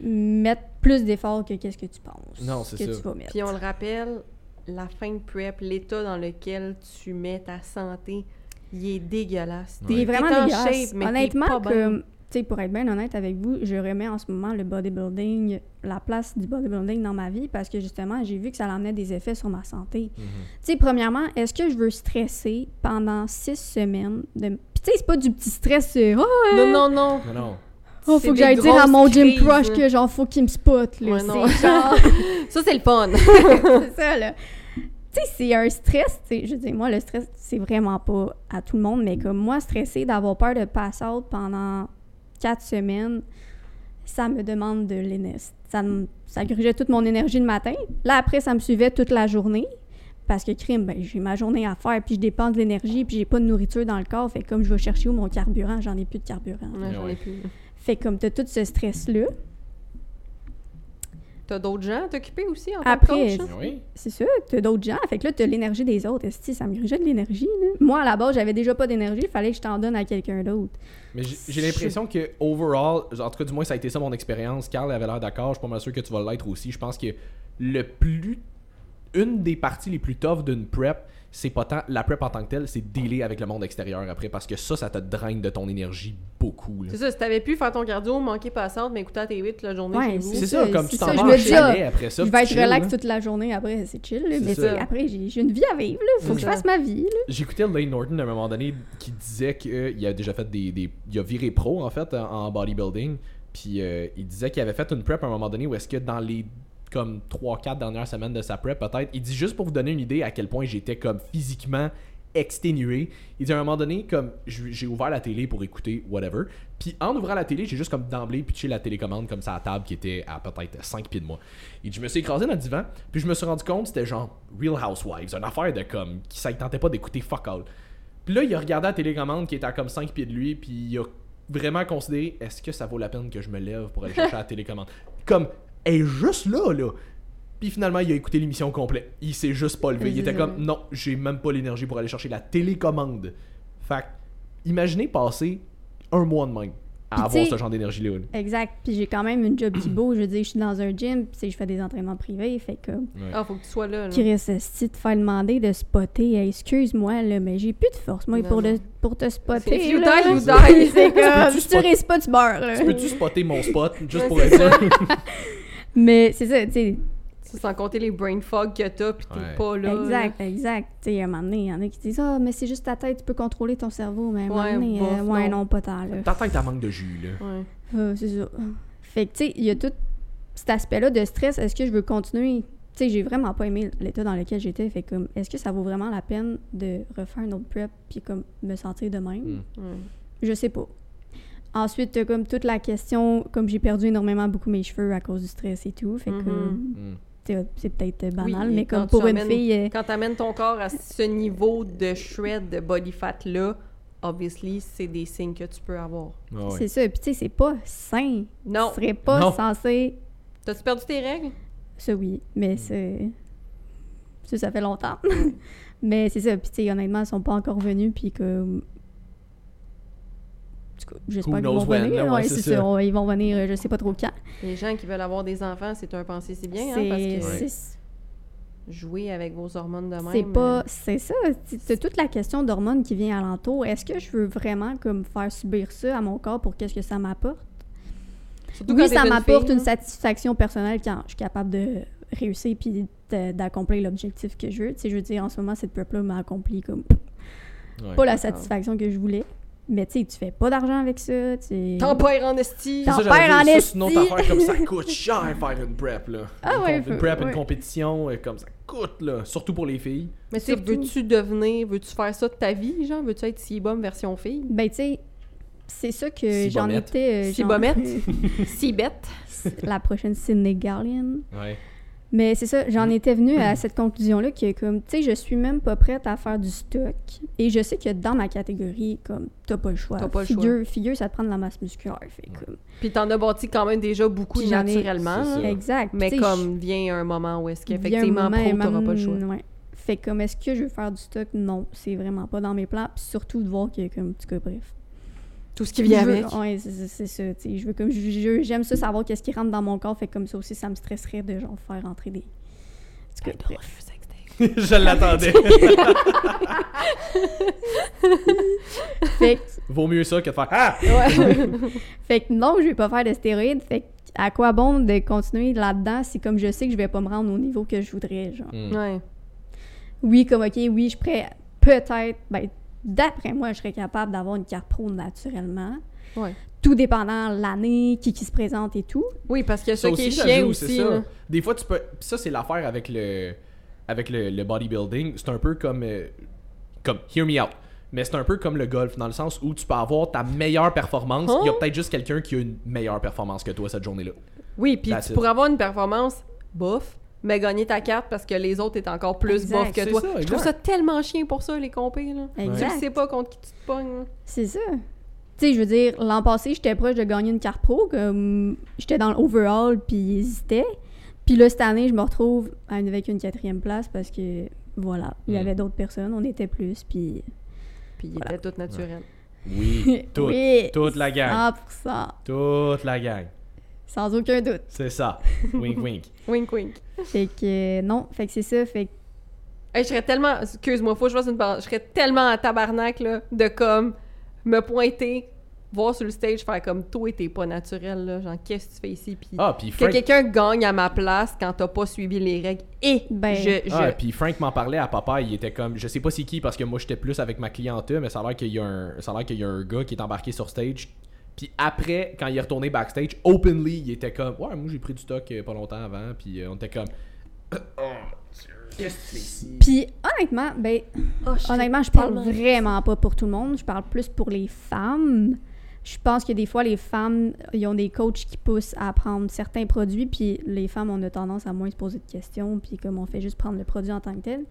Speaker 3: mettre plus d'efforts que qu'est-ce que tu penses
Speaker 2: Non, c'est
Speaker 3: que
Speaker 2: ça.
Speaker 3: tu vas mettre.
Speaker 1: Puis on le rappelle, la fin de prep, l'état dans lequel tu mets ta santé, il est dégueulasse.
Speaker 3: Il est
Speaker 1: T'es
Speaker 3: vraiment
Speaker 1: en
Speaker 3: dégueulasse.
Speaker 1: shape, mais
Speaker 3: Honnêtement,
Speaker 1: pas bien.
Speaker 3: comme, tu sais, pour être bien honnête avec vous, je remets en ce moment le bodybuilding, la place du bodybuilding dans ma vie parce que justement, j'ai vu que ça amenait des effets sur ma santé.
Speaker 2: mhm.
Speaker 3: Tu sais, premièrement, est-ce que je veux stresser pendant six semaines? De... Puis tu sais, c'est pas du petit stress, euh, oh, euh,
Speaker 1: Non, non, non.
Speaker 2: Non, non.
Speaker 3: oh, faut que j'aille dire à mon gym crush
Speaker 1: là.
Speaker 3: que genre, faut qu'il me spot, là.
Speaker 1: Ouais, non.
Speaker 3: c'est genre...
Speaker 1: Ça, c'est le fun.
Speaker 3: c'est ça, là. Tu sais, c'est un stress, tu sais, je veux dire, moi, le stress, c'est vraiment pas à tout le monde, mais comme moi, stressé d'avoir peur de pass out pendant quatre semaines, ça me demande de l'énergie. Ça, me- ça grugeait toute mon énergie le matin. Là, après, ça me suivait toute la journée. Parce que crime, ben, j'ai ma journée à faire, puis je dépense de l'énergie, puis j'ai pas de nourriture dans le corps. Fait que comme je vais chercher où mon carburant, j'en ai plus de carburant.
Speaker 1: Ouais, j'en
Speaker 2: Ouais.
Speaker 1: ai plus.
Speaker 3: Fait que comme t'as tout ce stress-là,
Speaker 1: T'as d'autres gens à t'occuper aussi en
Speaker 3: Après,
Speaker 1: tant que coach? hein?
Speaker 2: Oui.
Speaker 3: C'est ça, t'as d'autres gens. Fait que là, t'as l'énergie des autres. Esti, ça me rejette de l'énergie. là. Moi, à la base, j'avais déjà pas d'énergie. Il fallait que je t'en donne à quelqu'un d'autre.
Speaker 2: Mais j'ai j'ai l'impression que, overall, en tout cas, du moins, ça a été ça mon expérience. Carl avait l'air d'accord. Je suis pas mal sûr que tu vas l'être aussi. Je pense que le plus. Une des parties les plus tough d'une prep, c'est pas tant la prep en tant que telle, c'est dealer avec le monde extérieur après. Parce que ça, ça te draine de ton énergie beaucoup.
Speaker 1: C'est ça, si t'avais pu faire ton cardio, manquer passante, mais écouter à TV toute la journée
Speaker 3: Ouais,
Speaker 1: chez vous.
Speaker 2: C'est
Speaker 3: C'est
Speaker 2: ça,
Speaker 3: ça,
Speaker 2: comme tu t'en
Speaker 3: ça,
Speaker 2: vas
Speaker 3: je
Speaker 2: en
Speaker 3: me dis,
Speaker 2: chalet après ça.
Speaker 3: je vais
Speaker 2: tu
Speaker 3: être
Speaker 2: chilles,
Speaker 3: relax
Speaker 2: là.
Speaker 3: toute la journée après, c'est chill. là. Mais
Speaker 2: ça.
Speaker 3: tu sais, après, j'ai une vie à vivre. Là. Faut que je fasse ma vie. Là.
Speaker 2: J'écoutais Lane Norton à un moment donné qui disait qu'il a déjà fait des, des- Il a viré pro en fait en en bodybuilding. Puis euh, il disait qu'il avait fait une prep à un moment donné où est-ce que dans les comme 3-4 dernières semaines de sa prep peut-être, il dit juste pour vous donner une idée à quel point j'étais comme physiquement exténué. Il dit à un moment donné comme j'ai ouvert la télé pour écouter whatever. Puis en ouvrant la télé, j'ai juste comme d'emblée pitché la télécommande comme ça à la table qui était à peut-être 5 pieds de moi. Et je me suis écrasé dans le divan, puis je me suis rendu compte c'était genre Real Housewives, une affaire de comme qui ça ne tentait pas d'écouter fuck all. Puis là, il a regardé la télécommande qui était à comme 5 pieds de lui, puis il a vraiment considéré est-ce que ça vaut la peine que je me lève pour aller chercher la télécommande? Comme, est juste là, là. Puis finalement, il a écouté l'émission complète. Il s'est juste pas levé. Il
Speaker 3: C'est
Speaker 2: était comme non, j'ai même pas l'énergie pour aller chercher la télécommande. Fait que, imaginez passer un mois de même à avoir ce genre d'énergie-là. là.
Speaker 3: Exact. Puis j'ai quand même une job qui beau. Je veux dire, je suis dans un gym. Puis je fais des entraînements privés. Fait que.
Speaker 1: Ah, faut que tu sois là. là.
Speaker 3: Chris, si te faire demander de spotter, hey, excuse-moi, là, mais j'ai plus de force, moi,
Speaker 1: Non,
Speaker 3: pour,
Speaker 1: non.
Speaker 3: le, pour te spotter.
Speaker 1: If you
Speaker 3: là.
Speaker 1: die, you
Speaker 3: C'est
Speaker 1: die.
Speaker 3: c'est comme, si tu
Speaker 2: spot-
Speaker 3: risques pas, tu meurs.
Speaker 2: Tu peux-tu spotter mon spot juste
Speaker 1: Ouais,
Speaker 2: pour
Speaker 1: c'est
Speaker 2: être sûr?
Speaker 3: Mais c'est ça, tu sais.
Speaker 1: Sans compter les brain fog que t'as, pis t'es
Speaker 2: Ouais.
Speaker 1: pas là.
Speaker 3: Exact, exact. Tu sais, à un moment donné, il y en a qui disent Ah, mais c'est juste ta tête, tu peux contrôler ton cerveau. Mais à un moment
Speaker 1: Ouais,
Speaker 3: donné,
Speaker 1: bof,
Speaker 3: euh, ouais,
Speaker 1: non.
Speaker 3: non. pas tant, là.
Speaker 2: Ta tête, elle manque de jus, là.
Speaker 1: Ouais.
Speaker 3: Euh, c'est ça. Fait que, tu sais, il y a tout cet aspect-là de stress. Est-ce que je veux continuer? Tu sais, j'ai vraiment pas aimé l'état dans lequel j'étais. Fait comme, est-ce que ça vaut vraiment la peine de refaire une autre prep puis comme me sentir de même?
Speaker 2: Mm.
Speaker 1: Ouais.
Speaker 3: Je sais pas. Ensuite, t'as comme toute la question, comme j'ai perdu énormément beaucoup mes cheveux à cause du stress et tout. Fait que,
Speaker 1: Mhm.
Speaker 2: Mm.
Speaker 3: tu sais, c'est peut-être banal,
Speaker 1: Oui,
Speaker 3: mais
Speaker 1: quand
Speaker 3: comme
Speaker 1: tu
Speaker 3: pour une fille. euh,
Speaker 1: Quand t'amènes ton corps à ce niveau de shred, de body fat-là, obviously, c'est des signes que tu peux avoir.
Speaker 2: Ah.
Speaker 3: C'est ça. Puis, tu sais, c'est pas sain.
Speaker 1: Non.
Speaker 3: Tu serais pas
Speaker 2: Non.
Speaker 3: censé.
Speaker 1: T'as-tu perdu tes règles?
Speaker 3: Ça, oui. Mais
Speaker 2: Mm.
Speaker 3: c'est. Ça, ça fait longtemps. mais c'est ça. Puis, tu sais, honnêtement, ils sont pas encore venus. Puis, comme. J'espère qu'ils vont venir.
Speaker 2: là, ouais, c'est
Speaker 3: c'est
Speaker 2: ça.
Speaker 3: Ils vont venir, euh, je sais pas trop quand.
Speaker 1: Les gens qui veulent avoir des enfants, c'est un pensée si bien, hein,
Speaker 3: C'est-
Speaker 1: parce que
Speaker 3: c'est
Speaker 1: jouer avec vos hormones de même...
Speaker 3: C'est pas.
Speaker 1: euh,
Speaker 3: C'est ça. C'est c'est toute la question d'hormones qui vient alentour. Est-ce que je veux vraiment comme faire subir ça à mon corps pour qu'est-ce que ça m'apporte?
Speaker 1: surtout
Speaker 3: Oui, ça m'apporte une satisfaction personnelle quand je suis capable de réussir puis d'accomplir l'objectif que je veux. Tu sais, je veux dire, en ce moment, cette prep-là m'a accompli comme
Speaker 2: Ouais.
Speaker 3: pas la satisfaction que je voulais. Mais tu sais, tu fais pas d'argent avec ça.
Speaker 1: T'en perds en esti.
Speaker 3: T'en perds en
Speaker 2: dire, ça, c'est une autre
Speaker 3: esti.
Speaker 2: affaire comme ça coûte cher faire une prep là.
Speaker 3: Ah
Speaker 2: une,
Speaker 3: ouais,
Speaker 2: comp- une prep, une compétition, euh, comme ça coûte là, surtout pour les filles.
Speaker 1: Mais tu veux-tu devenir, veux-tu faire ça de ta vie, genre? Veux-tu être si bombe version fille?
Speaker 3: Ben, tu sais, c'est ça que j'en étais. euh,
Speaker 1: Si
Speaker 3: genre-
Speaker 1: bommette. si bête.
Speaker 3: la prochaine Sydney Garlian.
Speaker 2: Ouais.
Speaker 3: Mais c'est ça,
Speaker 2: Mm.
Speaker 3: j'en étais venue à cette conclusion-là que, comme, tu sais, je suis même pas prête à faire du stock. Et je sais que dans ma catégorie, comme, t'as pas le choix.
Speaker 1: T'as pas le
Speaker 3: figure, figure, ça te prend de la masse musculaire. Fait, comme,
Speaker 1: Puis t'en as bâti quand même déjà beaucoup
Speaker 3: ai-
Speaker 1: naturellement.
Speaker 3: Exact.
Speaker 1: Mais comme vient un moment où est-ce qu'effectivement, pro, t'auras pas le choix.
Speaker 3: ouais. Fait comme, est-ce que je veux faire du stock? Non, c'est vraiment pas dans mes plans. Puis surtout de voir que, comme, en tout cas, bref.
Speaker 1: Tout ce qui vient avec.
Speaker 3: Ouais, c'est- ça. tu sais, Je veux comme, j'aime ça savoir qu'est-ce qui rentre dans mon corps. Fait que comme ça aussi, ça me stresserait de, genre, faire rentrer des... En tout cas, bref.
Speaker 2: Je l'attendais.
Speaker 3: Fait que
Speaker 2: Vaut mieux ça que de faire Ah!
Speaker 3: Fait que non, je vais pas faire de stéroïdes. Fait que à quoi bon de continuer là-dedans si comme je sais que je vais pas me rendre au niveau que je voudrais, genre?
Speaker 2: Mm.
Speaker 1: Ouais.
Speaker 3: Oui, comme ok, oui, je prêt. Peut-être, ben, d'après moi, je serais capable d'avoir une carte pro naturellement.
Speaker 1: Ouais.
Speaker 3: Tout dépendant l'année, qui qui se présente et tout.
Speaker 1: Oui, parce que ça, qui est
Speaker 2: ça
Speaker 1: chien
Speaker 2: joue,
Speaker 1: aussi.
Speaker 2: c'est ça. Des fois, tu peux. Ça, c'est l'affaire avec le avec le, le bodybuilding. C'est un peu comme euh, comme hear me out. Mais c'est un peu comme le golf dans le sens où tu peux avoir ta meilleure performance. Il y a
Speaker 1: Hein?
Speaker 2: peut-être juste quelqu'un qui a une meilleure performance que toi cette journée-là.
Speaker 1: Oui, puis tu pourrais avoir une performance bof, mais gagner ta carte parce que les autres étaient encore plus
Speaker 3: Exact.
Speaker 1: bof que toi.
Speaker 2: ça,
Speaker 1: je trouve ça tellement chien pour ça, les compés. Là. Tu
Speaker 3: Exact.
Speaker 1: le sais pas contre qui tu te pognes.
Speaker 3: C'est ça. Tu sais, je veux dire, l'an passé, j'étais proche de gagner une carte pro, comme j'étais dans l'overall puis j'hésitais. Puis là, cette année, je me retrouve avec une quatrième place parce que, voilà, il y
Speaker 2: Mm.
Speaker 3: avait d'autres personnes, on était plus, puis...
Speaker 1: Puis il
Speaker 3: Voilà.
Speaker 1: était tout naturel.
Speaker 2: Oui, toute,
Speaker 3: oui,
Speaker 2: toute la gang.
Speaker 3: 100%,
Speaker 2: Toute la gang.
Speaker 3: Sans aucun doute.
Speaker 2: C'est ça. wink, wink.
Speaker 1: Wink, wink.
Speaker 3: Fait que, euh, non, fait que c'est ça, fait que
Speaker 1: Hey, je serais tellement. Excuse-moi, faut que je fasse une parenthèse. Je serais tellement en tabarnak, là, de comme me pointer, voir sur le stage, faire comme toi, t'es pas naturel, là. Genre, qu'est-ce que tu fais ici? Puis
Speaker 2: Ah, puis
Speaker 1: que quelqu'un gagne à ma place quand t'as pas suivi les règles. Et
Speaker 3: Ben-
Speaker 1: je. je...
Speaker 2: ah, puis Frank m'en parlait à papa, il était comme, je sais pas c'est qui parce que moi j'étais plus avec ma clientèle, mais ça a l'air qu'il y a un, ça a l'air qu'il y a un gars qui est embarqué sur stage. Puis après, quand il est retourné backstage, openly, il était comme, ouais, moi j'ai pris du stock euh, pas longtemps avant, puis euh, on était comme, oh?
Speaker 3: Puis honnêtement, ben
Speaker 1: Oh, je
Speaker 3: honnêtement, je parle vraiment pas pour tout le monde, je parle plus pour les femmes. Je pense que des fois les femmes, ils ont des coachs qui poussent à prendre certains produits, puis les femmes on a tendance à moins se poser de questions, puis comme on fait juste prendre le produit en tant que tel.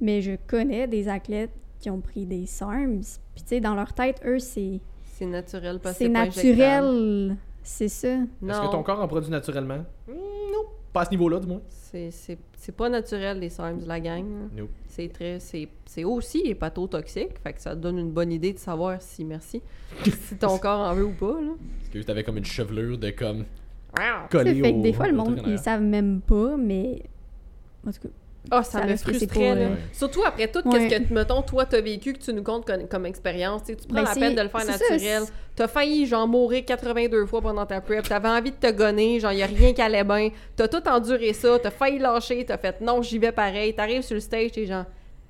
Speaker 3: Mais je connais des athlètes qui ont pris des SARMs, puis tu sais dans leur tête eux c'est
Speaker 1: C'est naturel parce que
Speaker 3: c'est
Speaker 1: pas
Speaker 3: naturel, c'est ça.
Speaker 2: Est-ce que ton corps en produit naturellement? Hmm, non. Pas à ce niveau-là, du moins?
Speaker 1: C'est- C'est c'est pas naturel, les SARMs de la gang.
Speaker 2: Nope.
Speaker 1: C'est très... C'est c'est aussi hépatotoxique, fait que ça te donne une bonne idée de savoir si, merci, si ton corps en veut ou pas, là.
Speaker 2: Parce que t'avais comme une chevelure de comme collée
Speaker 3: fait que des fois le monde ils savent même pas, mais en tout cas,
Speaker 1: Ah, ça,
Speaker 3: Ça
Speaker 1: me frustrait, là.
Speaker 3: euh,
Speaker 1: Surtout après tout,
Speaker 3: Ouais.
Speaker 1: qu'est-ce que, mettons, toi, t'as vécu, que tu nous comptes comme, comme expérience. Tu sais, tu prends
Speaker 3: Ben,
Speaker 1: la peine de le faire naturel. T'as failli, genre, mourir 82 fois pendant ta prep. T'avais envie de te gonner, genre, y a rien qui allait bien. T'as tout enduré ça. T'as failli lâcher. T'as fait non, j'y vais pareil. T'arrives sur le stage, t'es genre,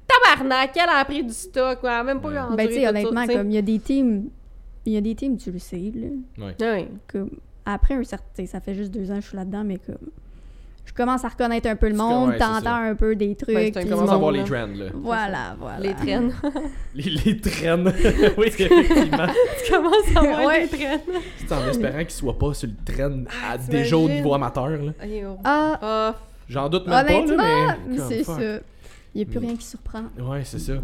Speaker 1: tabarnak, elle a pris du stock. Elle a même pas
Speaker 2: Ouais.
Speaker 1: enduré
Speaker 3: ben tu sais
Speaker 1: ça,
Speaker 3: honnêtement comme il y a des teams il y a des teams tu le sais là.
Speaker 1: Ouais.
Speaker 3: comme après un certain ça fait juste deux ans que je suis là-dedans mais comme je commence à reconnaître un peu le monde t'entends un peu des trucs
Speaker 1: Ben,
Speaker 3: puis-
Speaker 2: Tu commences à voir les trends, là.
Speaker 3: voilà voilà
Speaker 1: Les traînes.
Speaker 2: Les, les traînes. oui, effectivement.
Speaker 1: tu commences à voir
Speaker 3: Ouais.
Speaker 1: les traînes.
Speaker 2: C'est en espérant qu'il soit pas sur le train à,
Speaker 1: Ah,
Speaker 2: déjà au niveau amateur, là.
Speaker 1: Oh.
Speaker 3: ah
Speaker 2: J'en doute même
Speaker 3: honnêtement
Speaker 2: pas, là, mais...
Speaker 3: c'est ça il y a plus
Speaker 2: Mm.
Speaker 3: rien qui surprend
Speaker 2: Ouais, c'est ça.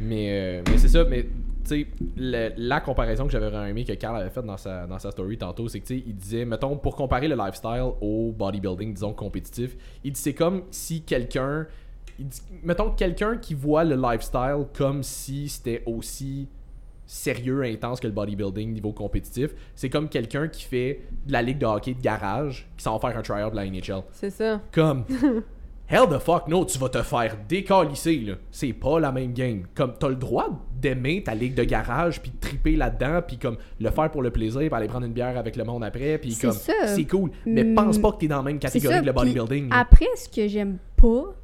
Speaker 2: Mais, euh, mais c'est ça, mais tu sais, la comparaison que j'avais vraiment aimé que Carl avait faite dans sa, dans sa story tantôt, c'est que tu sais, il disait, mettons, pour comparer le lifestyle au bodybuilding, disons, compétitif, il dit c'est comme si quelqu'un, il dit- mettons, quelqu'un qui voit le lifestyle comme si c'était aussi sérieux, intense que le bodybuilding niveau compétitif, c'est comme quelqu'un qui fait de la ligue de hockey de garage, qui s'en va faire un tryout de la NHL.
Speaker 1: c'est ça.
Speaker 2: Comme Hell the fuck no, tu vas te faire décalisser là. C'est pas la même game. Comme t'as le droit d'aimer ta ligue de garage puis de triper là-dedans puis comme le faire pour le plaisir puis aller prendre une bière avec le monde après puis comme c'est cool. Mais
Speaker 3: Mm.
Speaker 2: pense pas que t'es dans la même catégorie que le bodybuilding.
Speaker 3: après ce que j'aime pas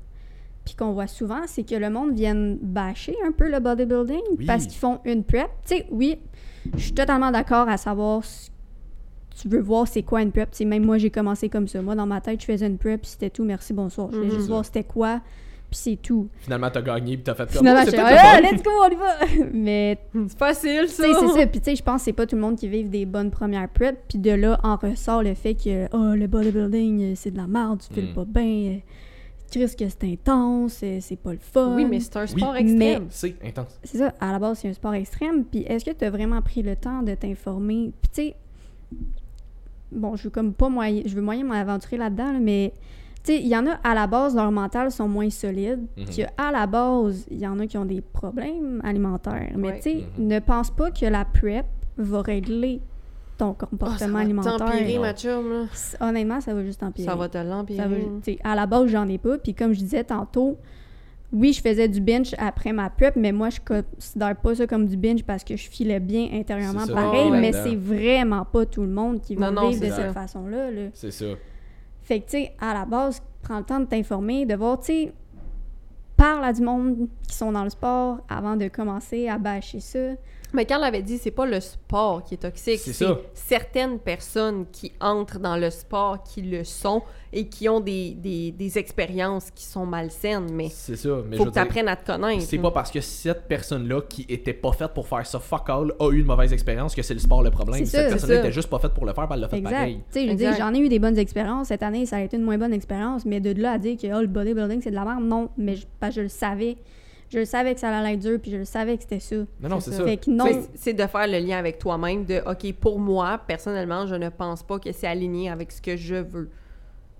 Speaker 3: puis qu'on voit souvent c'est que le monde vienne bâcher un peu le bodybuilding
Speaker 2: Oui.
Speaker 3: parce qu'ils font une prep tu sais oui je suis totalement d'accord à savoir ce- tu veux voir c'est quoi une prep. Tu sais, même moi, j'ai commencé comme ça. Moi, dans ma tête, je faisais une prep, puis c'était tout. Merci, bonsoir. Je voulais
Speaker 1: Mhm.
Speaker 3: juste voir c'était quoi, puis c'est tout.
Speaker 2: Finalement t'as gagné puis t'as fait comme
Speaker 3: Finalement,
Speaker 2: oh,
Speaker 3: ah, let's go, on y va! Mais,
Speaker 1: C'est facile, ça.
Speaker 3: c'est ça. Puis, tu sais, je pense que c'est pas tout le monde qui vive des bonnes premières prep. Puis de là, en ressort le fait que, oh, le bodybuilding, euh, c'est de la merde, tu files
Speaker 2: Mhm.
Speaker 3: pas bien. euh, Chris, que c'est intense, euh, c'est pas le fun.
Speaker 1: Oui, mais c'est un sport
Speaker 3: Oui,
Speaker 1: extrême.
Speaker 2: C'est intense.
Speaker 3: C'est ça, à la base, c'est un sport extrême. Puis est-ce que tu as vraiment pris le temps de t'informer? Puis tu sais, bon, je veux comme pas moyen, je veux moyen m'aventurer là-dedans, là, mais tu sais, il y en a à la base, leur mental sont moins solides.
Speaker 2: Mhm.
Speaker 3: Puis à la base, il y en a qui ont des problèmes alimentaires. Mais
Speaker 1: Ouais.
Speaker 3: tu sais,
Speaker 2: Mhm.
Speaker 3: ne pense pas que la prep va régler ton
Speaker 1: Ah, ça
Speaker 3: comportement
Speaker 1: va
Speaker 3: alimentaire.
Speaker 1: t'empirer,
Speaker 2: Non.
Speaker 1: ma chum, là.
Speaker 3: Honnêtement, ça va juste empirer.
Speaker 1: Ça va te
Speaker 3: Ça
Speaker 1: l'empirer.
Speaker 3: veut- tu sais, à la base, j'en ai pas. Puis comme je disais tantôt, oui, je faisais du binge après ma prep, mais moi, je considère pas ça comme du binge parce que je filais bien intérieurement
Speaker 2: ça,
Speaker 3: pareil.
Speaker 1: t'es
Speaker 3: mais c'est vraiment pas tout le monde qui va
Speaker 1: Non, non,
Speaker 3: vivre de cette façon-là. là.
Speaker 2: C'est ça.
Speaker 3: Fait que, tu sais, à la base, prends le temps de t'informer, de voir, tu sais, parle à du monde qui sont dans le sport avant de commencer à bâcher ça.
Speaker 1: Mais quand l'avait dit, c'est pas le sport qui est toxique,
Speaker 2: C'est
Speaker 1: certaines personnes qui entrent dans le sport qui le sont et qui ont des, des, des expériences qui sont malsaines. Mais
Speaker 2: C'est ça. Mais
Speaker 1: faut
Speaker 2: je
Speaker 1: que tu
Speaker 2: dire,
Speaker 1: apprennes à te connaître.
Speaker 2: C'est pas parce que cette personne-là qui était pas faite pour faire ça fuck all a eu une mauvaise expérience que c'est le sport le problème. Cette personne-là était juste pas faite pour le faire, ben elle l'a fait
Speaker 3: Exact.
Speaker 2: pareil.
Speaker 3: Tu sais, je veux dire,
Speaker 1: Exact.
Speaker 3: j'en ai eu des bonnes expériences. Cette année, ça a été une moins bonne expérience, mais de là à dire que oh, le bodybuilding, c'est de la merde, non. Mais je le savais. Je le savais que ça allait être dur, puis je le savais que c'était ça.
Speaker 2: Non, non, c'est ça.
Speaker 3: Fait que non.
Speaker 1: C'est- C'est de faire le lien avec toi-même, de OK, pour moi, personnellement, je ne pense pas que c'est aligné avec ce que je veux.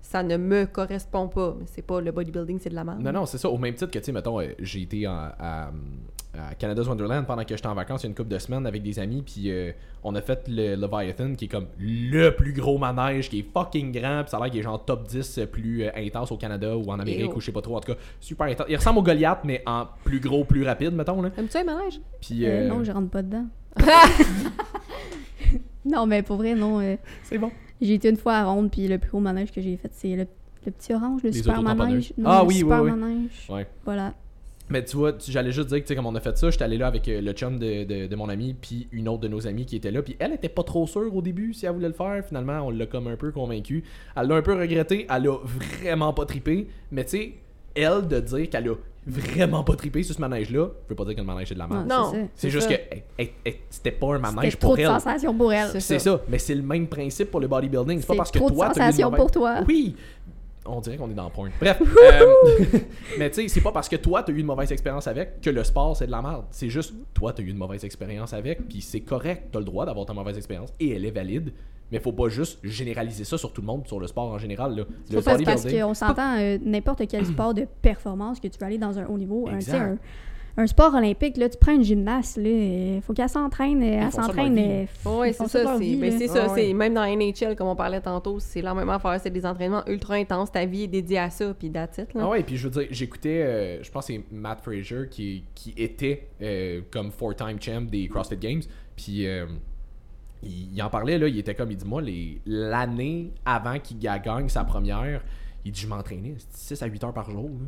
Speaker 1: ça ne me correspond pas. Mais c'est pas le bodybuilding, c'est de la merde.
Speaker 2: Non, non, c'est ça. Au même titre que, tu sais, mettons, euh, j'ai été en- à, à Canada's Wonderland pendant que j'étais en vacances il y a une couple de semaines avec des amis, puis euh, on a fait le Leviathan, qui est comme le plus gros manège, qui est fucking grand, puis ça a l'air qu'il est genre top 10 plus euh, intense au Canada ou en Amérique, ou je sais pas trop. En tout cas, super intense. Il ressemble au Goliath, mais en plus gros, plus rapide, mettons, là.
Speaker 1: Aimes-tu un manège?
Speaker 2: Puis,
Speaker 3: Euh,
Speaker 2: euh,
Speaker 3: non, je rentre pas dedans. non, mais pour vrai, non. euh,
Speaker 2: c'est bon.
Speaker 3: j'ai été une fois à Ronde, puis le plus gros manège que j'ai fait, c'est le, le petit orange, le
Speaker 2: Les
Speaker 3: super manège. Non,
Speaker 2: Ah
Speaker 3: le
Speaker 2: oui, oui,
Speaker 3: super
Speaker 2: oui.
Speaker 3: manège.
Speaker 2: Ouais.
Speaker 3: Voilà.
Speaker 2: Mais tu vois, tu- j'allais juste dire que, tu sais, comme on a fait ça, j'étais allé là avec euh, le chum de, de, de mon ami, puis une autre de nos amies qui était là, puis elle était pas trop sûre au début si elle voulait le faire. Finalement, on l'a comme un peu convaincu. Elle l'a un peu regretté, elle a vraiment pas trippé, mais tu sais, elle de dire qu'elle a vraiment pas trippé sur ce manège-là, je veux pas dire que le manège c'est de la merde.
Speaker 1: Non.
Speaker 3: c'est ça.
Speaker 2: juste que hey, hey, hey, c'était pas un manège
Speaker 3: C'était trop
Speaker 2: pour
Speaker 3: de
Speaker 2: elle.
Speaker 3: sensations pour elle.
Speaker 1: C'est
Speaker 2: ça. mais c'est le même principe pour le bodybuilding. C'est pas parce que
Speaker 3: trop de
Speaker 2: toi, eu une
Speaker 3: sensations
Speaker 2: mauvaise-
Speaker 3: pour toi.
Speaker 2: Oui! On dirait qu'on est dans le point. Bref. euh, mais tu sais, c'est pas parce que toi, t'as eu une mauvaise expérience avec que le sport, c'est de la merde. C'est juste, toi, t'as eu une mauvaise expérience avec, puis c'est correct. T'as le droit d'avoir ta mauvaise expérience et elle est valide. Mais faut pas juste généraliser ça sur tout le monde, sur le sport en général. Là. Le
Speaker 3: parce qu'on s'entend euh, n'importe quel sport de performance que tu veux aller dans un haut niveau. un, un, un sport olympique, là, tu prends une gymnaste, là, euh, faut qu'elle s'entraîne, elle s'entraîne. euh,
Speaker 1: Oui,
Speaker 3: font
Speaker 1: c'est ça. C'est
Speaker 3: vie,
Speaker 1: ben,
Speaker 3: là.
Speaker 1: c'est ça.
Speaker 2: Ouais.
Speaker 1: c'est Même dans NHL, comme on parlait tantôt, c'est la même affaire. C'est des entraînements ultra intenses. Ta vie est dédiée à ça, puis that's it, là.
Speaker 2: Ah ouais, puis je veux dire, j'écoutais, euh, je pense que c'est Matt Fraser qui, qui était euh, comme four-time champ des CrossFit Games. Puis euh, il, il en parlait, là, il était comme, il dit, moi, les- l'année avant qu'il ga- gagne sa première, il dit, je m'entraînais 6 à 8 heures par jour. là.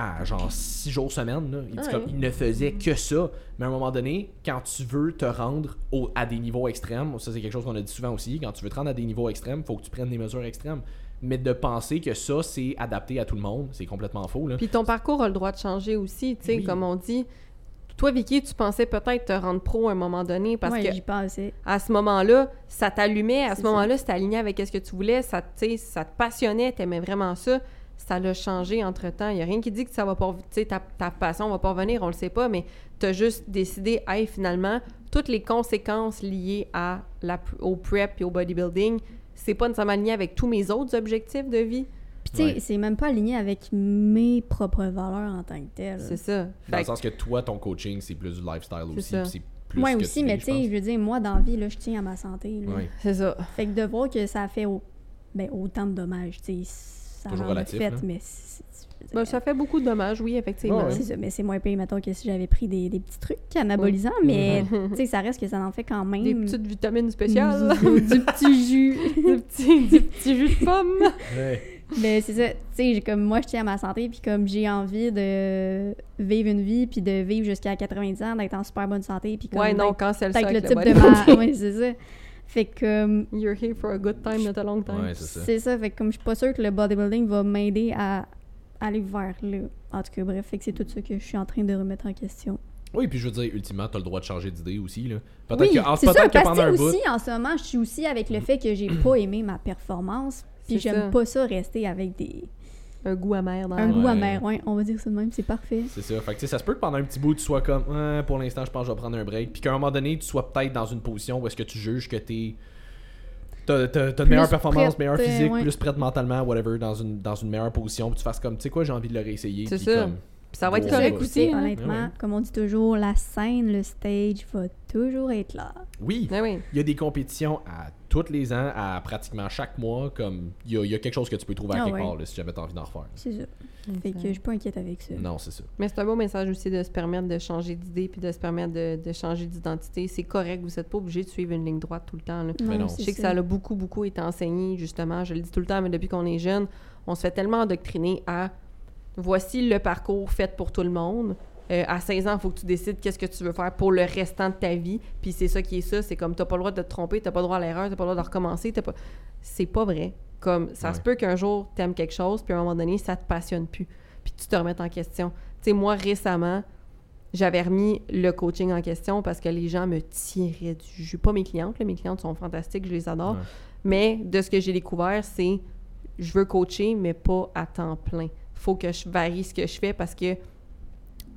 Speaker 2: À genre 6 jours semaine. Là. Il, dit
Speaker 1: Ah
Speaker 2: comme, il ne faisait que ça. Mais à un moment donné, quand tu veux te rendre au- à des niveaux extrêmes, ça c'est quelque chose qu'on a dit souvent aussi, quand tu veux te rendre à des niveaux extrêmes, faut que tu prennes des mesures extrêmes. Mais de penser que ça, c'est adapté à tout le monde, c'est complètement faux. Là.
Speaker 1: Puis ton parcours a le droit de changer aussi, tu sais,
Speaker 2: Oui.
Speaker 1: comme on dit. Toi, Vicky, tu pensais peut-être te rendre pro à un moment donné parce
Speaker 3: ouais,
Speaker 1: que
Speaker 3: j'y pensais.
Speaker 1: à ce moment-là, ça t'allumait, à ce moment-là, c'était aligné avec ce que tu voulais, ça, tu sais, ça te passionnait, t'aimais vraiment ça. Ça l'a changé entre-temps. Il n'y a rien qui dit que ça va pas... Tu sais, ta, ta passion va pas revenir, on le sait pas, mais tu as juste décidé, hey, finalement, toutes les conséquences liées à la, au prep et au bodybuilding, c'est pas nécessairement aligné avec tous mes autres objectifs de vie.
Speaker 3: Puis tu sais,
Speaker 2: Ouais.
Speaker 3: c'est même pas aligné avec mes propres valeurs en tant que telles.
Speaker 1: C'est ça.
Speaker 2: Dans
Speaker 1: Fait
Speaker 2: le
Speaker 1: que-
Speaker 2: sens que toi, ton coaching, c'est plus du lifestyle aussi. C'est plus
Speaker 3: Moi
Speaker 2: que
Speaker 3: aussi,
Speaker 2: tu
Speaker 3: mais tu sais, je veux dire, moi, dans la vie, là, je tiens à ma santé.
Speaker 2: Ouais.
Speaker 1: C'est ça.
Speaker 3: Fait que de voir que ça fait au- ben, autant de dommages, tu sais, ça
Speaker 2: Toujours
Speaker 3: en
Speaker 2: relatif,
Speaker 3: fait,
Speaker 2: là.
Speaker 3: mais c'est- c'est-
Speaker 1: Ben, ça fait beaucoup de dommages, oui, effectivement.
Speaker 2: Ouais, ouais.
Speaker 3: C'est ça, mais c'est moins payé, mettons, que si j'avais pris des, des petits trucs anabolisants, mais tu sais, ça reste que ça en fait quand même.
Speaker 1: Des petites vitamines spéciales.
Speaker 3: du, du petit jus.
Speaker 1: du, petit, du petit jus de pomme.
Speaker 2: Ouais.
Speaker 3: Mais c'est ça, tu sais, j'ai comme moi, je tiens à ma santé, puis comme j'ai envie de vivre une vie, puis de vivre jusqu'à 90 ans, d'être en super bonne santé, puis comme
Speaker 1: Ouais, non, ça
Speaker 3: d'être le
Speaker 1: avec
Speaker 3: type
Speaker 1: le
Speaker 3: de ma... ouais, c'est ça. Fait que comme,
Speaker 1: You're here for a good time, not a long time.
Speaker 2: Ouais, c'est ça.
Speaker 3: c'est ça, fait que comme je suis pas sûre que le bodybuilding va m'aider à aller vers là. En tout cas, bref, fait que c'est tout ça que je suis en train de remettre en question.
Speaker 2: Oui, puis je veux dire, ultimement, t'as le droit de changer d'idée aussi. là. Peut-être
Speaker 3: Oui,
Speaker 2: que, en-
Speaker 3: c'est ça,
Speaker 2: peut-être que
Speaker 3: parce
Speaker 2: pendant un
Speaker 3: que
Speaker 2: bout.
Speaker 3: aussi, en ce moment, je suis aussi avec le fait que j'ai pas aimé ma performance, puis j'aime pas ça rester avec des...
Speaker 1: Un goût amer dans
Speaker 3: un
Speaker 1: la-
Speaker 3: goût
Speaker 2: Ouais.
Speaker 3: amer, ouais, on va dire ça de même, c'est parfait.
Speaker 2: C'est ça. Fait que tu sais, ça se peut que pendant un petit bout, tu sois comme, Ouais, pour l'instant, je pense que je vais prendre un break. Puis qu'à un moment donné, tu sois peut-être dans une position où est-ce que tu juges que t'es. T'as, t'as, meilleures performances,
Speaker 3: prête,
Speaker 2: meilleure
Speaker 3: euh,
Speaker 2: physique,
Speaker 3: ouais.
Speaker 2: plus prête mentalement, whatever, dans une, dans une meilleure position. Puis tu fasses comme, tu sais quoi, j'ai envie de le réessayer.
Speaker 1: C'est
Speaker 2: puis
Speaker 1: ça.
Speaker 2: comme-
Speaker 1: Puis ça va être
Speaker 2: Ouais.
Speaker 1: correct
Speaker 2: Ouais.
Speaker 1: aussi. Hein.
Speaker 3: honnêtement,
Speaker 2: Ouais, ouais.
Speaker 3: comme on dit toujours, la scène, le stage va toujours être là.
Speaker 2: Oui,
Speaker 1: Ouais, oui.
Speaker 2: il y a des compétitions à tous les ans, à pratiquement chaque mois. Comme, il y a, il y a quelque chose que tu peux trouver à
Speaker 3: Ah
Speaker 2: quelque
Speaker 3: ouais.
Speaker 2: part là, si jamais t'as envie d'en refaire.
Speaker 3: C'est ça. Fait que je suis pas inquiète avec ça.
Speaker 2: Non, c'est ça.
Speaker 1: Mais c'est un beau message aussi de se permettre de changer d'idée puis de se permettre de, de changer d'identité. C'est correct, vous n'êtes pas obligé de suivre une ligne droite tout le temps. là.
Speaker 2: Mais non.
Speaker 1: Je sais que ça a beaucoup, beaucoup été enseigné, justement. Je le dis tout le temps, mais depuis qu'on est jeune, on se fait tellement endoctriner à voici le parcours fait pour tout le monde. Euh, à 16 ans, il faut que tu décides qu'est-ce que tu veux faire pour le restant de ta vie. Puis c'est ça qui est ça. C'est comme, t'as pas le droit de te tromper, t'as pas le droit à l'erreur, t'as pas le droit de recommencer. t'as pas... C'est pas vrai. Comme, ça se peut qu'un jour, t'aimes quelque chose, puis à un moment donné, ça te passionne plus. Puis tu te remettes en question. Tu sais, moi, récemment, j'avais remis le coaching en question parce que les gens me tiraient du jus. Pas mes clientes, là, mes clientes sont fantastiques, je les adore.
Speaker 2: Ouais.
Speaker 1: Mais de ce que j'ai découvert, c'est je veux coacher, mais pas à temps plein. Faut que je varie ce que je fais parce que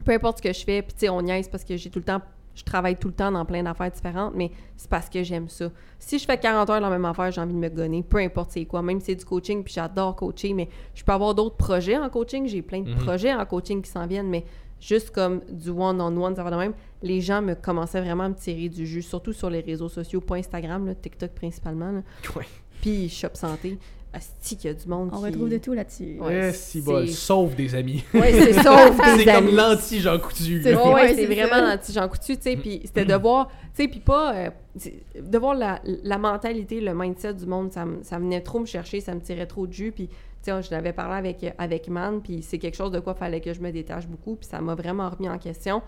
Speaker 1: peu importe ce que je fais, puis tu sais, on niaise parce que j'ai tout le temps je travaille tout le temps dans plein d'affaires différentes, mais c'est parce que j'aime ça. Si je fais 40 heures dans la même affaire, j'ai envie de me gonner, peu importe c'est quoi. Même si c'est du coaching, puis j'adore coacher, mais je peux avoir d'autres projets en coaching. J'ai plein de
Speaker 2: Mhm.
Speaker 1: projets en coaching qui s'en viennent, mais juste comme du one-on-one, ça va de même, les gens me commençaient vraiment à me tirer du jus, surtout sur les réseaux sociaux, pas Instagram, là, TikTok principalement, là.
Speaker 2: Ouais.
Speaker 1: puis Shop Santé. Asti qu'il y a du monde
Speaker 3: On
Speaker 1: qui...
Speaker 3: retrouve de tout là-dessus.
Speaker 1: Ouais,
Speaker 2: Eh, si bol, sauf des amis.
Speaker 1: Ouais, c'est sauf des
Speaker 2: c'est comme
Speaker 1: amis.
Speaker 2: l'anti-Jean Coutu.
Speaker 3: C'est.
Speaker 1: Ouais, ouais, vraiment
Speaker 3: ça.
Speaker 1: l'anti Jean Coutu, tu sais, puis c'était de voir, tu sais, puis pas, euh, de voir la, la mentalité, le mindset du monde, ça, me- ça venait trop me chercher, ça me tirait trop de jus, puis, tu sais, je l'avais parlé avec, avec Man, puis c'est quelque chose de quoi fallait que je me détache beaucoup, puis ça m'a vraiment remis en question.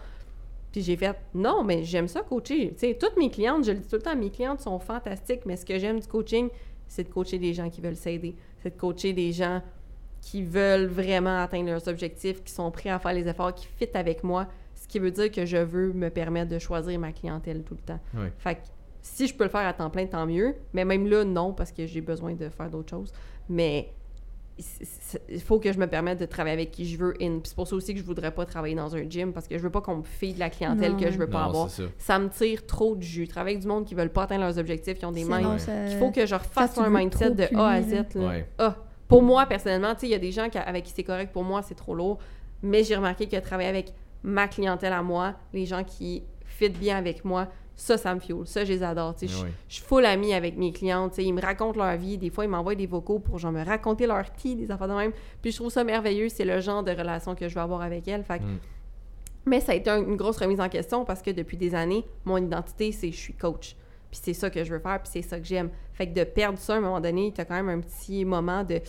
Speaker 1: Puis j'ai fait, non, mais j'aime ça coacher. Tu sais, toutes mes clientes, je le dis tout le temps, mes clientes sont fantastiques, mais ce que j'aime du coaching, c'est de coacher des gens qui veulent s'aider. C'est de coacher des gens qui veulent vraiment atteindre leurs objectifs, qui sont prêts à faire les efforts, qui fit avec moi, ce qui veut dire que je veux me permettre de choisir ma clientèle tout le temps. Fait que si je peux le faire à temps plein, tant mieux. Mais même là, non, parce que j'ai besoin de faire d'autres choses. Mais il faut que je me permette de travailler avec qui je veux. C'est pour ça aussi que je voudrais pas travailler dans un gym, parce que je veux pas qu'on me file de la clientèle
Speaker 3: Non.
Speaker 1: que je veux pas
Speaker 2: Non,
Speaker 1: avoir.
Speaker 2: ça.
Speaker 1: Ça me tire trop de jus. Travailler avec du monde qui veulent pas atteindre leurs objectifs, qui ont des mains.
Speaker 3: ça-
Speaker 1: Il faut que je refasse
Speaker 3: ça,
Speaker 1: un mindset de A à. Z. là.
Speaker 2: Ouais.
Speaker 1: Ah, pour moi, personnellement, tu sais, il y a des gens qui- avec qui c'est correct. Pour moi, c'est trop lourd. Mais j'ai remarqué que travailler avec ma clientèle à moi, les gens qui fit bien avec moi, ça, ça me fuel. Ça, je les adore. tu sais. Je suis full amie avec mes clientes. tu. Ils me racontent leur vie. Des fois, ils m'envoient des vocaux pour genre me raconter leur tea, des affaires de même. Puis je trouve ça merveilleux. C'est le genre de relation que je veux avoir avec elles. Fait que-
Speaker 2: Mm.
Speaker 1: Mais ça a été un- une grosse remise en question parce que depuis des années, mon identité, c'est je suis coach. Puis c'est ça que je veux faire, puis c'est ça que j'aime. Fait que de perdre ça à un moment donné, t'as quand même un petit moment de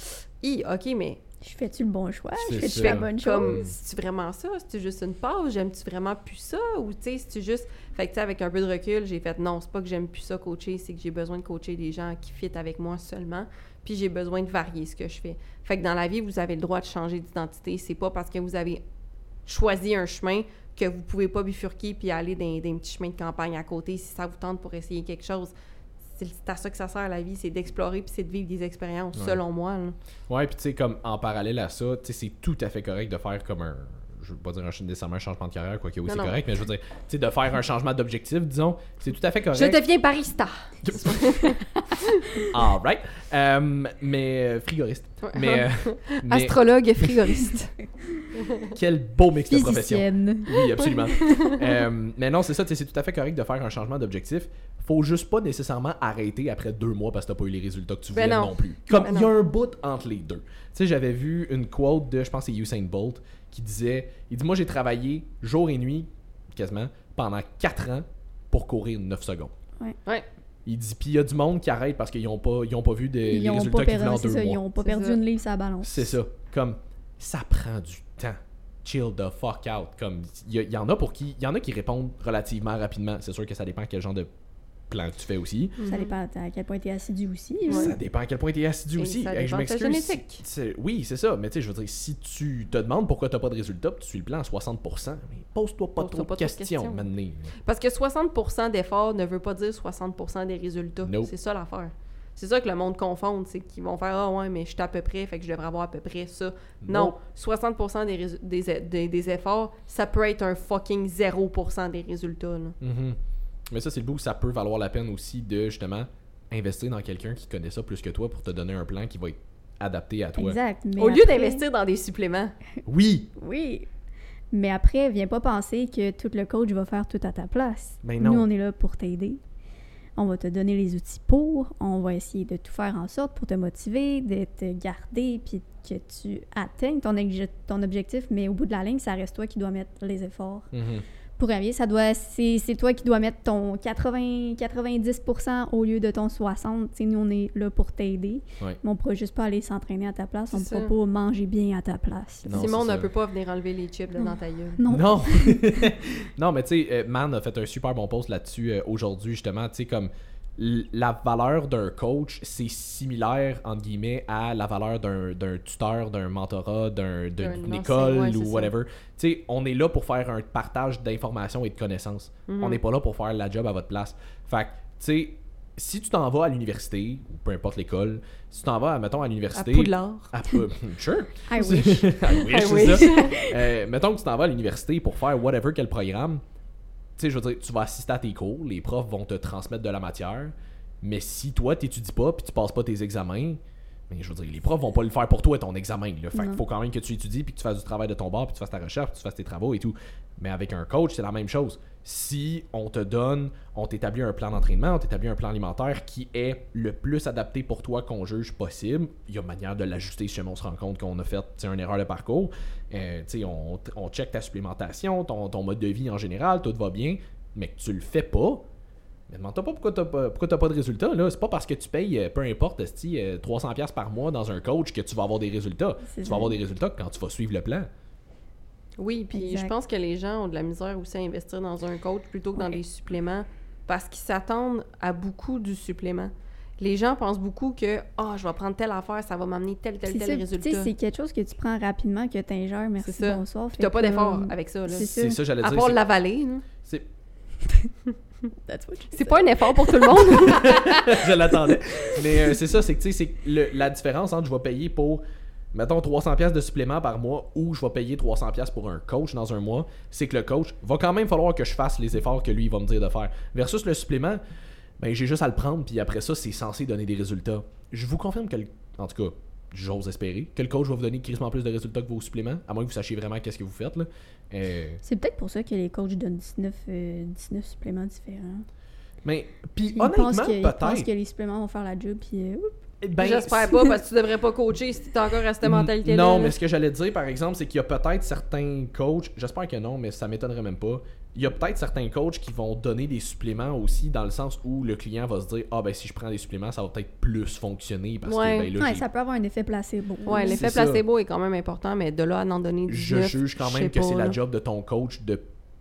Speaker 1: Hi, ok, mais
Speaker 3: Je fais-tu le bon choix? Je fais-tu la bonne
Speaker 1: comme,
Speaker 3: chose?
Speaker 1: c'est-tu vraiment ça? C'est-tu juste une pause? J'aime-tu vraiment plus ça? Ou tu sais, c'est-tu juste. Fait que tu sais, avec un peu de recul, j'ai fait non, c'est pas que j'aime plus ça coacher, c'est que j'ai besoin de coacher des gens qui fit avec moi seulement. Puis j'ai besoin de varier ce que je fais. Fait que dans la vie, vous avez le droit de changer d'identité. C'est pas parce que vous avez choisi un chemin que vous pouvez pas bifurquer puis aller dans, dans un petit chemin de campagne à côté si ça vous tente pour essayer quelque chose. C'est à ça que ça sert la vie, c'est d'explorer puis c'est de vivre des expériences,
Speaker 2: Ouais.
Speaker 1: selon moi. là.
Speaker 2: Ouais, puis tu sais, comme en parallèle à ça, tu sais, c'est tout à fait correct de faire comme un. Je veux pas dire un, nécessairement un changement de carrière, quoi que oui, c'est correct, mais je veux dire, tu sais, de faire un changement d'objectif, disons, c'est tout à fait correct.
Speaker 1: Je deviens barista.
Speaker 2: Alright. Euh, mais euh, frigoriste. Mais, euh, mais
Speaker 1: Astrologue et frigoriste.
Speaker 2: quel beau mix de.
Speaker 3: Physicienne.
Speaker 2: Oui, absolument. Mais non, c'est ça, tu sais, c'est tout à fait correct de faire un changement d'objectif. Faut juste pas nécessairement arrêter après deux mois parce que t'as pas eu les résultats que tu voulais
Speaker 1: Ben
Speaker 2: non.
Speaker 1: non.
Speaker 2: plus. Comme
Speaker 1: Ben
Speaker 2: il y a un bout entre les deux. Tu sais, j'avais vu une quote de, je pense c'est Usain Bolt, qui disait, il dit, moi j'ai travaillé jour et nuit, quasiment, pendant quatre ans pour courir 9 secondes.
Speaker 1: Ouais.
Speaker 2: Il dit, puis il y a du monde qui arrête parce qu'ils ont pas, ils ont pas vu des,
Speaker 3: Ils
Speaker 2: les
Speaker 3: ont
Speaker 2: résultats
Speaker 3: pas
Speaker 2: qu'ils voulaient en deux
Speaker 3: ça,
Speaker 2: mois.
Speaker 3: ils ont pas perdu
Speaker 1: ça.
Speaker 3: une livre la balance.
Speaker 2: C'est ça. Comme, ça prend du temps. Chill the fuck out. Comme, il y, y en a pour qui, il y en a qui répondent relativement rapidement. C'est sûr que ça dépend quel genre de plan que tu fais aussi.
Speaker 3: Ça dépend à quel point tu es assidu aussi.
Speaker 1: Ouais.
Speaker 2: Ça dépend à quel point tu es assidu
Speaker 1: Et
Speaker 2: aussi.
Speaker 1: ça
Speaker 2: Hey, je m'excuse.
Speaker 1: génétique.
Speaker 2: c'est- Oui, c'est ça. Mais tu sais, je veux dire, si tu te demandes pourquoi tu pas de résultats, puis tu suis le plan à 60%, mais pose-toi pas
Speaker 1: Pose-toi
Speaker 2: trop
Speaker 1: pas
Speaker 2: de
Speaker 1: trop de
Speaker 2: questions, maintenant.
Speaker 1: Parce que 60% d'efforts ne veut pas dire 60% des résultats.
Speaker 2: Nope.
Speaker 1: C'est ça l'affaire. C'est ça que le monde confond, c'est qu'ils vont faire Ah ouais, mais je suis à peu près, fait que je devrais avoir à peu près ça. Non,
Speaker 2: Nope.
Speaker 1: 60% des, des, e- des, des efforts, ça peut être un fucking 0% des résultats. là.
Speaker 2: Mhm. Mais ça, c'est le bout où ça peut valoir la peine aussi de justement investir dans quelqu'un qui connaît ça plus que toi pour te donner un plan qui va être adapté à toi.
Speaker 3: Exact. mais
Speaker 1: Au lieu d'investir dans des suppléments.
Speaker 2: Oui!
Speaker 3: Oui. Mais après, viens pas penser que tout le coach va faire tout à ta place.
Speaker 2: Ben non.
Speaker 3: Nous, on est là pour t'aider. On va te donner les outils pour. On va essayer de tout faire en sorte pour te motiver, de te garder, puis que tu atteignes ton, obje- ton objectif. Mais au bout de la ligne, ça reste toi qui dois mettre les efforts
Speaker 2: Mhm.
Speaker 3: pour arriver. Ça doit, c'est, c'est toi qui dois mettre ton 80, 90% au lieu de ton 60. Tu sais, nous, on est là pour t'aider.
Speaker 2: Ouais.
Speaker 3: Mais on pourra juste pas aller s'entraîner à ta place. On
Speaker 1: C'est
Speaker 3: pourra pas manger bien à ta place.
Speaker 2: Non,
Speaker 1: Simon ne peut pas venir enlever les chips de dans ta gueule.
Speaker 3: Non.
Speaker 2: Non! non, mais tu sais, euh, Man a fait un super bon post là-dessus euh, aujourd'hui, justement. Tu sais, comme la valeur d'un coach, c'est similaire, entre guillemets, à la valeur d'un d'un tuteur, d'un mentorat, d'un-
Speaker 1: D'un
Speaker 2: d'une école
Speaker 1: ouais,
Speaker 2: ou whatever. Tu sais, on est là pour faire un partage d'informations et de connaissances.
Speaker 1: Mhm.
Speaker 2: On n'est pas là pour faire la job à votre place. Fait que, tu sais, si tu t'en vas à l'université, ou peu importe l'école, si tu t'en vas, mettons, à
Speaker 1: À
Speaker 2: l'université.
Speaker 1: Poudlard.
Speaker 2: à Pou- sure.
Speaker 3: I wish.
Speaker 2: I wish,
Speaker 1: I
Speaker 2: c'est
Speaker 1: wish.
Speaker 2: ça. Euh, mettons que tu t'en vas à l'université pour faire whatever quel programme, sais, je veux dire, tu vas assister à tes cours, les profs vont te transmettre de la matière, mais si toi, t'étudies pas puis tu passes pas tes examens, mais je veux dire, les profs vont pas le faire pour toi ton examen. Là. Fait qu'il faut quand même que tu étudies puis que tu fasses du travail de ton bord puis que tu fasses ta recherche puis que tu fasses tes travaux et tout. Mais avec un coach, c'est la même chose. Si on te donne, on t'établit un plan d'entraînement, on t'établit un plan alimentaire qui est le plus adapté pour toi qu'on juge possible, il y a manière de l'ajuster si jamais on se rend compte qu'on a fait une erreur de parcours. Euh, on, on check ta supplémentation, ton, ton mode de vie en général, tout va bien, mais que tu le fais pas, mais demande-toi pas pourquoi t'as pas, pourquoi t'as pas de résultats. Là. C'est pas parce que tu payes, euh, peu importe, esti, euh, 300$ par mois dans un coach que tu vas avoir des résultats. Tu vas avoir des résultats quand tu vas suivre le plan.
Speaker 1: Oui, puis je pense que les gens ont de la misère aussi à investir dans un coach plutôt que dans
Speaker 3: Ouais.
Speaker 1: des suppléments parce qu'ils s'attendent à beaucoup du supplément. Les gens pensent beaucoup que ah, je vais prendre telle affaire, ça va m'amener tel tel tel
Speaker 3: ça, tu
Speaker 1: résultat.
Speaker 3: c'est quelque chose que tu prends rapidement, que tu ingères, merci,
Speaker 1: C'est ça.
Speaker 3: bonsoir. Fait
Speaker 1: t'as pas d'effort
Speaker 3: euh,
Speaker 1: avec ça
Speaker 3: c'est
Speaker 2: ça, j'allais
Speaker 1: À
Speaker 2: dire.
Speaker 1: part
Speaker 2: c'est-
Speaker 1: l'avaler.
Speaker 2: c'est-
Speaker 3: that's what you
Speaker 1: c'est
Speaker 3: said.
Speaker 1: pas un effort pour tout le monde.
Speaker 2: je l'attendais. Mais euh, c'est ça, c'est que tu sais, c'est la différence entre je vais payer pour, mettons, 300$ pièces de supplément par mois ou je vais payer 300$ pièces pour un coach dans un mois, c'est que le coach va quand même falloir que je fasse les efforts que lui il va me dire de faire. Versus le supplément, ben j'ai juste à le prendre, puis après ça, c'est censé donner des résultats. Je vous confirme que, le- en tout cas, j'ose espérer, que le coach va vous donner quasiment plus de résultats que vos suppléments, à moins que vous sachiez vraiment qu'est-ce que vous faites. Là. Euh,
Speaker 3: C'est peut-être pour ça que les coachs donnent 19, euh, 19 suppléments différents.
Speaker 2: mais, puis
Speaker 3: Ils
Speaker 2: honnêtement,
Speaker 3: pensent que, ils pensent
Speaker 2: peut-être.
Speaker 3: que les suppléments vont faire la job, puis euh,
Speaker 2: ben,
Speaker 1: J'espère pas parce que tu devrais pas coacher si t'es encore à cette mentalité là.
Speaker 2: Non, mais ce que j'allais te dire, par exemple, c'est qu'il y a peut-être certains coachs, j'espère que non, mais ça m'étonnerait même pas. Il y a peut-être certains coachs qui vont donner des suppléments aussi, dans le sens où le client va se dire Ah, ben si je prends des suppléments, ça va peut-être plus fonctionner parce
Speaker 1: Ouais.
Speaker 2: que ben, là,
Speaker 3: ouais, ça peut avoir un effet placebo.
Speaker 1: Ouais, l'effet
Speaker 2: ça.
Speaker 1: placebo est quand même important, mais de là à en donner 19,
Speaker 2: je juge quand même que c'est la job de ton coach de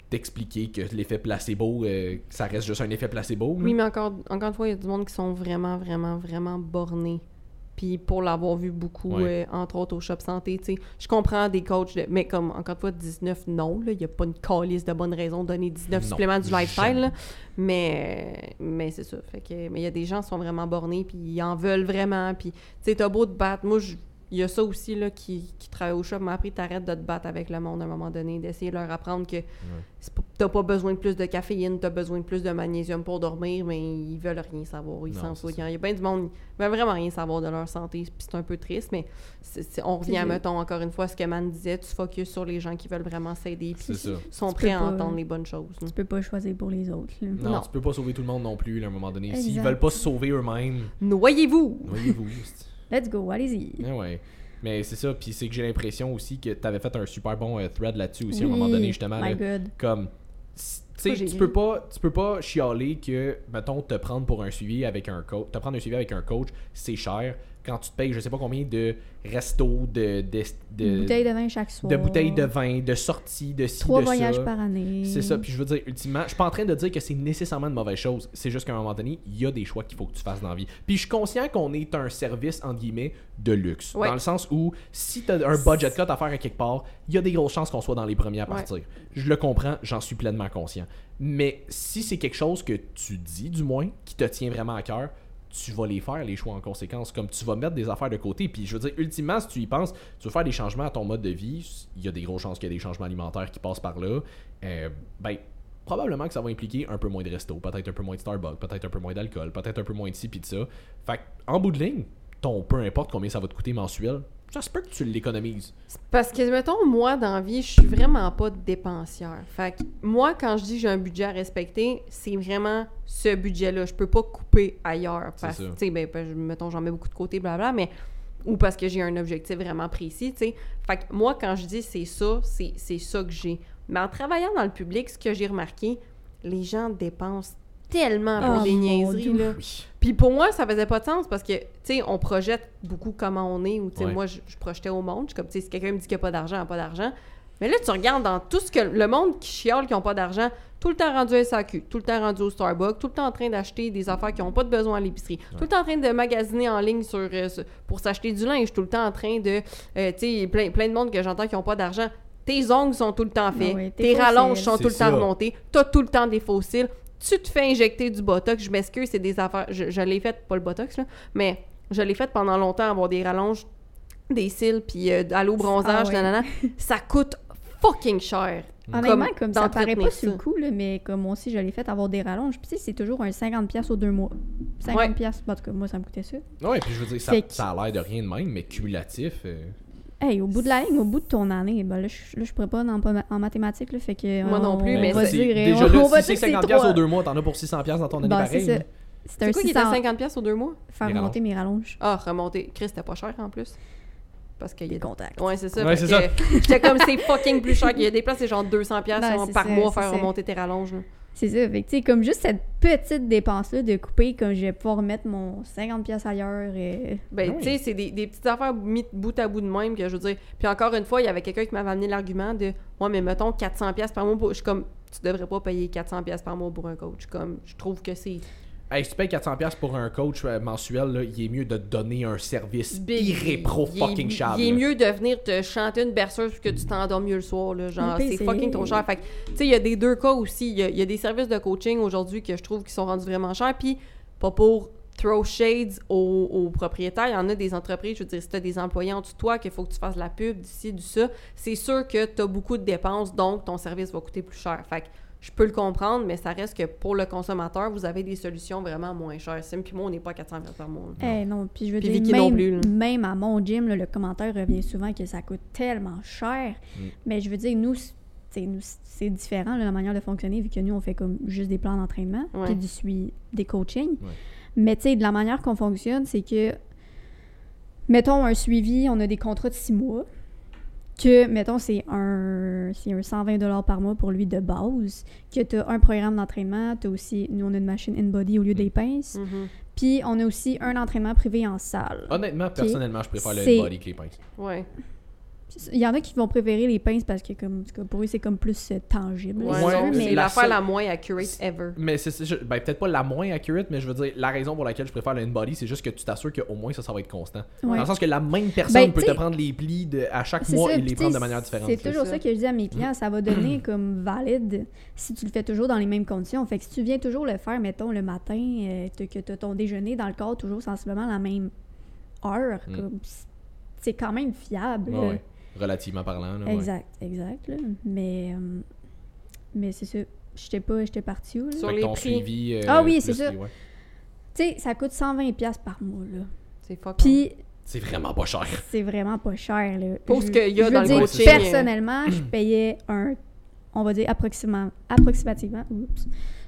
Speaker 2: t'expliquer que l'effet placebo, euh, ça reste juste un effet placebo. là.
Speaker 1: Oui, mais encore, encore une fois, il y a du monde qui sont vraiment, vraiment, vraiment bornés. Puis pour l'avoir vu beaucoup,
Speaker 2: Ouais.
Speaker 1: euh, entre autres au shop santé, tu sais, je comprends des coachs, de- mais comme, encore une fois, 19, non, il n'y a pas une calice de bonnes raisons de donner 19
Speaker 2: Non,
Speaker 1: suppléments du lifestyle, là. mais, euh, mais c'est ça, fait que, mais il y a des gens qui sont vraiment bornés, puis ils en veulent vraiment, puis, tu sais, t'as beau te battre, moi, je- il y a ça aussi, là, qui, qui travaille au shop, m'a appris, t'arrêtes de te battre avec le monde à un moment donné, d'essayer de leur apprendre que c'est pas- t'as pas besoin de plus de caféine, t'as besoin de plus de magnésium pour dormir, mais ils veulent rien savoir, ils
Speaker 2: Non,
Speaker 1: s'en foutent. Il y a bien du monde, ils veulent vraiment rien savoir de leur santé, puis c'est un peu triste, mais on revient, mettons, encore une fois, à ce que Man disait, tu focuses sur les gens qui veulent vraiment s'aider, puis sont
Speaker 3: Tu
Speaker 1: prêts
Speaker 3: peux
Speaker 1: à
Speaker 3: pas-
Speaker 1: entendre les bonnes choses.
Speaker 3: Tu peux pas choisir pour les autres. là.
Speaker 2: Non,
Speaker 1: Non.
Speaker 2: tu peux pas sauver tout le monde non plus là, à un moment donné. S'ils veulent pas se sauver eux-mêmes,
Speaker 1: Noyez-vous!
Speaker 2: voyez-vous.
Speaker 3: Let's go, allez-y.
Speaker 2: Ouais, ouais. Mais c'est ça, puis c'est que j'ai l'impression aussi que t'avais fait un super bon euh, thread là-dessus aussi à un
Speaker 3: Oui,
Speaker 2: moment donné, justement.
Speaker 3: My
Speaker 2: là.
Speaker 3: God.
Speaker 2: comme tu sais tu peux pas tu peux pas chialer que mettons te prendre pour un suivi avec un coach te prendre un suivi avec un coach c'est cher quand tu te payes je sais pas combien de restos de de, de,
Speaker 3: Une bouteille de vin chaque soir.
Speaker 2: de bouteilles de vin de sorties de ci
Speaker 3: Trois
Speaker 2: de
Speaker 3: voyages
Speaker 2: ça
Speaker 3: par année.
Speaker 2: c'est ça puis je veux dire ultimement je suis pas en train de dire que c'est nécessairement une mauvaise chose c'est juste qu'à un moment donné il y a des choix qu'il faut que tu fasses dans la vie puis je suis conscient qu'on est un service entre guillemets de luxe
Speaker 1: Ouais.
Speaker 2: dans le sens où si tu as un budget cut à faire à quelque part il y a des grosses chances qu'on soit dans les premiers à
Speaker 1: Ouais.
Speaker 2: partir je le comprends j'en suis pleinement conscient mais si c'est quelque chose que tu dis du moins qui te tient vraiment à cœur tu vas les faire les choix en conséquence comme tu vas mettre des affaires de côté puis je veux dire ultimement si tu y penses tu veux faire des changements à ton mode de vie il y a des grosses chances qu'il y ait des changements alimentaires qui passent par là euh, ben probablement que ça va impliquer un peu moins de resto, peut-être un peu moins de Starbucks, peut-être un peu moins d'alcool, peut-être un peu moins de ci pis de ça. Fait en bout de ligne, ton peu importe combien ça va te coûter mensuel, ça se peut que tu l'économises.
Speaker 1: Parce que, mettons, moi, dans la vie, je suis vraiment pas dépensière. Fait que, moi, quand je dis j'ai un budget à respecter, c'est vraiment ce budget-là. Je peux pas couper ailleurs.
Speaker 2: C'est
Speaker 1: Parce que, tu sais, ben, mettons, j'en mets beaucoup de côté, blabla, mais. Ou parce que j'ai un objectif vraiment précis, tu sais. Fait que, moi, quand je dis c'est ça, c'est c'est ça que j'ai. Mais en travaillant dans le public, ce que j'ai remarqué, les gens dépensent tellement pour
Speaker 3: Oh,
Speaker 1: des niaiseries, là.
Speaker 2: Oui.
Speaker 1: Puis pour moi, ça faisait pas de sens parce que, tu sais, on projette beaucoup comment on est, ou tu sais,
Speaker 2: Ouais.
Speaker 1: moi, je, je projetais au monde. Je suis comme, tu sais, si quelqu'un me dit qu'il n'y a pas d'argent, il n'y a pas d'argent. Mais là, tu regardes dans tout ce que le monde qui chiale, qui n'ont pas d'argent, tout le temps rendu à SAQ, tout le temps rendu au Starbucks, tout le temps en train d'acheter des affaires qui n'ont pas de besoin à l'épicerie, tout le temps en train de magasiner en ligne sur, euh, pour s'acheter du linge, tout le temps en train de, euh, tu sais, plein, plein de monde que j'entends qui n'ont pas d'argent. Tes ongles sont tout le temps faits,
Speaker 3: Ah ouais, tes
Speaker 1: rallonges sont tout le temps
Speaker 2: ça.
Speaker 1: remontés, t'as tout le temps des fossiles, tu te fais injecter du botox, je m'excuse, c'est des affaires, je, je l'ai fait, pas le botox, là, mais je l'ai fait pendant longtemps, avoir des rallonges, des cils, puis euh, à l'eau bronzage,
Speaker 3: Ah ouais.
Speaker 1: nanana. ça coûte fucking cher.
Speaker 3: Honnêtement, comme, ça
Speaker 1: d'entretenir
Speaker 3: paraît pas sur le
Speaker 1: ça.
Speaker 3: coup, là, mais comme moi aussi, je l'ai fait avoir des rallonges. Puis tu sais, c'est toujours un 50$ piastres aux deux mois. 50$,
Speaker 1: Ouais.
Speaker 3: en tout cas, moi, ça me coûtait ça.
Speaker 2: Ouais, puis je veux dire, ça,
Speaker 3: que-
Speaker 2: ça a l'air de rien de même, mais cumulatif. euh,
Speaker 3: Hey, au bout de la ligne, au bout de ton année, ben là, je, je pourrais pas en, en mathématiques, là, fait que...
Speaker 1: Moi non
Speaker 3: on-
Speaker 1: plus,
Speaker 3: on
Speaker 1: mais
Speaker 3: va
Speaker 2: c'est-
Speaker 3: dire,
Speaker 2: déjà
Speaker 3: on,
Speaker 2: là,
Speaker 3: on va
Speaker 2: si
Speaker 3: dire
Speaker 2: c'est
Speaker 3: que
Speaker 2: 50$
Speaker 3: c'est
Speaker 2: piastres aux deux mois, t'en as pour 600$ piastres dans ton année
Speaker 3: Bah,
Speaker 2: pareil.
Speaker 3: c'est ça.
Speaker 1: quoi qui était
Speaker 3: 600
Speaker 1: à 50$ piastres aux deux mois?
Speaker 3: faire
Speaker 2: Les
Speaker 3: remonter mes rallonges.
Speaker 1: Ah, remonter. Chris, c'était pas cher en plus. Parce qu'il y a
Speaker 3: contacts.
Speaker 1: Ouais, c'est ça.
Speaker 2: Ouais,
Speaker 1: J'étais comme, c'est fucking plus cher. Il y a des places, c'est genre 200$ piastres
Speaker 3: Ben,
Speaker 1: genre,
Speaker 3: c'est
Speaker 1: par
Speaker 3: ça,
Speaker 1: mois faire remonter tes rallonges.
Speaker 3: C'est ça. Fait que, tu sais, comme juste cette petite dépense-là de couper, comme je vais pouvoir remettre mon 50$ piastres ailleurs. Et...
Speaker 1: Ben,
Speaker 2: Ah oui.
Speaker 1: tu sais, c'est des, des petites affaires mises bout à bout de même que je veux dire. Puis encore une fois, il y avait quelqu'un qui m'avait amené l'argument de Ouais, mais mettons 400$ piastres par mois. pour- Je suis comme, tu devrais pas payer 400$ piastres par mois pour un coach. Comme, je trouve que c'est.
Speaker 2: Hey, si tu payes 400$ piastres pour un coach euh, mensuel, là, il est mieux de te donner un service irrépro fucking cher.
Speaker 1: Il est mieux de venir te chanter une berceuse pour que tu t'endors mieux le soir. Là, genre, c'est fucking trop cher. Fait que, tu sais, il y a des deux cas aussi. Il y a, il y a des services de coaching aujourd'hui que je trouve qui sont rendus vraiment chers. Puis, pas pour throw shades aux, aux propriétaires. Il y en a des entreprises, je veux dire, si tu as des employés en dessous de toi, qu'il faut que tu fasses de la pub, d'ici, du ça, c'est sûr que tu as beaucoup de dépenses, donc ton service va coûter plus cher. Fait que je peux le comprendre, mais ça reste que pour le consommateur, vous avez des solutions vraiment moins chères. Sim puis moi, on n'est pas à 400 pièces par mois.
Speaker 3: Eh non, puis je veux
Speaker 1: Puis
Speaker 3: dire,
Speaker 1: Vicky
Speaker 3: même,
Speaker 1: non plus, là.
Speaker 3: même à mon gym, là, le commentaire revient souvent que ça coûte tellement cher.
Speaker 2: Mm.
Speaker 3: Mais je veux dire, nous, c'est- t'sais, nous, c'est différent, là, la manière de fonctionner, vu que nous, on fait comme juste des plans d'entraînement, puis du suivi des coachings.
Speaker 2: Ouais.
Speaker 3: Mais tu sais, de la manière qu'on fonctionne, c'est que, mettons, un suivi, on a des contrats de six mois, que, mettons, c'est un, c'est un 120 par mois pour lui de base, que tu as un programme d'entraînement, tu aussi, nous, on a une machine in-body au lieu des pinces,
Speaker 1: Mhm.
Speaker 3: puis on a aussi un entraînement privé en salle.
Speaker 2: Honnêtement, personnellement, je préfère le body que les pinces.
Speaker 1: Ouais.
Speaker 3: Il y en a qui vont préférer les pinces parce que comme, pour eux, c'est comme plus euh, tangible.
Speaker 1: Ouais,
Speaker 2: mais
Speaker 1: c'est
Speaker 2: la
Speaker 1: l'affaire
Speaker 2: seule-
Speaker 1: la moins accurate ever.
Speaker 2: Mais c'est ben, peut-être pas la moins accurate, mais je veux dire, la raison pour laquelle je préfère le in-body, c'est juste que tu t'assures qu'au moins ça, ça va être constant.
Speaker 3: Ouais.
Speaker 2: Dans le sens que la même personne
Speaker 3: Ben,
Speaker 2: peut te prendre les plis de, à chaque mois
Speaker 3: ça,
Speaker 2: et les prendre de manière différente.
Speaker 3: C'est toujours
Speaker 1: ça.
Speaker 3: ça que je dis à mes clients, ça va donner comme valide si tu le fais toujours dans les mêmes conditions. Fait que si tu viens toujours le faire, mettons, le matin, euh, que tu as ton déjeuner dans le corps toujours sensiblement à la même heure,
Speaker 2: Mm.
Speaker 3: comme, c'est quand même fiable.
Speaker 2: Ouais,
Speaker 3: là.
Speaker 2: ouais. Relativement parlant. là, ouais.
Speaker 3: Exact, exact. là. Mais, euh, mais c'est ça. J'étais pas, j'étais partie où, là?
Speaker 1: Sur les
Speaker 2: ton
Speaker 1: prix.
Speaker 2: suivi, euh,
Speaker 3: Ah oui, c'est ça.
Speaker 2: ouais.
Speaker 3: Tu sais, ça coûte 120$ piastres par mois, là.
Speaker 1: C'est fuck.
Speaker 3: Puis
Speaker 2: C'est vraiment pas cher.
Speaker 3: c'est vraiment pas cher, là.
Speaker 1: Pour
Speaker 3: Je-
Speaker 1: ce qu'il y a
Speaker 3: je
Speaker 1: dans
Speaker 3: veux
Speaker 1: le
Speaker 3: dire,
Speaker 1: coaching,
Speaker 3: personnellement, je payais un, on va dire approximativement, approximativement oups,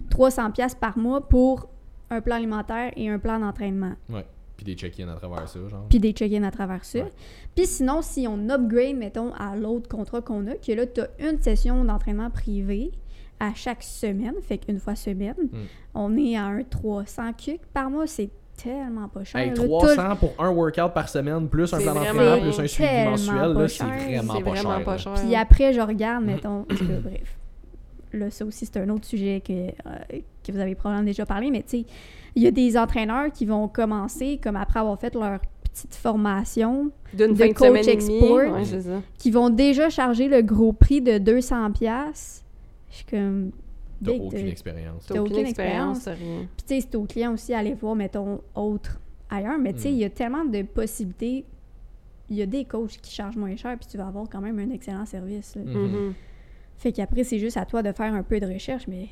Speaker 3: 300 pièces par mois pour un plan alimentaire et un plan d'entraînement.
Speaker 2: Ouais. Puis des check-in à travers ça, genre.
Speaker 3: Puis des check-in à travers ça. Puis sinon, si on upgrade, mettons, à l'autre contrat qu'on a, que là, tu as une session d'entraînement privé à chaque semaine, fait qu'une fois semaine,
Speaker 2: Mm.
Speaker 3: on est à un 300 cuc par mois, c'est tellement pas cher.
Speaker 2: Hey,
Speaker 3: là. Tout le-
Speaker 2: 300 pour un workout par semaine, plus un plan d'entraînement, plus un suivi mensuel, c'est vraiment pas
Speaker 1: vraiment
Speaker 2: cher.
Speaker 1: pas
Speaker 2: là.
Speaker 1: cher.
Speaker 3: Puis après, je regarde, mettons, tout cas, bref. Là, ça aussi, c'est un autre sujet que, euh, que vous avez probablement déjà parlé, mais tu sais, il y a des entraîneurs qui vont commencer, comme après avoir fait leur petite formation,
Speaker 1: D'une
Speaker 3: de
Speaker 1: de
Speaker 3: coach export.
Speaker 1: Ouais, c'est ça.
Speaker 3: qui vont déjà charger le gros prix de 200$. pièces Je suis comme...
Speaker 2: T'as aucune expérience.
Speaker 1: T'as aucune expérience, rien.
Speaker 3: Puis tu sais, c'est au client aussi aller voir, mettons, autre ailleurs. Mais tu sais,
Speaker 2: Mm.
Speaker 3: il y a tellement de possibilités. Il y a des coachs qui chargent moins cher, puis tu vas avoir quand même un excellent service. là.
Speaker 2: Mhm.
Speaker 1: Mhm.
Speaker 3: Fait qu'après, c'est juste à toi de faire un peu de recherche, mais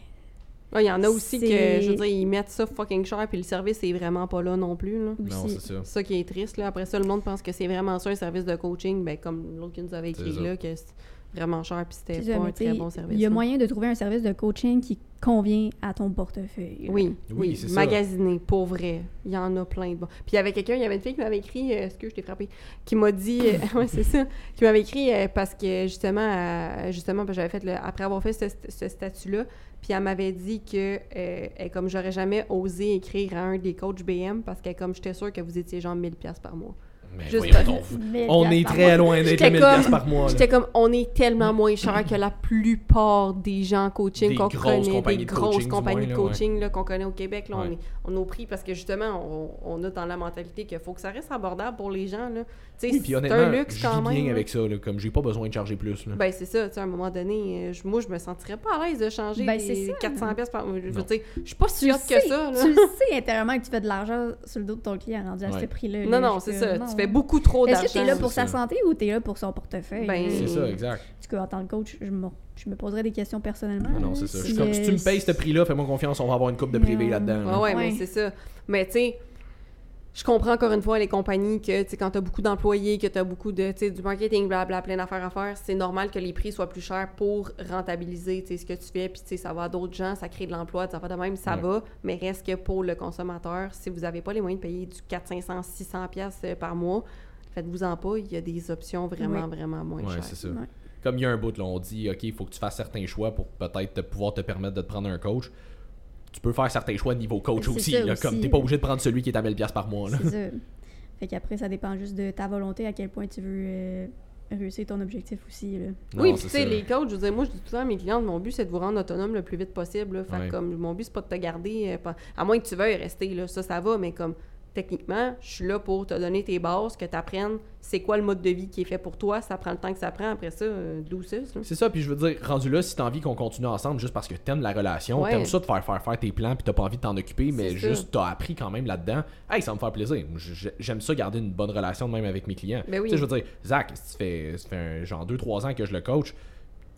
Speaker 1: Ouais, Il y en a aussi que, je veux dire, ils mettent ça fucking cher, puis le service est vraiment pas là non plus. Là.
Speaker 2: Non, c'est ça.
Speaker 1: C'est ça qui est triste. Là. Après ça, le monde pense que c'est vraiment ça, un service de coaching, ben, comme l'autre qui nous avait écrit là, que c'est vraiment cher, puis c'était pas
Speaker 3: mais
Speaker 1: un très bon service.
Speaker 3: Il y a
Speaker 1: là.
Speaker 3: moyen de trouver un service de coaching qui convient à ton portefeuille.
Speaker 1: Oui,
Speaker 2: Oui,
Speaker 1: oui,
Speaker 2: c'est ça.
Speaker 1: magasiner, pour vrai. Il y en a plein de bons. Puis il y avait quelqu'un, il y avait une fille qui m'avait écrit, euh, est-ce que je t'ai frappé, qui m'a dit, euh, ouais, c'est ça, qui m'avait écrit euh, parce que justement, euh, justement, parce que j'avais fait, le- après avoir fait ce, ce statut-là, puis elle m'avait dit que, euh, elle, comme j'aurais jamais osé écrire à un des coachs BM parce que comme j'étais sûre que vous étiez genre 1000$ piastres par mois.
Speaker 2: Mais
Speaker 1: Juste
Speaker 2: voyons
Speaker 1: parce-
Speaker 2: donc.
Speaker 3: Mais
Speaker 2: On est très
Speaker 3: mois.
Speaker 2: loin d'être
Speaker 1: J'étais
Speaker 2: 1000
Speaker 1: comme-
Speaker 2: piastres par mois.
Speaker 1: J'étais comme, on est tellement moins cher que la plupart des gens en coaching
Speaker 2: Des
Speaker 1: qu'on
Speaker 2: grosses
Speaker 1: connaît,
Speaker 2: compagnies
Speaker 1: des
Speaker 2: de
Speaker 1: grosses compagnies de
Speaker 2: ouais.
Speaker 1: coaching là, qu'on connaît au Québec. Là, on,
Speaker 2: Ouais.
Speaker 1: est, on a pris parce que justement, on, on a dans la mentalité qu'il faut que ça reste abordable pour les gens. Là.
Speaker 2: Oui,
Speaker 1: c'est
Speaker 2: honnêtement,
Speaker 1: un luxe
Speaker 2: je
Speaker 1: quand
Speaker 2: vis
Speaker 1: même.
Speaker 2: bien
Speaker 1: là.
Speaker 2: avec ça, là, comme j'ai pas besoin de charger plus. Là.
Speaker 1: Ben, c'est ça, tu sais, à un moment donné, euh, je- moi, je me sentirais pas à l'aise de changer
Speaker 3: Ben, ça.
Speaker 1: 400 pièces par mois. Je je suis pas
Speaker 3: sais,
Speaker 1: que ça,
Speaker 3: tu le sais intérieurement que tu fais de l'argent sur le dos de ton client rendu à
Speaker 2: Ouais.
Speaker 3: ce prix-là.
Speaker 1: Non,
Speaker 3: là.
Speaker 1: non,
Speaker 3: Je
Speaker 1: c'est ça.
Speaker 3: Non,
Speaker 1: beaucoup trop
Speaker 3: Est-ce
Speaker 1: d'argent.
Speaker 3: que t'es là pour
Speaker 2: c'est
Speaker 3: sa
Speaker 2: ça.
Speaker 3: santé ou t'es là pour son portefeuille?
Speaker 1: Ben,
Speaker 2: C'est ça, exact.
Speaker 3: En tout cas, en tant que coach, je me, je me poserais des questions personnellement.
Speaker 2: Non,
Speaker 3: là.
Speaker 2: c'est ça. Je
Speaker 3: Si,
Speaker 2: suis comme, si tu
Speaker 3: euh,
Speaker 2: me payes ce prix-là, fais-moi confiance, on va avoir une coupe de privé là-dedans. là.
Speaker 1: Ouais, ouais,
Speaker 3: Ouais.
Speaker 1: mais c'est ça. Mais tu sais, je comprends encore une fois les compagnies que, tu sais, quand t'as beaucoup d'employés, que t'as beaucoup de, tu sais, du marketing, blabla, plein d'affaires à faire, c'est normal que les prix soient plus chers pour rentabiliser, tu sais, ce que tu fais, puis tu sais, ça va à d'autres gens, ça crée de l'emploi, ça va de même, ça
Speaker 2: Ouais.
Speaker 1: va, mais reste que pour le consommateur, si vous avez pas les moyens de payer du 400, 500, 600 pièces par mois, faites-vous-en pas, il y a des options vraiment,
Speaker 3: Oui.
Speaker 1: vraiment moins
Speaker 2: Ouais,
Speaker 1: chères.
Speaker 2: c'est ça.
Speaker 3: Ouais.
Speaker 2: Comme il y a un bout, là, on dit, OK, il faut que tu fasses certains choix pour peut-être pouvoir te permettre de te prendre un coach. Tu peux faire certains choix niveau coach aussi,
Speaker 3: ça
Speaker 2: là,
Speaker 3: aussi,
Speaker 2: comme t'es pas obligé de prendre celui qui est à 1000$ par mois. Là.
Speaker 3: C'est ça. Fait qu'après, ça dépend juste de ta volonté, à quel point tu veux euh, réussir ton objectif aussi. Là.
Speaker 2: Non,
Speaker 1: oui, puis tu sais, les coachs, je veux dire, moi, je dis tout le temps à mes clientes, mon but, c'est de vous rendre autonome le plus vite possible. là. Fait
Speaker 2: Ouais.
Speaker 1: comme, mon but, c'est pas de te garder, euh, pas- à moins que tu veuilles rester, là, ça, ça va, mais comme, techniquement, je suis là pour te donner tes bases, que tu apprennes c'est quoi le mode de vie qui est fait pour toi, ça prend le temps que ça prend, après ça, euh, douceuse.
Speaker 2: C'est ça, puis je veux dire, rendu là, si t'as envie qu'on continue ensemble juste parce que t'aimes la relation,
Speaker 1: Ouais.
Speaker 2: t'aimes ça de faire faire faire tes plans, puis t'as pas envie de t'en occuper, mais
Speaker 1: ça.
Speaker 2: juste t'as appris quand même là-dedans, hey, ça va me faire plaisir. J'aime ça garder une bonne relation de même avec mes clients.
Speaker 1: Ben oui.
Speaker 2: Tu sais, je veux dire, Zach, ça fait, ça fait un, genre 2-3 ans que je le coach,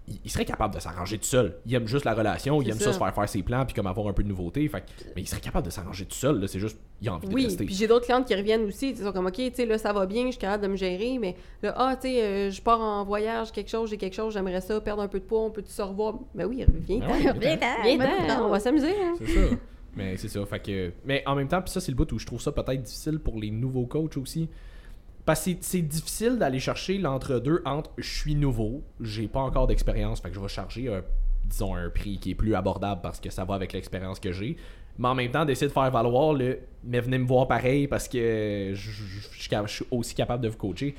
Speaker 2: il, il serait capable de s'arranger tout seul. Il aime juste la relation, il aime ça.
Speaker 1: ça.
Speaker 2: se faire faire ses plans, puis comme avoir un peu de nouveauté. Fait, que- mais il serait capable de s'arranger tout seul, là, c'est juste, il a envie de
Speaker 1: Oui,
Speaker 2: rester.
Speaker 1: puis j'ai d'autres clientes qui reviennent aussi, ils sont comme, OK, tu sais, là, ça va bien, je suis capable de me gérer, mais là, ah, tu sais, euh, je pars en voyage, quelque chose, j'ai quelque chose, j'aimerais ça, perdre un peu de poids, on peut-tu se revoir? Ben oui, viens,
Speaker 2: Ah ouais,
Speaker 3: Viens,
Speaker 1: viens,
Speaker 3: maintenant.
Speaker 1: on va s'amuser, hein.
Speaker 2: C'est ça. Mais c'est ça. Fait que, mais en même temps, puis ça, c'est le bout où je trouve ça peut-être difficile pour les nouveaux coachs aussi. Parce que c'est- difficile d'aller chercher l'entre-deux entre je suis nouveau, j'ai pas encore d'expérience, fait que je vais charger, un, disons, un prix qui est plus abordable parce que ça va avec l'expérience que j'ai. Mais en même temps, d'essayer de faire valoir le mais venez me voir pareil parce que je, je- je suis cap- je suis aussi capable de vous coacher.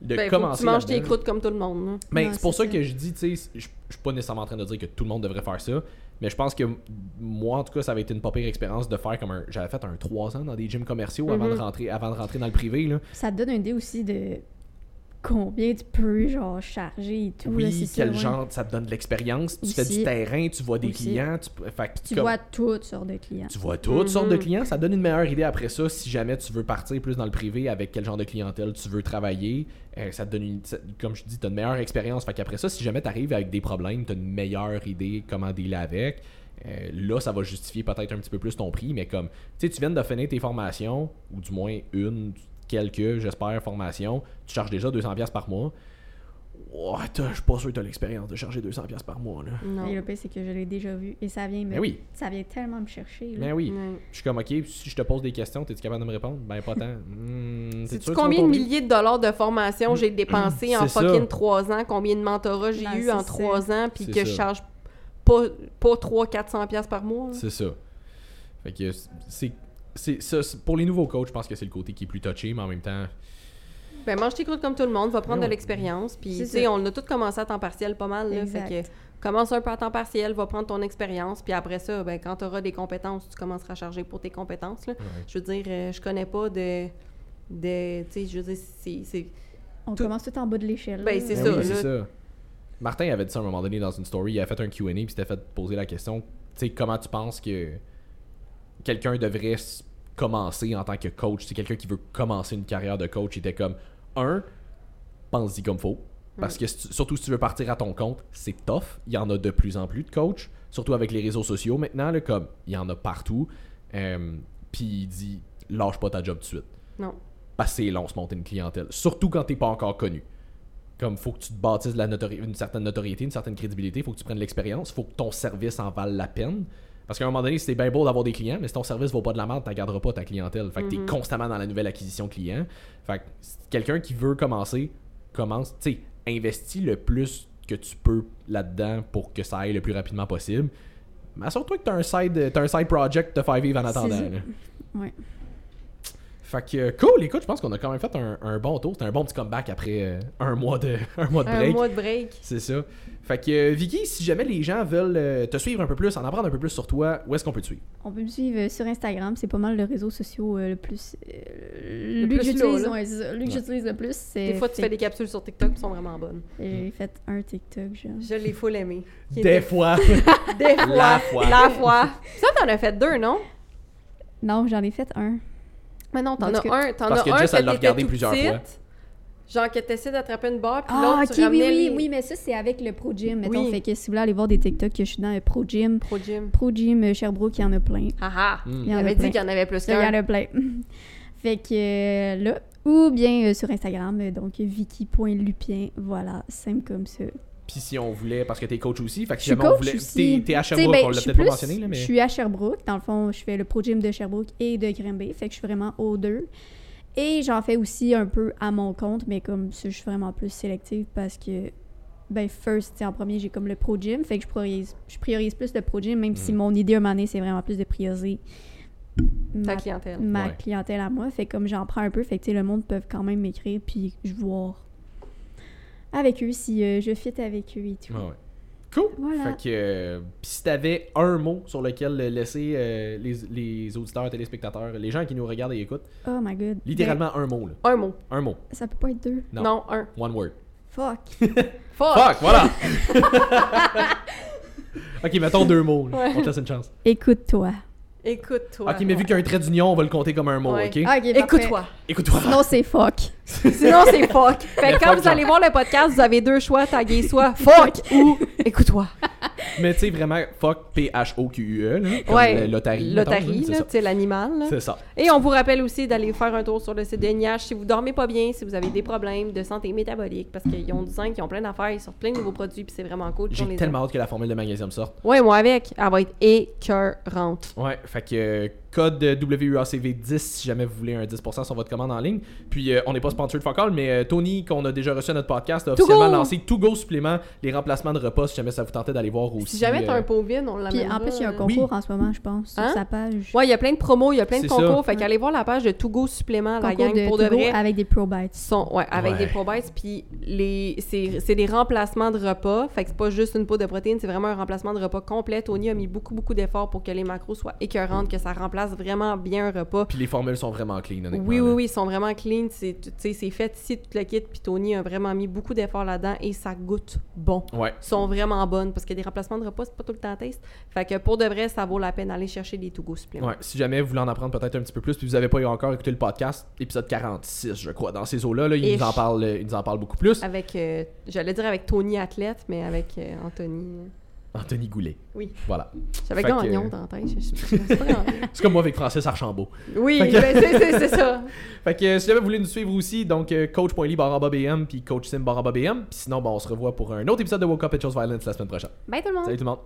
Speaker 2: De
Speaker 1: Ben, faut que
Speaker 2: commencer
Speaker 1: tu manges tes croûtes comme tout le monde.
Speaker 2: Mais
Speaker 3: Non,
Speaker 2: c'est pour ça,
Speaker 3: ça.
Speaker 2: que je dis, tu sais, je je suis pas nécessairement en train de dire que tout le monde devrait faire ça, mais je pense que moi, en tout cas, ça avait été une pas pire expérience de faire comme un. J'avais fait un 3 ans dans des gyms commerciaux avant, de
Speaker 1: Mhm.
Speaker 2: rentrer, avant de rentrer dans le privé. Là.
Speaker 3: Ça te donne une idée aussi de combien tu peux genre charger et tout. là,
Speaker 2: oui,
Speaker 3: ça,
Speaker 2: quel
Speaker 3: ouais.
Speaker 2: genre, ça te donne de l'expérience. Tu fais du terrain, tu vois des
Speaker 3: Aussi.
Speaker 2: clients, tu, fait que
Speaker 3: Tu
Speaker 2: comme-
Speaker 3: vois toutes sortes de clients.
Speaker 2: tu vois toutes sortes de
Speaker 1: Mhm.
Speaker 2: clients. Ça donne une meilleure idée après ça si jamais tu veux partir plus dans le privé avec quel genre de clientèle tu veux travailler. Euh, ça te donne une, ça- comme je dis, tu as une meilleure expérience. Fait qu'après ça, si jamais tu arrives avec des problèmes, tu as une meilleure idée comment dealer avec. Euh, là, ça va justifier peut-être un petit peu plus ton prix, mais comme, tu sais, tu viens de finir tes formations, ou du moins une, quelques, j'espère, formations, tu charges déjà 200$ par mois. Ouais, t'as- je suis pas sûr que tu as l'expérience de charger 200$ par mois, là.
Speaker 1: Non.
Speaker 3: Et le pire, c'est que je l'ai déjà vu. Et ça vient me...
Speaker 2: Mais oui,
Speaker 3: Ça vient tellement me chercher. là.
Speaker 2: mais oui. Je suis comme, ok, si je te pose des questions, t'es-tu capable de me répondre? Ben, pas tant. Hmm, sûr que tu
Speaker 1: combien de milliers de dollars de formation j'ai dépensé en
Speaker 2: C'est ça.
Speaker 1: fucking trois ans? Combien de mentorats j'ai
Speaker 3: Ben,
Speaker 1: eu
Speaker 3: c'est
Speaker 1: en
Speaker 3: ça.
Speaker 1: trois ans? Puis
Speaker 2: C'est
Speaker 1: que je charge pas, pas 300-400$ piastres par mois?
Speaker 2: C'est ça. Fait que c'est. C'est ça, c'est- pour les nouveaux coachs, je pense que c'est le côté qui est plus touché, mais en même temps.
Speaker 1: Ben, mange tes croûtes comme tout le monde, va prendre de l'expérience. Puis, tu sais, on a tous commencé à temps partiel pas mal. Là, fait que commence un peu à temps partiel, va prendre ton expérience. Puis après ça, ben, quand tu auras des compétences, tu commenceras à charger pour tes compétences. Là.
Speaker 2: ouais.
Speaker 1: Je veux dire, euh, je connais pas de. de tu sais, je veux dire, c'est. c'est-
Speaker 3: On
Speaker 1: Tout-
Speaker 3: commence tout en bas de l'échelle.
Speaker 1: Ben, c'est
Speaker 2: Ben
Speaker 1: ça,
Speaker 2: oui,
Speaker 1: là.
Speaker 2: c'est ça. Martin avait dit ça à un moment donné dans une story. Il a fait un QA puis il s'était fait poser la question tu sais, comment tu penses que quelqu'un devrait commencer en tant que coach C'est quelqu'un qui veut commencer une carrière de coach. Il était comme un, pense-y comme faut. Parce que si tu- surtout si tu veux partir à ton compte, c'est tough. Il y en a de plus en plus de coachs, surtout avec les réseaux sociaux maintenant. Là, comme il y en a partout. Euh, Puis il dit lâche pas ta job tout de suite.
Speaker 1: Non.
Speaker 2: Parce que c'est long se monter une clientèle. Surtout quand t'es pas encore connu. Comme faut que tu te bâtisses de la notori- une certaine notoriété, une certaine crédibilité, faut que tu prennes l'expérience, faut que ton service en vale la peine. Parce qu'à un moment donné, c'est bien beau d'avoir des clients, mais si ton service vaut pas de la merde, tu garderas pas ta clientèle. Fait que
Speaker 1: Mhm.
Speaker 2: t'es constamment dans la nouvelle acquisition client. Fait que quelqu'un qui veut commencer, commence, tu sais, investis le plus que tu peux là-dedans pour que ça aille le plus rapidement possible. Mais assure-toi que t'as un side, t'as un side project de faire vivre en attendant.
Speaker 3: Ouais.
Speaker 2: Fait que euh, cool, écoute, je pense qu'on a quand même fait un, un bon tour. C'était un bon petit comeback après euh, un mois de un mois de
Speaker 1: Un
Speaker 2: break.
Speaker 1: mois de break.
Speaker 2: C'est ça. Fait que euh, Vicky, si jamais les gens veulent euh, te suivre un peu plus, en apprendre un peu plus sur toi, où est-ce qu'on peut te suivre?
Speaker 3: On peut me suivre sur Instagram, c'est pas mal le réseau social le plus. euh, lui
Speaker 1: plus
Speaker 3: que j'utilise, ouais,
Speaker 2: Ouais.
Speaker 3: le plus, c'est.
Speaker 1: Des fois, tu fais des capsules sur TikTok qui sont vraiment bonnes.
Speaker 3: J'ai fait un TikTok, genre.
Speaker 1: Je l'ai full aimé.
Speaker 2: Des
Speaker 1: était-
Speaker 2: fois.
Speaker 1: Des fois.
Speaker 2: La fois.
Speaker 1: La fois. Ça, t'en as fait deux, non?
Speaker 3: Non, j'en ai fait un.
Speaker 1: Mais non, t'en as
Speaker 3: que-
Speaker 1: un, t'en
Speaker 2: Parce
Speaker 1: as
Speaker 2: que
Speaker 1: un
Speaker 2: Jess, elle l'a regardé plusieurs
Speaker 1: petite,
Speaker 2: fois.
Speaker 1: Genre que t'essaies d'attraper une barre, puis
Speaker 3: Ah,
Speaker 1: l'autre, tu
Speaker 3: oui, oui,
Speaker 1: les-
Speaker 3: oui, mais ça, c'est avec le Pro Gym, mettons.
Speaker 1: Oui.
Speaker 3: Fait que si vous voulez aller voir des TikTok, que je suis dans le Pro Gym.
Speaker 1: Pro Gym.
Speaker 3: Pro Gym euh, Sherbrooke, il y en a plein.
Speaker 1: Ah ah!
Speaker 2: Hmm.
Speaker 3: Il y en a
Speaker 1: avait
Speaker 3: plein.
Speaker 1: dit qu'il y en avait plus
Speaker 3: Ça, il y en
Speaker 1: qu'un.
Speaker 3: a plein. fait que euh, là, ou bien euh, sur Instagram, donc vicky.lupien, voilà, simple comme ça.
Speaker 2: Puis si on voulait, parce que t'es coach aussi, fait que si jamais on
Speaker 3: coach
Speaker 2: voulait.
Speaker 3: aussi.
Speaker 2: T'es t'es à Sherbrooke,
Speaker 3: ben,
Speaker 2: on
Speaker 3: je
Speaker 2: l'a
Speaker 3: suis
Speaker 2: peut-être pas
Speaker 3: plus-
Speaker 2: mentionné, là, mais.
Speaker 3: Je suis à Sherbrooke. Dans le fond, je fais le Pro Gym de Sherbrooke et de Grimby. Fait que je suis vraiment aux deux. Et j'en fais aussi un peu à mon compte, mais comme ça, je suis vraiment plus sélective parce que, ben, first, en premier, j'ai comme le Pro Gym. Fait que je priorise, je priorise plus le Pro Gym, même si
Speaker 2: Mm.
Speaker 3: mon idée à un moment donné, c'est vraiment plus de prioriser
Speaker 1: Ta
Speaker 3: ma,
Speaker 1: clientèle.
Speaker 3: ma
Speaker 2: Ouais.
Speaker 3: clientèle à moi. Fait que comme j'en prends un peu, fait que le monde peut quand même m'écrire, puis je vois avec eux si euh, je fit avec eux et tout.
Speaker 2: Ouais, ouais. Cool!
Speaker 3: Voilà.
Speaker 2: Fait que. euh, Pis si t'avais un mot sur lequel laisser euh, les, les auditeurs, téléspectateurs, les gens qui nous regardent et écoutent,
Speaker 3: Oh my god.
Speaker 2: littéralement un mot, là.
Speaker 1: Un mot.
Speaker 2: Un mot.
Speaker 3: Ça peut pas être deux.
Speaker 2: Non.
Speaker 1: Non, un.
Speaker 2: One word.
Speaker 3: Fuck.
Speaker 1: Fuck!
Speaker 2: Fuck, voilà! ok, mettons deux mots.
Speaker 1: Ouais.
Speaker 2: On te laisse une chance.
Speaker 3: Écoute-toi.
Speaker 1: Écoute-toi.
Speaker 2: Ok, mais vu qu'il y a un trait d'union, on va le compter comme un mot,
Speaker 1: Ouais.
Speaker 2: ok?
Speaker 3: Ah, ok, parfait.
Speaker 1: Écoute-toi.
Speaker 2: Écoute-toi.
Speaker 3: Sinon, c'est fuck.
Speaker 1: Sinon, c'est fuck. Fait que quand
Speaker 2: fuck,
Speaker 1: vous allez voir le podcast, vous avez deux choix, taguez soit fuck ou écoute-toi.
Speaker 2: Mais tu sais, vraiment, fuck, P-H-O-Q-U-E, là. Comme
Speaker 1: Ouais. L'otarie,
Speaker 2: c'est
Speaker 1: là, tu sais, l'animal.
Speaker 2: C'est ça.
Speaker 1: Et on vous rappelle aussi d'aller faire un tour sur le site de NIH si vous dormez pas bien, si vous avez des problèmes de santé métabolique, parce qu'ils ont du zinc, ils ont plein d'affaires, ils sortent plein de nouveaux produits, puis c'est vraiment cool.
Speaker 2: J'ai tellement hâte que la formule de magnésium sorte.
Speaker 1: Ouais, moi avec, elle va être écœurante.
Speaker 2: Ouais, fait que code WUACV10 si jamais vous voulez un 10% sur votre commande en ligne. Puis euh, on n'est pas sponsored fuck all, mais euh, Tony, qu'on a déjà reçu à notre podcast, a
Speaker 1: To
Speaker 2: officiellement
Speaker 1: go!
Speaker 2: lancé To Go supplément, les remplacements de repas si jamais ça vous tentait d'aller voir aussi.
Speaker 1: Si jamais t'as
Speaker 2: euh,
Speaker 1: un pot vide, on
Speaker 3: Puis
Speaker 1: l'amènera.
Speaker 3: en plus, il y a un concours en ce moment, je pense, sur
Speaker 1: Hein?
Speaker 3: sa page.
Speaker 1: Ouais, il y a plein de promos, il y a plein de concours,
Speaker 2: ça.
Speaker 1: fait qu'allez voir la page de To Go supplément, la gang,
Speaker 3: de
Speaker 1: pour de
Speaker 3: Togo
Speaker 1: vrai.
Speaker 3: avec des Pro Bites.
Speaker 1: sont ouais, avec
Speaker 2: Ouais.
Speaker 1: des probites puis les c'est c'est des remplacements de repas fait que c'est pas juste une poudre de protéines c'est vraiment un remplacement de repas complet Tony a mis beaucoup beaucoup d'efforts pour que les macros soient écœurantes que ça remplace vraiment bien un repas.
Speaker 2: Puis les formules sont vraiment clean, honnêtement.
Speaker 1: oui oui oui ils sont vraiment clean. C'est fait ici tout le kit. Puis Tony a vraiment mis beaucoup d'efforts là-dedans et ça goûte bon.
Speaker 2: Ouais.
Speaker 1: sont vraiment bonnes parce que des remplacements de repas c'est pas tout le temps taste. Fait que pour de vrai ça vaut la peine d'aller chercher des to go suppléments.
Speaker 2: Ouais, si jamais vous voulez en apprendre peut-être un petit peu plus, puis vous avez pas encore écouté le podcast, épisode 46, je crois, dans ces eaux-là, là, il, nous en parle, euh, il nous en parle beaucoup plus.
Speaker 1: avec euh, j'allais dire avec Tony athlète mais avec euh, Anthony euh,
Speaker 2: Anthony Goulet.
Speaker 1: Oui.
Speaker 2: Voilà.
Speaker 1: J'avais Gagnon dans la tête. je- je- c'est
Speaker 2: comme moi avec Francis Archambault.
Speaker 1: Oui,
Speaker 2: que-
Speaker 1: ben, c'est- ça.
Speaker 2: Fait que euh, si jamais vous voulez nous suivre aussi, donc euh, coach.ly BM, puis coach sim BM. Puis sinon, bon, on se revoit pour un autre épisode de Woke Up and Chose Violence la semaine prochaine.
Speaker 1: Bye tout le monde.
Speaker 2: Salut tout le monde.